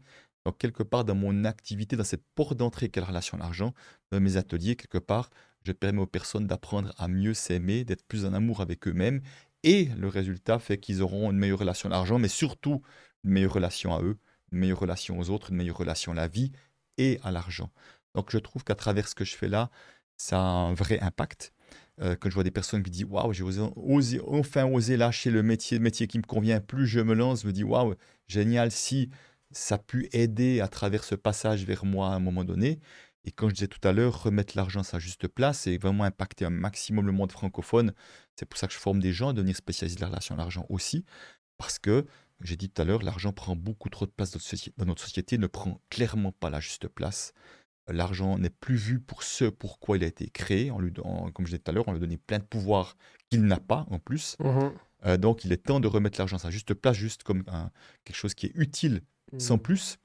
Donc, quelque part, dans mon activité, dans cette porte d'entrée qu'est la relation à l'argent, dans mes ateliers, quelque part, je permets aux personnes d'apprendre à mieux s'aimer, d'être plus en amour avec eux-mêmes et le résultat fait qu'ils auront une meilleure relation à l'argent, mais surtout une meilleure relation à eux, une meilleure relation aux autres, une meilleure relation à la vie et à l'argent. Donc je trouve qu'à travers ce que je fais là, ça a un vrai impact. Euh, quand je vois des personnes qui disent waouh, j'ai osé, enfin osé lâcher le métier, le métier qui me convient, plus je me lance, je me dis waouh, génial, si ça a pu aider à travers ce passage vers moi à un moment donné. Et comme je disais tout à l'heure, remettre l'argent à sa juste place et vraiment impacter un maximum le monde francophone. C'est pour ça que je forme des gens à devenir spécialistes de la relation à l'argent aussi. Parce que, j'ai dit tout à l'heure, l'argent prend beaucoup trop de place dans notre société, ne prend clairement pas la juste place. L'argent n'est plus vu pour ce pourquoi il a été créé. Lui, comme je disais tout à l'heure, on lui a donné plein de pouvoirs qu'il n'a pas en plus. Mmh euh, donc il est temps de remettre l'argent à sa juste place, juste comme quelque chose qui est utile sans mmh. plus.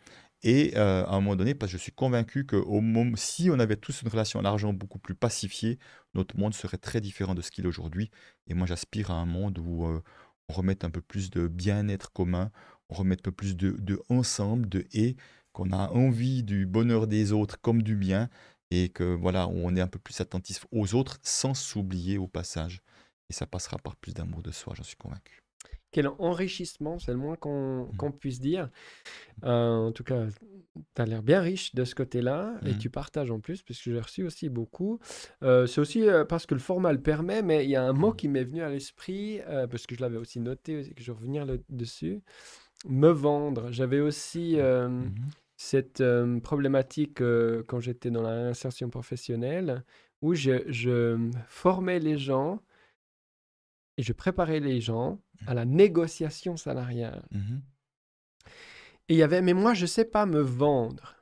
Et euh, à un moment donné, parce que je suis convaincu que au moment, si on avait tous une relation à l'argent beaucoup plus pacifiée, notre monde serait très différent de ce qu'il est aujourd'hui. Et moi, j'aspire à un monde où euh, on remette un peu plus de bien-être commun, on remette un peu plus de, de ensemble, de et, qu'on a envie du bonheur des autres comme du bien, et que voilà, on est un peu plus attentif aux autres sans s'oublier au passage. Et ça passera par plus d'amour de soi, j'en suis convaincu. Quel enrichissement, c'est le moins qu'on mmh. puisse dire. Euh, en tout cas, tu as l'air bien riche de ce côté-là et mmh. tu partages en plus, puisque j'ai reçu aussi beaucoup. Euh, c'est aussi euh, parce que le format le permet, mais il y a un mot mmh. qui m'est venu à l'esprit, parce que je l'avais aussi noté, que je vais revenir dessus. Me vendre. J'avais aussi cette problématique quand j'étais dans la insertion professionnelle, où je, je formais les gens et je préparais les gens à la négociation salariale. Mmh et il y avait, mais moi, je ne sais pas me vendre.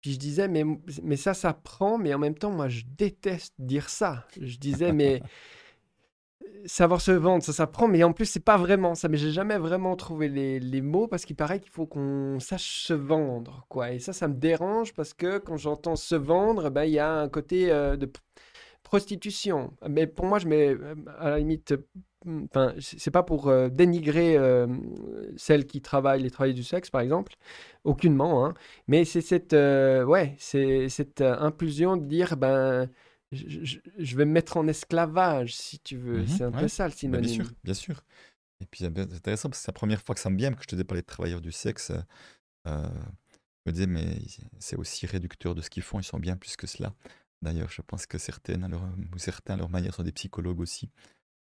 Puis je disais, mais, mais ça ça prend mais en même temps, moi, je déteste dire ça. Je disais, mais savoir se vendre, ça s'apprend, mais en plus, c'est pas vraiment ça. Mais j'ai jamais vraiment trouvé les, les mots parce qu'il paraît qu'il faut qu'on sache se vendre, quoi. Et ça, ça me dérange parce que quand j'entends se vendre, ben, il y a un côté euh, de prostitution. Mais pour moi, je mets euh, à la limite Enfin, c'est pas pour euh, dénigrer euh, celles qui travaillent les travailleurs du sexe, par exemple, aucunement, hein. mais c'est cette, euh, ouais, c'est cette impulsion de dire, ben, je, vais me mettre en esclavage, si tu veux. Mmh c'est un peu ça le synonyme. Bah, bien sûr, bien sûr. Et puis c'est intéressant parce que c'est la première fois que ça me vient que je te dis parler de travailleurs du sexe. je me disais, mais c'est aussi réducteur de ce qu'ils font, ils sont bien plus que cela. D'ailleurs, je pense que certaines, alors, ou certains, à leur manière, sont des psychologues aussi.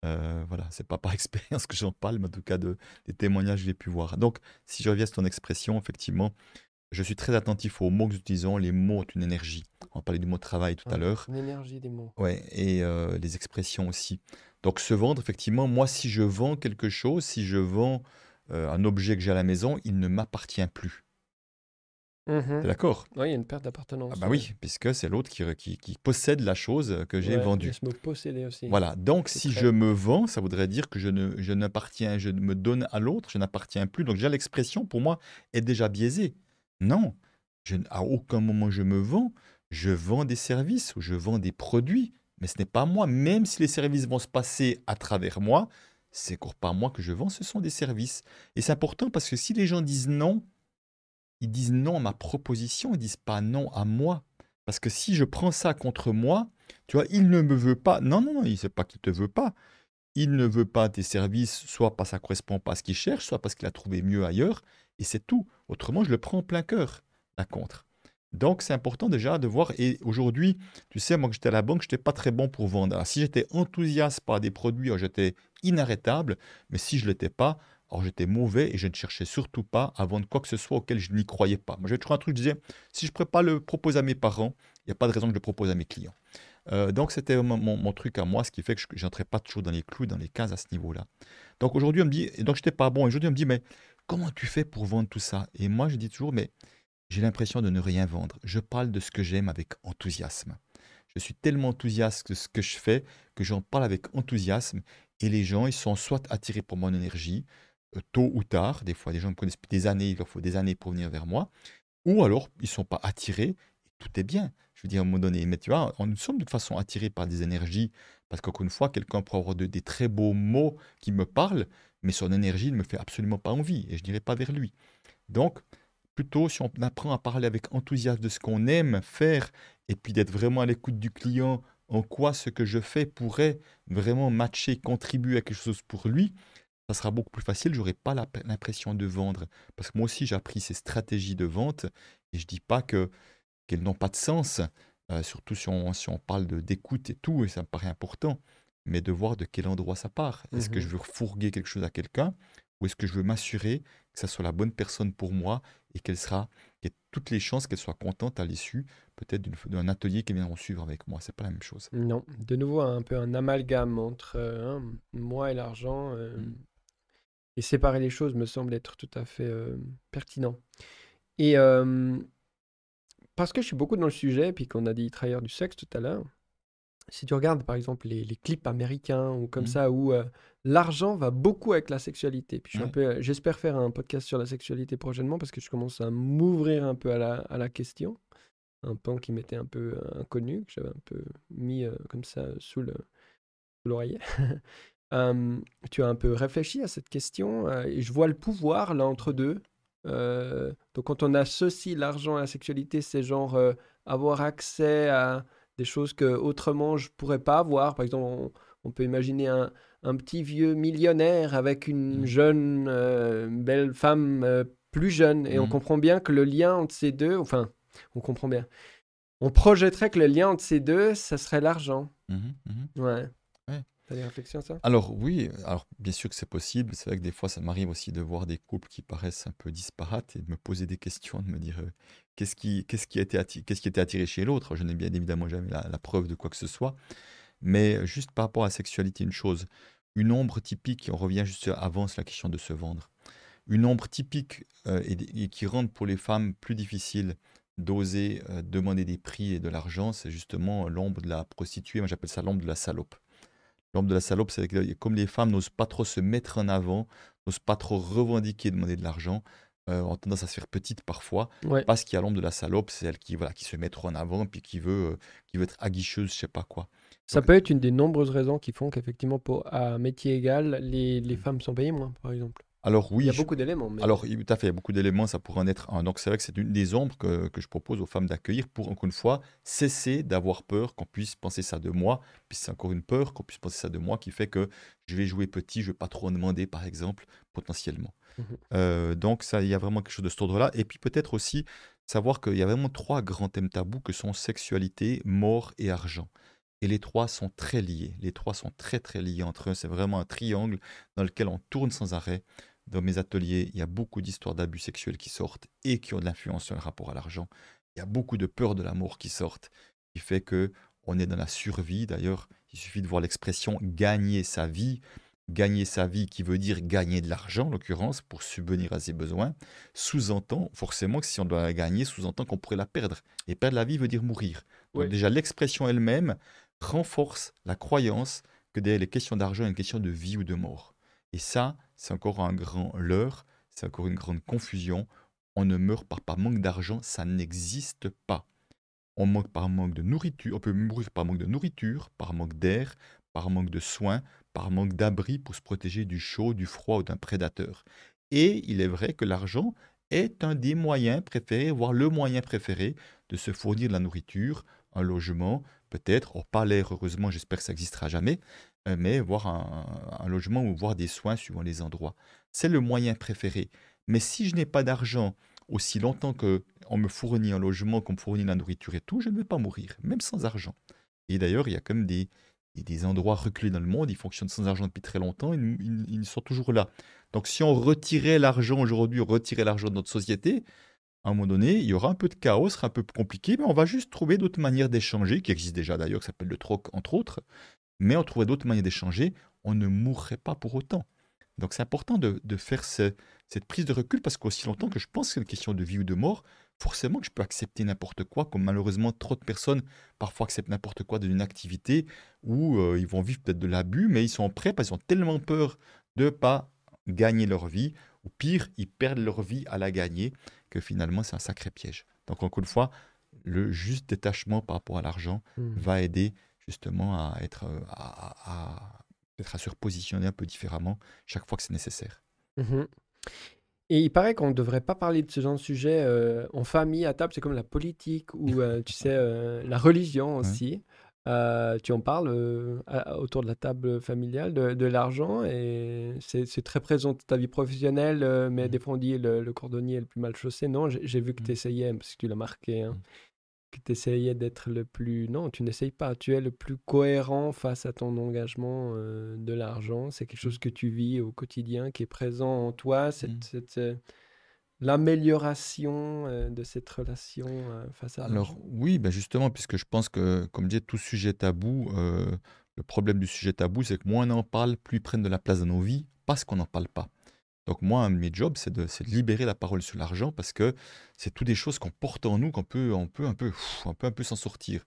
Euh, voilà, c'est pas par expérience que j'en parle, mais en tout cas de, des témoignages que j'ai pu voir. Donc, si je reviens à ton expression, effectivement, je suis très attentif aux mots que nous utilisons. Les mots ont une énergie. On parlait du mot travail tout à l'heure. L'énergie des mots. Ouais, et euh, les expressions aussi. Donc, se vendre, effectivement, moi, si je vends quelque chose, si je vends euh, un objet que j'ai à la maison, il ne m'appartient plus. Mmh d'accord? Oui, il y a une perte d'appartenance. Ah bah oui, puisque c'est l'autre qui, qui, possède la chose que j'ai vendue. me posséder aussi. Voilà, donc si je me vends, ça voudrait dire que je ne je n'appartiens, je me donne à l'autre, je n'appartiens plus. Donc déjà l'expression pour moi est déjà biaisée. Non, je, à aucun moment je me vends, je vends des services ou je vends des produits, mais ce n'est pas moi. Même si les services vont se passer à travers moi, c'est pas moi que je vends, ce sont des services. Et c'est important parce que si les gens disent non, ils disent non à ma proposition, ils disent pas non à moi. Parce que si je prends ça contre moi, tu vois, il ne me veut pas. Non, non, non, il ne sait pas qu'il te veut pas. Il ne veut pas tes services, soit parce que ça correspond pas à ce qu'il cherche, soit parce qu'il a trouvé mieux ailleurs, et c'est tout. Autrement, je le prends en plein cœur, la contre. Donc, c'est important déjà de voir. Et aujourd'hui, tu sais, moi, que j'étais à la banque, je n'étais pas très bon pour vendre. si j'étais enthousiaste par des produits, j'étais inarrêtable. Mais si je ne l'étais pas, alors j'étais mauvais et je ne cherchais surtout pas à vendre quoi que ce soit auquel je n'y croyais pas. Moi j'avais toujours un truc, je disais, si je ne pourrais pas le proposer à mes parents, il n'y a pas de raison que je le propose à mes clients. Euh, donc c'était mon, truc à moi, ce qui fait que je n'entrais pas toujours dans les clous, dans les cases à ce niveau-là. Donc aujourd'hui on me dit, et donc j'étais pas bon, et aujourd'hui on me dit, mais comment tu fais pour vendre tout ça? Et moi je dis toujours, mais j'ai l'impression de ne rien vendre. Je parle de ce que j'aime avec enthousiasme. Je suis tellement enthousiaste de ce que je fais que j'en parle avec enthousiasme et les gens, ils sont soit attirés pour mon énergie, tôt ou tard. Des fois, des gens me connaissent depuis des années, il leur faut des années pour venir vers moi. Ou alors, ils ne sont pas attirés, et tout est bien. Je veux dire, à un moment donné, mais tu vois, nous sommes de toute façon attirés par des énergies, parce qu'encore une fois, quelqu'un peut avoir des très beaux mots qui me parlent, mais son énergie ne me fait absolument pas envie, et je n'irai pas vers lui. Donc, plutôt, si on apprend à parler avec enthousiasme de ce qu'on aime faire, et puis d'être vraiment à l'écoute du client en quoi ce que je fais pourrait vraiment matcher, contribuer à quelque chose pour lui, ça sera beaucoup plus facile. J'aurai pas l'impression de vendre. Parce que moi aussi, j'ai appris ces stratégies de vente et je dis pas que qu'elles n'ont pas de sens, euh, surtout si on, si on parle d'écoute et tout, et ça me paraît important, mais de voir de quel endroit ça part. Est-ce que je mmh veux fourguer quelque chose à quelqu'un ou est-ce que je veux m'assurer que ça soit la bonne personne pour moi et qu'elle sera, qu'il y ait toutes les chances qu'elle soit contente à l'issue peut-être d'un atelier qui viendront suivre avec moi. C'est pas la même chose. Non, de nouveau un peu un amalgame entre euh, hein, moi et l'argent. Euh, mmh. Et séparer les choses me semble être tout à fait euh, pertinent. Et parce que je suis beaucoup dans le sujet, puis qu'on a dit travailleurs du sexe tout à l'heure, si tu regardes par exemple les, clips américains ou comme mmh. ça, où l'argent va beaucoup avec la sexualité. Puis j'espère faire un podcast sur la sexualité prochainement parce que je commence à m'ouvrir un peu à la, à la, question. Un pan qui m'était un peu inconnu, que j'avais un peu mis comme ça sous l'oreiller. tu as un peu réfléchi à cette question et je vois le pouvoir là entre deux. donc quand on associe l'argent à la sexualité, c'est genre avoir accès à des choses que autrement je pourrais pas avoir. Par exemple, on, peut imaginer un, un, petit vieux millionnaire avec une mmh. jeune belle femme plus jeune et on mmh. comprend bien que le lien entre ces deux, enfin, on comprend bien. On projetterait que le lien entre ces deux, ça serait l'argent. Mmh ouais des réflexions ça Alors oui, alors bien sûr que c'est possible. C'est vrai que des fois, ça m'arrive aussi de voir des couples qui paraissent un peu disparates et de me poser des questions, de me dire euh, qu'est-ce qui, était attiré chez l'autre? Je n'ai bien évidemment jamais la, preuve de quoi que ce soit. Mais juste par rapport à la sexualité, une chose, une ombre typique, on revient juste avant la question de se vendre. Une ombre typique euh, et, qui rend pour les femmes plus difficile d'oser euh, demander des prix et de l'argent, c'est justement l'ombre de la prostituée. Moi, j'appelle ça l'ombre de la salope. L'ombre de la salope, c'est que comme les femmes n'osent pas trop se mettre en avant, n'osent pas trop revendiquer, demander de l'argent, euh, ont tendance à se faire petite parfois, parce qu'il y a l'ombre de la salope, c'est elle qui, voilà, qui se met trop en avant, puis qui veut, euh, qui veut être aguicheuse, je sais pas quoi. Ça peut être une des nombreuses raisons qui font qu'effectivement, pour à métier égal, les, les mmh. femmes sont payées moins, par exemple. Alors oui. Il y a beaucoup d'éléments. Alors tout à fait, il y a beaucoup d'éléments, ça pourrait en être un. Donc c'est vrai que c'est une des ombres que, que, je propose aux femmes d'accueillir pour, encore une fois, cesser d'avoir peur qu'on puisse penser ça de moi. Puis c'est encore une peur qu'on puisse penser ça de moi qui fait que je vais jouer petit, je vais pas trop en demander, par exemple, potentiellement. Mmh euh, donc ça, il y a vraiment quelque chose de cet ordre-là. Et puis peut-être aussi savoir qu'il y a vraiment trois grands thèmes tabous que sont sexualité, mort et argent. Et les trois sont très liés. Les trois sont très très liés entre eux. C'est vraiment un triangle dans lequel on tourne sans arrêt dans mes ateliers, il y a beaucoup d'histoires d'abus sexuels qui sortent et qui ont de l'influence sur le rapport à l'argent. Il y a beaucoup de peur de l'amour qui sortent, qui fait que on est dans la survie. D'ailleurs, il suffit de voir l'expression gagner sa vie. Gagner sa vie qui veut dire gagner de l'argent, en l'occurrence, pour subvenir à ses besoins, sous-entend forcément que si on doit la gagner, sous-entend qu'on pourrait la perdre. Et perdre la vie veut dire mourir. Donc déjà, l'expression elle-même renforce la croyance que derrière les questions d'argent, il y a une question de vie ou de mort. Et ça, c'est encore un grand leurre, c'est encore une grande confusion. On ne meurt pas par manque d'argent, ça n'existe pas. On meurt par manque de nourriture, on peut mourir par manque de nourriture, par manque d'air, par manque de soins, par manque d'abri pour se protéger du chaud, du froid ou d'un prédateur. Et il est vrai que l'argent est un des moyens préférés, voire le moyen préféré de se fournir de la nourriture, un logement, peut-être, oh, pas l'air, heureusement, j'espère que ça n'existera jamais, euh, mais voir un, logement ou voir des soins suivant les endroits. C'est le moyen préféré. Mais si je n'ai pas d'argent, aussi longtemps qu'on me fournit un logement, qu'on me fournit la nourriture et tout, je ne vais pas mourir, même sans argent. Et d'ailleurs, il y a comme des, des endroits reculés dans le monde, ils fonctionnent sans argent depuis très longtemps, ils, ils sont toujours là. Donc si on retirait l'argent aujourd'hui, on retirait l'argent de notre société, à un moment donné, il y aura un peu de chaos, ce sera un peu compliqué, mais on va juste trouver d'autres manières d'échanger, qui existent déjà d'ailleurs, qui s'appellent le troc, entre autres, mais on trouverait d'autres manières d'échanger, on ne mourrait pas pour autant. Donc c'est important de, faire cette prise de recul, parce qu'aussi longtemps que je pense que c'est une question de vie ou de mort, forcément que je peux accepter n'importe quoi, comme malheureusement trop de personnes parfois acceptent n'importe quoi d'une activité où euh, ils vont vivre peut-être de l'abus, mais ils sont prêts parce qu'ils ont tellement peur de ne pas gagner leur vie, ou pire, ils perdent leur vie à la gagner, que finalement c'est un sacré piège. Donc encore une fois, le juste détachement par rapport à l'argent mmh. va aider justement à être euh, à, être à se repositionner un peu différemment chaque fois que c'est nécessaire. Mmh Et il paraît qu'on ne devrait pas parler de ce genre de sujet euh, en famille, à table, c'est comme la politique ou, euh, tu sais, la religion aussi. Tu en parles autour de la table familiale de, l'argent et c'est très présent dans ta vie professionnelle, mais mmh. des fois on dit le, cordonnier est le plus mal chaussé. Non, j'ai vu que mmh. tu essayais, parce que tu l'as marqué, hein, mmh. Que tu essayais d'être le plus... Non, tu n'essayes pas, tu es le plus cohérent face à ton engagement de l'argent. C'est quelque chose que tu vis au quotidien, qui est présent en toi, cette l'amélioration euh, de cette relation face à Alors oui, ben justement, puisque je pense que, comme je disais, tout sujet tabou, le problème du sujet tabou, c'est que moins on en parle, plus ils prennent de la place dans nos vies, parce qu'on n'en parle pas. Donc moi, un de mes jobs, c'est de, libérer la parole sur l'argent, parce que c'est toutes des choses qu'on porte en nous, qu'on peut, on peut un peu, on peut un peu s'en sortir.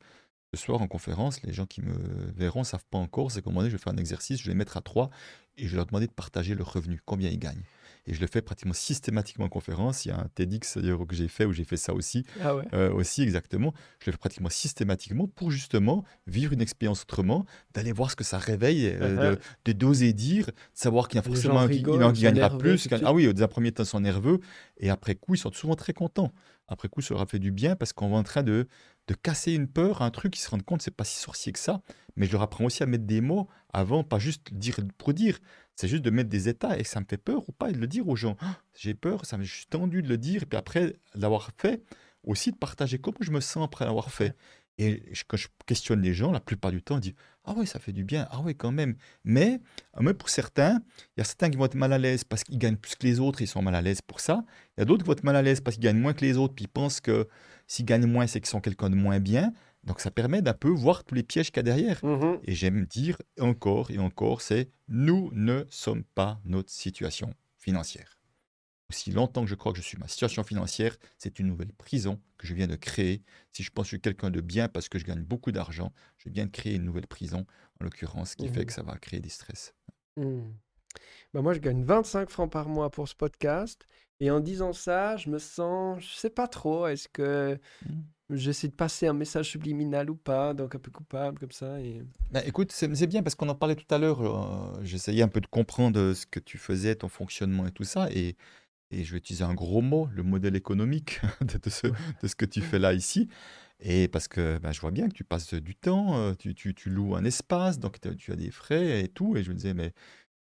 Ce soir en conférence, les gens qui me verront ne savent pas encore, c'est qu'à un moment donné, je vais faire un exercice, je vais les mettre à trois, et je vais leur demander de partager leur revenu, combien ils gagnent? Et je le fais pratiquement systématiquement en conférence. Il y a un TEDx que j'ai fait où j'ai fait ça aussi. Ah ouais. Euh, aussi, exactement. Je le fais pratiquement systématiquement pour justement vivre une expérience autrement, d'aller voir ce que ça réveille, euh, uh-huh. de, d'oser dire, de savoir qu'il y a forcément un qui, gagnera plus. ah oui, au un premier temps, ils sont nerveux. Et après coup, ils sont souvent très contents. Après coup, ça leur a fait du bien parce qu'on est en train de, de casser une peur, un truc, ils se rendent compte, c'est pas si sorcier que ça. Mais je leur apprends aussi à mettre des mots avant, pas juste dire pour dire. C'est juste de mettre des états et ça me fait peur ou pas et de le dire aux gens. Ah, j'ai peur, ça me, je suis tendu de le dire et puis après l'avoir fait, aussi de partager comment je me sens après l'avoir fait. Et quand je questionne les gens, la plupart du temps, ils disent Ah oui, ça fait du bien, ah oui, quand même. Mais, euh, même pour certains, il y a certains qui vont être mal à l'aise parce qu'ils gagnent plus que les autres, ils sont mal à l'aise pour ça. Il y a d'autres qui vont être mal à l'aise parce qu'ils gagnent moins que les autres, puis ils pensent que s'ils gagnent moins, c'est qu'ils sont quelqu'un de moins bien. Donc ça permet d'un peu voir tous les pièges qu'il y a derrière. Mmh et j'aime dire encore et encore, c'est nous ne sommes pas notre situation financière. Aussi longtemps que je crois que je suis ma situation financière, c'est une nouvelle prison que je viens de créer. Si je pense que je suis quelqu'un de bien parce que je gagne beaucoup d'argent, je viens de créer une nouvelle prison, en l'occurrence, qui fait mmh que ça va créer des stress. Mmh. Bah moi, je gagne 25 francs par mois pour ce podcast. Et en disant ça, je me sens, je sais pas trop, est-ce que j'essaie de passer un message subliminal ou pas, donc un peu coupable comme ça. Et... Bah, écoute, c'est bien parce qu'on en parlait tout à l'heure. Euh, j'essayais un peu de comprendre ce que tu faisais, ton fonctionnement et tout ça. Et, et je vais utiliser un gros mot, le modèle économique de, ce, de ce que tu fais là ici. Et parce que bah, je vois bien que tu passes du temps, euh, tu, tu, tu loues un espace, donc tu as des frais et tout. Et je me disais, mais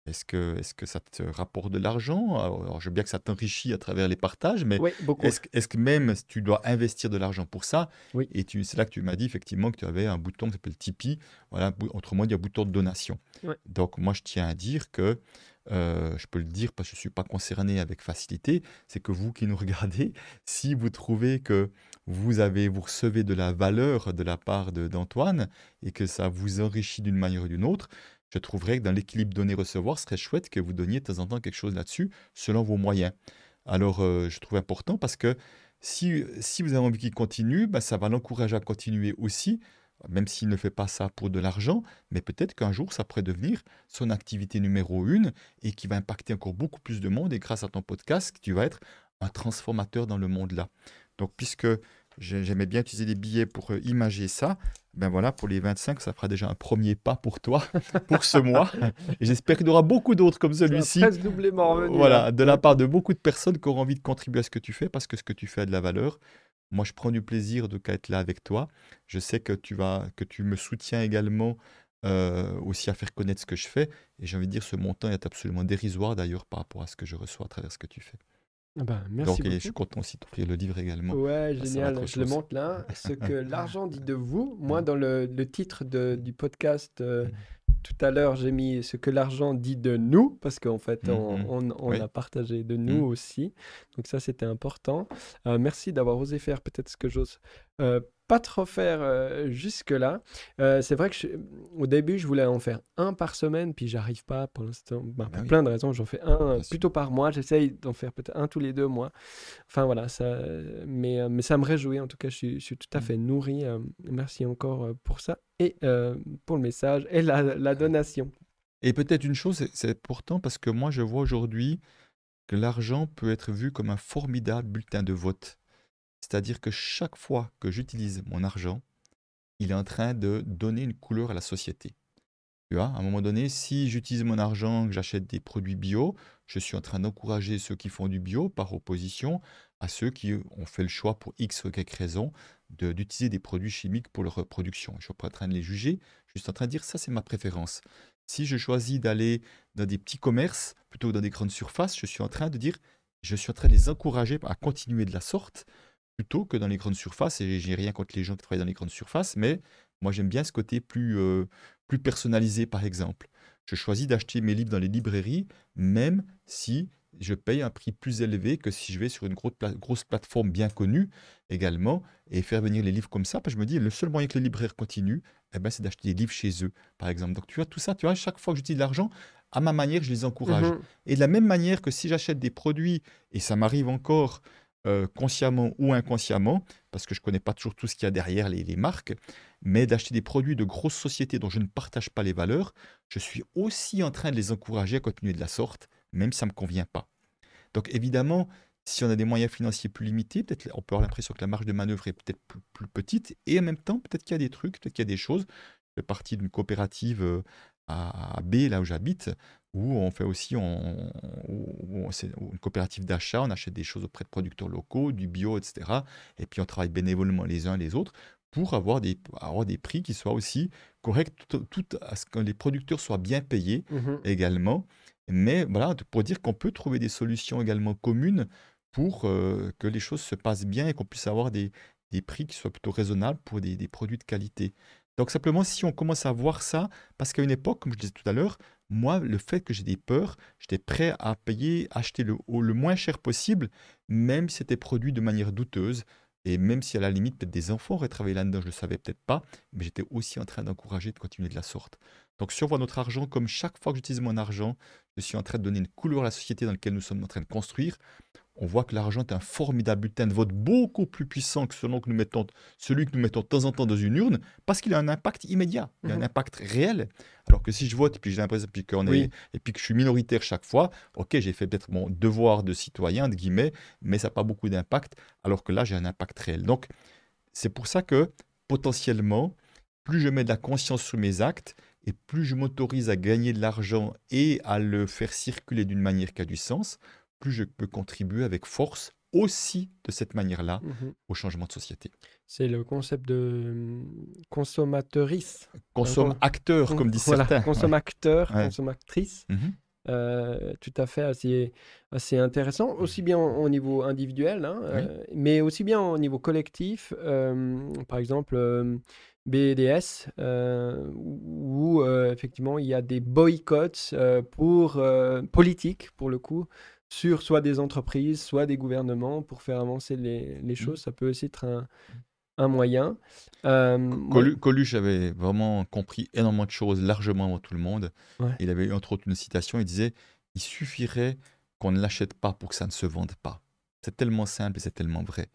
est-ce que, est que ça te rapporte de l'argent? Alors, je veux bien que ça t'enrichit à travers les partages, mais est-ce que même tu dois investir de l'argent pour ça oui. Et c'est là que tu m'as dit effectivement que tu avais un bouton qui s'appelle Tipeee. Voilà, autrement dit, un bouton de donation. Donc moi, je tiens à dire que, euh, je peux le dire parce que je ne suis pas concerné avec facilité, c'est que vous qui nous regardez, si vous trouvez que vous avez, vous recevez de la valeur de la part d'Antoine et que ça vous enrichit d'une manière ou d'une autre, je trouverais que dans l'équilibre donner-recevoir, ce serait chouette que vous donniez de temps en temps quelque chose là-dessus, selon vos moyens. Alors, euh, je trouve important parce que si, si vous avez envie qu'il continue, bah, ça va l'encourager à continuer aussi, même s'il ne fait pas ça pour de l'argent, mais peut-être qu'un jour, ça pourrait devenir son activité numéro une et qui va impacter encore beaucoup plus de monde. Et grâce à ton podcast, tu vas être un transformateur dans le monde-là. Donc, puisque J'aimais bien utiliser des billets pour euh, imager ça. Ben voilà, pour les 25, ça fera déjà un premier pas pour toi, pour ce mois. Et j'espère qu'il y aura beaucoup d'autres comme celui-ci. doublement revenu. Voilà, de la part de beaucoup de personnes qui auront envie de contribuer à ce que tu fais, parce que ce que tu fais a de la valeur. Moi, je prends du plaisir de être là avec toi. Je sais que tu, vas, que tu me soutiens également euh, aussi à faire connaître ce que je fais. Et j'ai envie de dire, ce montant est absolument dérisoire d'ailleurs par rapport à ce que je reçois à travers ce que tu fais. Ah bah, merci Donc, je suis content aussi d'offrir le livre également. Ouais, génial. Je le montre là. Ce que l'argent dit de vous. Moi, dans le, le titre de, du podcast, euh, mm. tout à l'heure, j'ai mis ce que l'argent dit de nous, parce qu'en fait, on, mm, mm. on, a partagé de nous aussi. Donc ça, c'était important. Euh, merci d'avoir osé faire peut-être ce que j'ose euh, pas trop faire euh, jusque-là. Euh, c'est vrai que au début, je voulais en faire un par semaine, puis j'arrive pas pour l'instant. Pour ah plein de raisons, j'en fais un plutôt par mois. J'essaye d'en faire peut-être un tous les deux mois. Enfin voilà, ça, mais, euh, mais ça me réjouit. En tout cas, je suis, je suis tout à mmh. fait nourri. merci encore pour ça et pour le message et la, la donation. Et peut-être une chose, c'est important parce que moi, je vois aujourd'hui que l'argent peut être vu comme un formidable bulletin de vote. C'est-à-dire que chaque fois que j'utilise mon argent, il est en train de donner une couleur à la société. Tu vois, à un moment donné, si j'utilise mon argent, que j'achète des produits bio, je suis en train d'encourager ceux qui font du bio par opposition à ceux qui ont fait le choix pour X ou Y raison d'utiliser des produits chimiques pour leur production. Je ne suis pas en train de les juger, je suis juste en train de dire ça, c'est ma préférence. Si je choisis d'aller dans des petits commerces plutôt que dans des grandes surfaces, je suis en train de dire, je suis en train de les encourager à continuer de la sorte plutôt que dans les grandes surfaces. Et j'ai rien contre les gens qui travaillent dans les grandes surfaces, mais moi j'aime bien ce côté plus, euh, plus personnalisé, par exemple. Je choisis d'acheter mes livres dans les librairies, même si je paye un prix plus élevé que si je vais sur une grosse, grosse plateforme bien connue également et faire venir les livres comme ça. Parce que je me dis, le seul moyen que les libraires continuent, eh ben, c'est d'acheter des livres chez eux, par exemple. Donc tu vois, tout ça, tu vois, chaque fois que j'utilise de l'argent, à ma manière, je les encourage. Mhm. Et de la même manière que si j'achète des produits, et ça m'arrive encore euh, consciemment ou inconsciemment, parce que je ne connais pas toujours tout ce qu'il y a derrière les, marques, mais d'acheter des produits de grosses sociétés dont je ne partage pas les valeurs, je suis aussi en train de les encourager à continuer de la sorte, même si ça ne me convient pas. Donc évidemment, si on a des moyens financiers plus limités, peut-être on peut avoir l'impression que la marge de manœuvre est peut-être plus, petite, et en même temps, peut-être qu'il y a des trucs, peut-être qu'il y a des choses. Je fais partie d'une coopérative euh, à B, là où j'habite, où on fait aussi on, une coopérative d'achat, on achète des choses auprès de producteurs locaux, du bio, etc. Et puis on travaille bénévolement les uns les autres pour avoir des, avoir des prix qui soient aussi corrects, tout, à ce que les producteurs soient bien payés mmh également. Mais voilà, pour dire qu'on peut trouver des solutions également communes pour euh, que les choses se passent bien et qu'on puisse avoir des, des, prix qui soient plutôt raisonnables pour des, des, produits de qualité. Donc simplement, si on commence à voir ça, parce qu'à une époque, comme je disais tout à l'heure, moi, le fait que j'ai des peurs, j'étais prêt à payer, acheter le, le moins cher possible, même si c'était produit de manière douteuse. Et même si à la limite, peut-être des enfants auraient travaillé là-dedans, je ne le savais peut-être pas, mais j'étais aussi en train d'encourager de continuer de la sorte. Donc si on voit notre argent comme chaque fois que j'utilise mon argent, je suis en train de donner une couleur à la société dans laquelle nous sommes en train de construire, on voit que l'argent est un formidable bulletin de vote beaucoup plus puissant que celui que nous mettons, celui que nous mettons de temps en temps dans une urne, parce qu'il a un impact immédiat, il a un mhm. impact réel. Alors que si je vote et puis j'ai l'impression puis qu'on est et puis que je suis minoritaire chaque fois, ok, j'ai fait peut-être mon devoir de citoyen de guillemets, mais ça n'a pas beaucoup d'impact. Alors que là, j'ai un impact réel. Donc c'est pour ça que potentiellement, plus je mets de la conscience sur mes actes et plus je m'autorise à gagner de l'argent et à le faire circuler d'une manière qui a du sens, plus je peux contribuer avec force aussi de cette manière-là mmh au changement de société. C'est le concept de hum, consommateurice. Consomme-acteur, comme disent voilà, certains. Consomme-acteur, consommatrice. Mmh euh, tout à fait assez, assez intéressant, aussi bien au, niveau individuel, hein, euh, mais aussi bien au niveau collectif. Euh, par exemple, BDS, où effectivement il y a des boycotts pour politiques, pour le coup, sur soit des entreprises, soit des gouvernements pour faire avancer les, les mmh. choses. Ça peut aussi être un, un moyen. Euh, Coluche avait vraiment compris énormément de choses largement avant tout le monde. Il avait entre autres une citation, il disait, il suffirait qu'on ne l'achète pas pour que ça ne se vende pas. C'est tellement simple et c'est tellement vrai.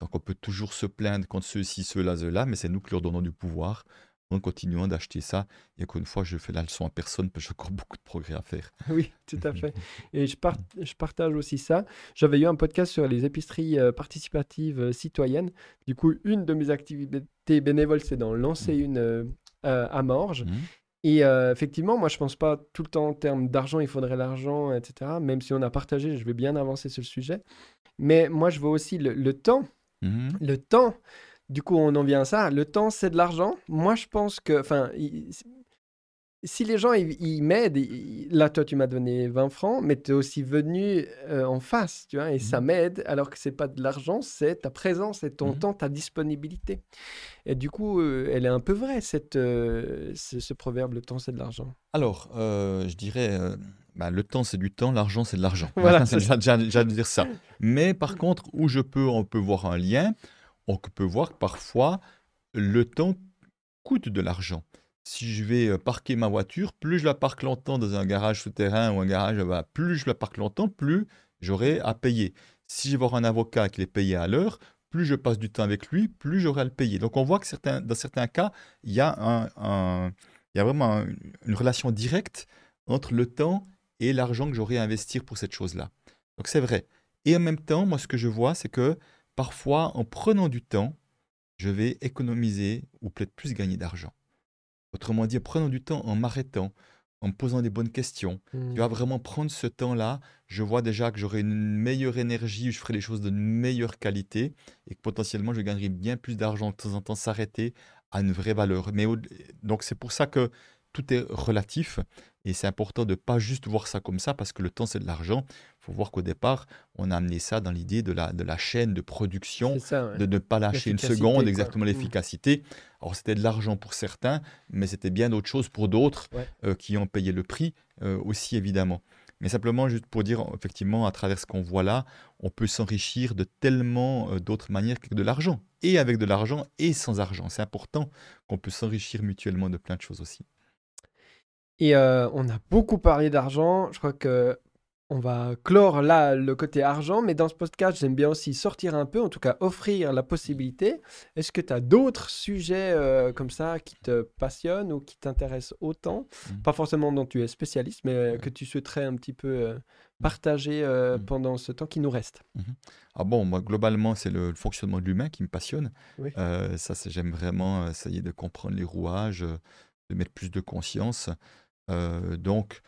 Donc on peut toujours se plaindre contre ceux-ci, ceux-là, ceux-là, mais c'est nous qui leur donnons du pouvoir en continuant d'acheter ça. Et encore une fois, je fais la leçon à personne parce que j'ai encore beaucoup de progrès à faire. Oui, tout à fait. Et je, je partage aussi ça. J'avais eu un podcast sur les épiceries euh, participatives euh, citoyennes. Du coup, une de mes activités bénévoles, c'est d'en lancer mmh. une euh, à Morges. Mmh. Et effectivement, moi, je pense pas tout le temps en termes d'argent, il faudrait l'argent, etc. Même si on a partagé, je vais bien avancer sur le sujet. Mais moi, je vois aussi le, temps. Mmh. Le temps du coup, on en vient à ça. Le temps, c'est de l'argent. Moi, je pense que, enfin, si les gens ils, m'aident, là, toi, tu m'as donné 20 francs, mais tu es aussi venu euh, en face, tu vois, et ça mmh m'aide, alors que c'est pas de l'argent, c'est ta présence, c'est ton mmh temps, ta disponibilité. Et du coup, euh, elle est un peu vraie, cette, euh, ce, proverbe, le temps, c'est de l'argent. Alors, je dirais, bah, le temps, c'est du temps, l'argent, c'est de l'argent. Voilà, j'allais dire ça. Mais par contre, où je peux, on peut voir un lien, on peut voir que parfois, le temps coûte de l'argent. Si je vais euh, parquer ma voiture, plus je la parque longtemps dans un garage souterrain ou un garage, bah, plus je la parque longtemps, plus j'aurai à payer. Si je vais voir un avocat qui est payé à l'heure, plus je passe du temps avec lui, plus j'aurai à le payer. Donc on voit que dans certains cas, il y a, un, il y a vraiment une relation directe entre le temps et l'argent que j'aurai à investir pour cette chose-là. Donc c'est vrai. Et en même temps, moi ce que je vois, c'est que parfois, en prenant du temps, je vais économiser ou peut-être plus gagner d'argent. Autrement dit, en prenant du temps, en m'arrêtant, en me posant des bonnes questions, tu vas mmh. vraiment prendre ce temps-là je vois déjà que j'aurai une meilleure énergie, je ferai les choses de meilleure qualité et que potentiellement je gagnerai bien plus d'argent de temps en temps s'arrêter à une vraie valeur. Mais donc c'est pour ça que tout est relatif et c'est important de pas juste voir ça comme ça parce que le temps c'est de l'argent. Il faut voir qu'au départ, on a amené ça dans l'idée de la, de la chaîne de production, de ne pas lâcher une seconde, exactement mmh. l'efficacité. Alors c'était de l'argent pour certains, mais c'était bien d'autres choses pour d'autres euh, qui ont payé le prix euh, aussi évidemment. Mais simplement, juste pour dire, effectivement, à travers ce qu'on voit là, on peut s'enrichir de tellement euh, d'autres manières que de l'argent. Et avec de l'argent et sans argent. C'est important qu'on peut s'enrichir mutuellement de plein de choses aussi. Et euh, on a beaucoup parlé d'argent. Je crois que on va clore là le côté argent, mais dans ce podcast, j'aime bien aussi sortir un peu, en tout cas offrir la possibilité. Est-ce que tu as d'autres sujets euh, comme ça qui te passionnent ou qui t'intéressent autant? Mmh. Pas forcément dont tu es spécialiste, mais euh, que tu souhaiterais un petit peu euh, partager mmh. pendant ce temps qui nous reste? Mmh Ah bon, moi globalement, c'est le, fonctionnement de l'humain qui me passionne. ça, j'aime vraiment essayer de comprendre les rouages, de mettre plus de conscience. Donc,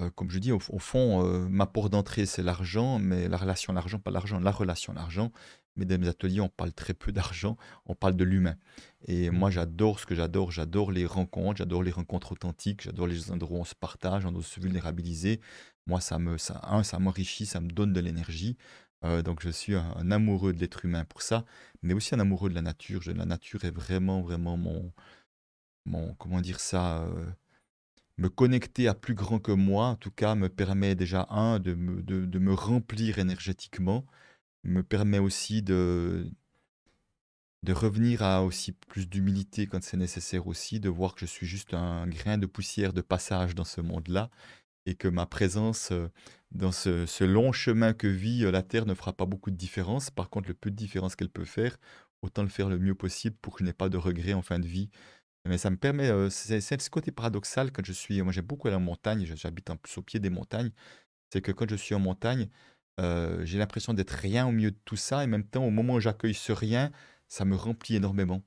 euh, comme je dis, au, fond, euh, ma porte d'entrée, c'est l'argent, mais la relation à l'argent, pas l'argent, la relation à l'argent. Mais dans mes ateliers, on parle très peu d'argent, on parle de l'humain. Et mmh. moi, j'adore ce que j'adore. J'adore les rencontres, j'adore les rencontres authentiques, j'adore les endroits où on se partage, on se vulnérabiliser. Moi, ça me, ça, un, ça m'enrichit, ça me donne de l'énergie. Euh, donc, je suis un, amoureux de l'être humain pour ça, mais aussi un amoureux de la nature. la nature est vraiment, vraiment mon, mon comment dire ça, me connecter à plus grand que moi, en tout cas, me permet déjà, un, de me, de, me remplir énergétiquement, me permet aussi de, de revenir à aussi plus d'humilité quand c'est nécessaire aussi, de voir que je suis juste un grain de poussière de passage dans ce monde-là et que ma présence euh, dans ce, ce, long chemin que vit euh, la Terre ne fera pas beaucoup de différence. Par contre, le peu de différence qu'elle peut faire, autant le faire le mieux possible pour que je n'ai pas de regrets en fin de vie mais ça me permet, c'est ce côté paradoxal quand je suis, moi j'aime beaucoup la montagne, j'habite en plus au pied des montagnes, c'est que quand je suis en montagne, j'ai l'impression d'être rien au milieu de tout ça, et en même temps, au moment où j'accueille ce rien, ça me remplit énormément.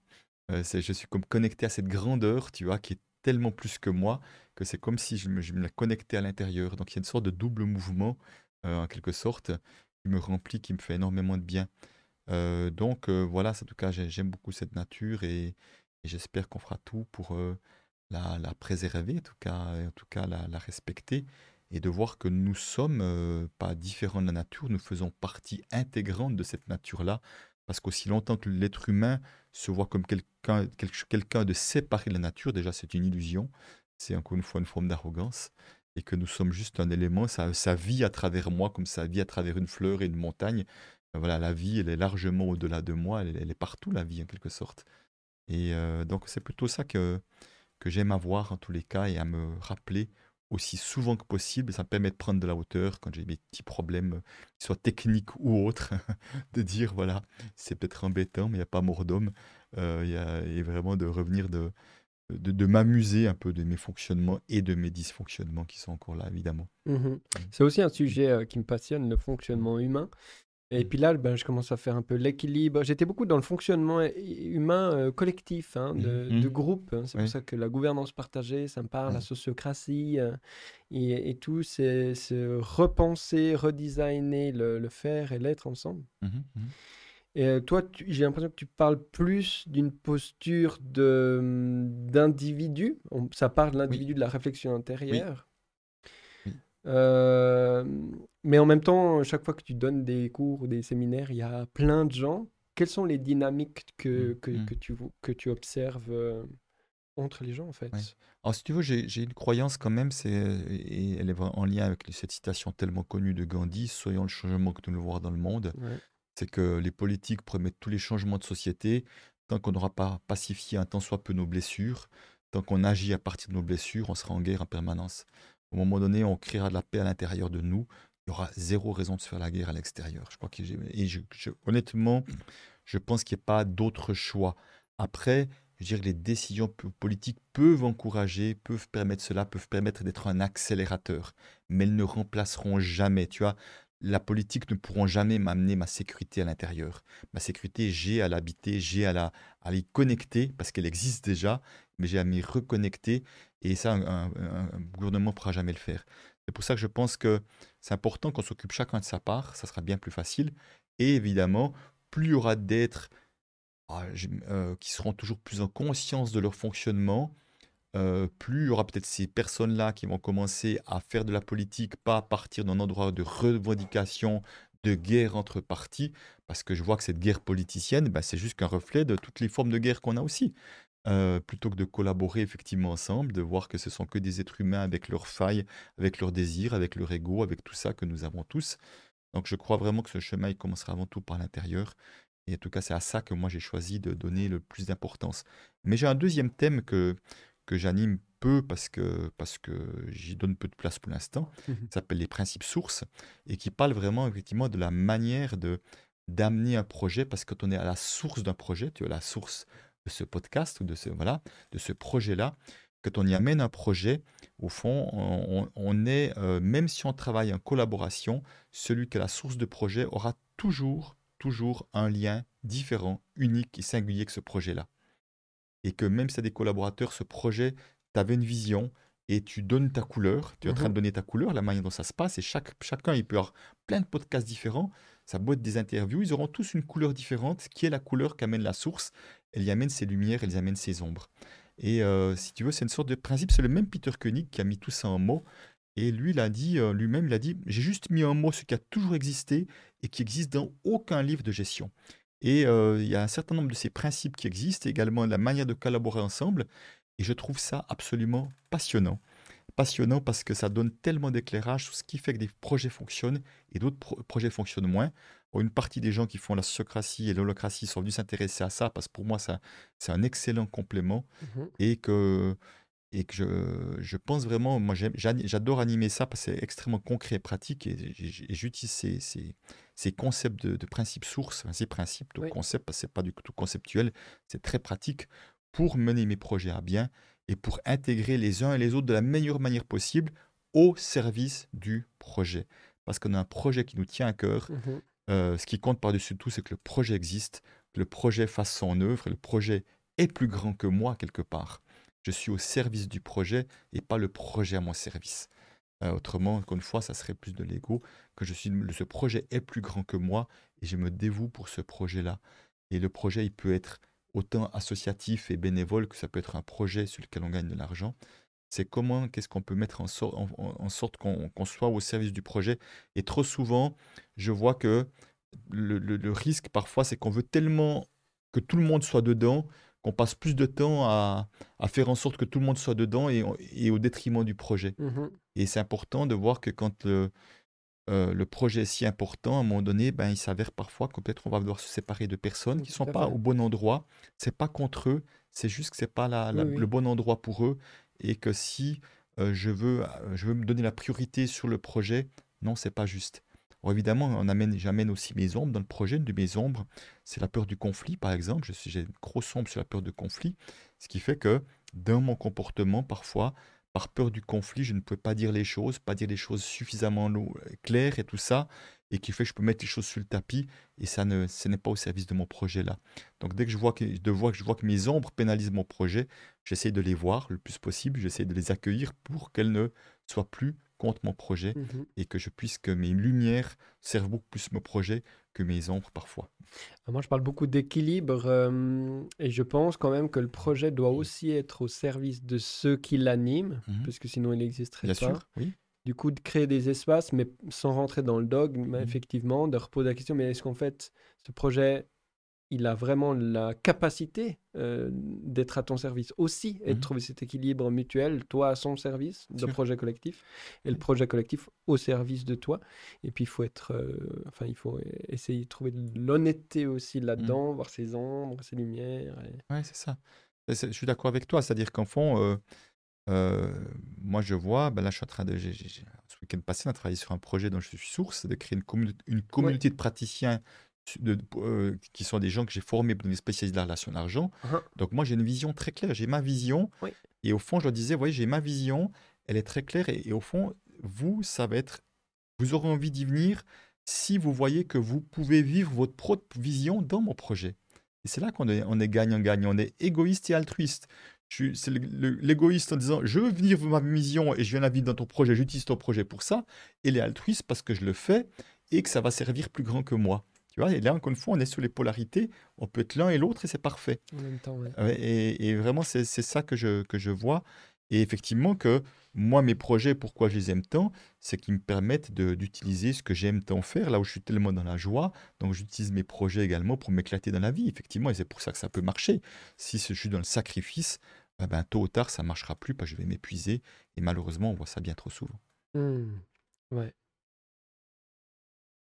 je suis comme connecté à cette grandeur, tu vois, qui est tellement plus que moi, que c'est comme si je me, je me la connectais à l'intérieur. Donc il y a une sorte de double mouvement, en quelque sorte, qui me remplit, qui me fait énormément de bien. donc voilà, en tout cas, j'aime beaucoup cette nature et, et j'espère qu'on fera tout pour euh, la, préserver, en tout cas, en tout cas la, respecter, et de voir que nous sommes euh, pas différents de la nature, nous faisons partie intégrante de cette nature-là, parce qu'aussi longtemps que l'être humain se voit comme quelqu'un de séparé de la nature, déjà c'est une illusion, c'est encore une fois une forme d'arrogance, et que nous sommes juste un élément, ça, ça vit à travers moi comme ça vit à travers une fleur et une montagne. Voilà, la vie, elle est largement au-delà de moi, elle est partout, la vie, en quelque sorte. Et donc c'est plutôt ça que, que j'aime avoir en tous les cas et à me rappeler aussi souvent que possible. Ça me permet de prendre de la hauteur quand j'ai mes petits problèmes, soit techniques ou autres, de dire voilà, c'est peut-être embêtant, mais il n'y a pas mort d'homme. et vraiment de revenir de, de, de m'amuser un peu de mes fonctionnements et de mes dysfonctionnements qui sont encore là, évidemment. Mmh mmh. C'est aussi un sujet qui me passionne, le fonctionnement humain. Et puis là, ben, je commence à faire un peu l'équilibre. J'étais beaucoup dans le fonctionnement humain euh, collectif, hein, de, mmh. groupe. Hein. C'est pour ça que la gouvernance partagée, ça me parle, la sociocratie euh, et, tout, c'est repenser, redesigner le, faire et l'être ensemble. Mmh mmh. Et euh, toi, j'ai l'impression que tu parles plus d'une posture d'individu. Ça part de l'individu, de la réflexion intérieure. Euh, mais en même temps, chaque fois que tu donnes des cours ou des séminaires, il y a plein de gens. Quelles sont les dynamiques que, que, mmh. que tu, que tu observes euh, entre les gens, en fait? Alors, si tu veux, j'ai une croyance quand même, c'est, et elle est en lien avec cette citation tellement connue de Gandhi Soyons le changement que nous le voir dans le monde. C'est que les politiques promettent tous les changements de société tant qu'on n'aura pas pacifié un tant soit peu nos blessures, tant qu'on agit à partir de nos blessures, on sera en guerre en permanence. Au moment donné, on créera de la paix à l'intérieur de nous. Il y aura zéro raison de se faire la guerre à l'extérieur. Je crois que honnêtement, je pense qu'il n'y a pas d'autre choix. Après, je dire, les décisions politiques peuvent encourager, peuvent permettre cela, peuvent permettre d'être un accélérateur, mais elles ne remplaceront jamais. Tu vois, la politique ne pourront jamais m'amener ma sécurité à l'intérieur. Ma sécurité, j'ai à l'habiter, j'ai à la à l'y connecter parce qu'elle existe déjà, mais j'ai à m'y reconnecter et ça, un, gouvernement ne pourra jamais le faire. C'est pour ça que je pense que c'est important qu'on s'occupe chacun de sa part, ça sera bien plus facile. Et évidemment, plus il y aura d'êtres ah, euh, qui seront toujours plus en conscience de leur fonctionnement, euh, plus il y aura peut-être ces personnes-là qui vont commencer à faire de la politique, pas à partir d'un endroit de revendication, de guerre entre partis, parce que je vois que cette guerre politicienne, ben, c'est juste qu'un reflet de toutes les formes de guerre qu'on a aussi. Euh, plutôt que de collaborer effectivement ensemble, de voir que ce sont que des êtres humains avec leurs failles, avec leurs désirs, avec leur ego, avec tout ça que nous avons tous. Donc je crois vraiment que ce chemin, il commencera avant tout par l'intérieur. Et en tout cas, c'est à ça que moi j'ai choisi de donner le plus d'importance. Mais j'ai un deuxième thème que, que j'anime peu parce que, parce que j'y donne peu de place pour l'instant. Mmh ça s'appelle les principes sources et qui parle vraiment effectivement de la manière de d'amener un projet parce que quand on est à la source d'un projet, tu as la source de ce podcast ou de ce voilà de ce projet-là, quand on y amène un projet, au fond, on, est, euh, même si on travaille en collaboration, celui qui est la source de projet aura toujours, toujours un lien différent, unique et singulier que ce projet-là. Et que même si tu as des collaborateurs, ce projet, tu avais une vision et tu donnes ta couleur, tu es en train de mmh donner ta couleur, la manière dont ça se passe, et chaque, chacun, il peut avoir plein de podcasts différents, peut être des interviews, ils auront tous une couleur différente, qui est la couleur qu'amène la source, elle y amène ses lumières, elle y amène ses ombres. Et euh, si tu veux, c'est une sorte de principe. C'est le même Peter Koenig qui a mis tout ça en mots. Et lui, il a dit, euh, lui-même, il a dit, j'ai juste mis en mots ce qui a toujours existé et qui existe dans aucun livre de gestion. Et euh, il y a un certain nombre de ces principes qui existent, également la manière de collaborer ensemble. Et je trouve ça absolument passionnant. Passionnant parce que ça donne tellement d'éclairage sur ce qui fait que des projets fonctionnent et d'autres projets fonctionnent moins. Une partie des gens qui font la sociocratie et l'holocratie sont venus s'intéresser à ça parce que pour moi, ça, c'est un excellent complément mmh et que, et que je, je pense vraiment, moi j'adore animer ça parce que c'est extrêmement concret et pratique et, j'utilise ces, ces, ces, concepts de, principes sources, ces principes de concepts, parce que c'est pas du tout conceptuel, c'est très pratique pour mener mes projets à bien et pour intégrer les uns et les autres de la meilleure manière possible au service du projet. Parce qu'on a un projet qui nous tient à cœur. Mmh euh, ce qui compte par-dessus tout, c'est que le projet existe, que le projet fasse son œuvre, et le projet est plus grand que moi quelque part. Je suis au service du projet et pas le projet à mon service. Euh, autrement, encore une fois, ça serait plus de l'ego, que je suis, ce projet est plus grand que moi et je me dévoue pour ce projet-là. Et le projet, il peut être autant associatif et bénévole que ça peut être un projet sur lequel on gagne de l'argent c'est comment, qu'est-ce qu'on peut mettre en, sorte qu'on soit au service du projet. Et trop souvent, je vois que le, risque parfois, c'est qu'on veut tellement que tout le monde soit dedans, qu'on passe plus de temps à, faire en sorte que tout le monde soit dedans et, au détriment du projet. Mmh et c'est important de voir que quand le, euh, le projet est si important, à un moment donné, ben, il s'avère parfois que peut-être on va devoir se séparer de personnes qui ne sont pas au bon endroit. C'est pas contre eux, c'est juste que c'est pas le bon endroit pour eux et que si je, veux, je veux me donner la priorité sur le projet, non, c'est pas juste. évidemment, on amène, j'amène aussi mes ombres dans le projet. Une de mes ombres, c'est la peur du conflit, par exemple. J'ai une grosse ombre sur la peur du conflit, ce qui fait que dans mon comportement, parfois, par peur du conflit, je ne peux pas dire les choses, pas dire les choses suffisamment claires et tout ça, et qui fait que je peux mettre les choses sur le tapis, et ça ce n'est pas au service de mon projet là. Donc dès que je vois que, de voir, que je vois que mes ombres pénalisent mon projet, j'essaie de les voir le plus possible, j'essaie de les accueillir pour qu'elles ne soient plus mon projet, mmh et que je puisse que mes lumières servent beaucoup plus mon projet que mes ombres parfois. Ah, moi, je parle beaucoup d'équilibre et je pense quand même que le projet doit mmh. aussi être au service de ceux qui l'animent, mmh parce que sinon il n'existerait pas. Sûr, oui. Du coup, de créer des espaces, mais sans rentrer dans le dogme, mmh. effectivement, de reposer la question, mais est-ce qu'en fait, ce projet il a vraiment la capacité euh, d'être à ton service aussi et de mmh trouver cet équilibre mutuel, toi à son service de projet collectif et le projet collectif au service de toi. Et puis il faut être, euh, enfin il faut essayer de trouver de l'honnêteté aussi mmh. là-dedans, voir ses ombres, ses lumières. Oui, c'est ça. Je suis d'accord avec toi, c'est-à-dire qu'en fond, euh, moi je vois, ben là je suis en train de, ce week-end passé, on a travaillé sur un projet dont je suis source, de créer une, une communauté de praticiens de, euh, qui sont des gens que j'ai formés pour des spécialistes de la relation d'argent. Uh-huh. Donc moi, j'ai une vision très claire, j'ai ma vision. Et au fond, je leur disais, voyez, j'ai ma vision, elle est très claire. Et, au fond, vous, ça va être, vous aurez envie d'y venir si vous voyez que vous pouvez vivre votre propre vision dans mon projet. Et c'est là qu'on est, on est gagnant-gagnant, on est égoïste et altruiste. c'est l'égoïste en disant je veux venir ma vision et je viens la vivre dans ton projet, j'utilise ton projet pour ça. Et les altruistes parce que je le fais et que ça va servir plus grand que moi. Tu vois, et là, encore une fois, on est sur les polarités. On peut être l'un et l'autre et c'est parfait. En même temps, et, et, vraiment, c'est ça que je, que je vois. Et effectivement, que moi, mes projets, pourquoi je les aime tant, c'est qu'ils me permettent d'utiliser ce que j'aime tant faire, là où je suis tellement dans la joie. Donc, j'utilise mes projets également pour m'éclater dans la vie, effectivement, et c'est pour ça que ça peut marcher. Si je suis dans le sacrifice, eh ben, tôt ou tard, ça ne marchera plus, parce que je vais m'épuiser. Et malheureusement, on voit ça bien trop souvent. Mmh. Ouais.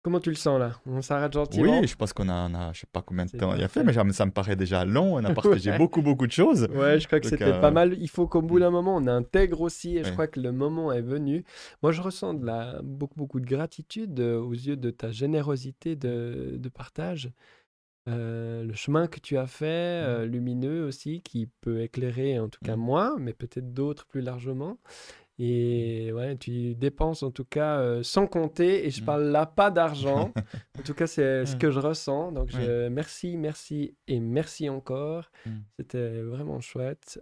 Comment tu le sens là? On s'arrête gentiment Oui, je pense qu'on a, a, je sais pas combien de temps il a fait, mais ça me paraît déjà long. On a partagé beaucoup, beaucoup de choses. Ouais, je crois que c'était pas euh, mal. Il faut qu'au bout d'un moment, on intègre aussi, et je crois que le moment est venu. Moi, je ressens de la, beaucoup, beaucoup de gratitude euh, aux yeux de ta générosité de, de partage. Euh, le chemin que tu as fait, lumineux aussi, qui peut éclairer en tout cas moi, mais peut-être d'autres plus largement. Et ouais, tu dépenses en tout cas euh, sans compter. Et je mmh. parle là pas d'argent. en tout cas, c'est ce que je ressens. Donc, je, merci, merci et merci encore. Mmh. C'était vraiment chouette.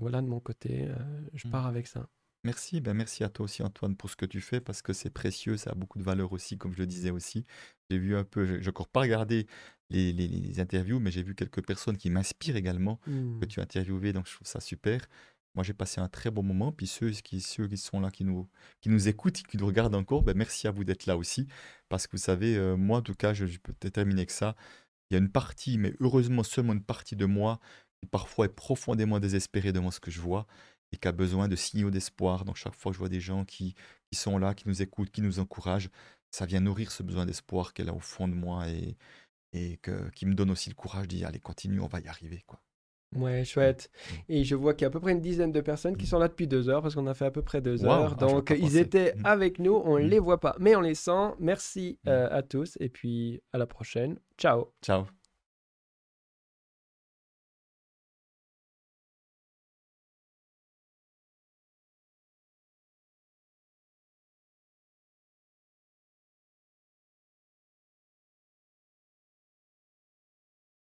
voilà de mon côté, euh, je mmh. pars avec ça. Merci, ben merci à toi aussi Antoine pour ce que tu fais parce que c'est précieux, ça a beaucoup de valeur aussi, comme je le disais aussi. J'ai vu un peu, je n'ai encore pas regardé les, les, les interviews, mais j'ai vu quelques personnes qui m'inspirent également, que tu as interviewé, donc je trouve ça super. Moi, j'ai passé un très bon moment. Puis ceux qui, sont là, qui nous, qui nous écoutent, qui nous regardent encore, ben merci à vous d'être là aussi. Parce que vous savez, euh, moi, en tout cas, je, peux terminer que ça. Il y a une partie, mais heureusement seulement une partie de moi, qui parfois est profondément désespérée devant ce que je vois et qui a besoin de signaux d'espoir. Donc, chaque fois que je vois des gens qui, sont là, qui nous écoutent, qui nous encouragent, ça vient nourrir ce besoin d'espoir qu'elle a au fond de moi et, et qui me donne aussi le courage d'y aller, continue, on va y arriver. quoi. Ouais, chouette. Et je vois qu'il y a à peu près une dizaine de personnes qui mmh. sont là depuis deux heures parce qu'on a fait à peu près deux heures. Ah, Donc, ils étaient mmh. avec nous. On ne les voit pas, mais on les sent. Merci euh, à tous et puis à la prochaine. Ciao. Ciao.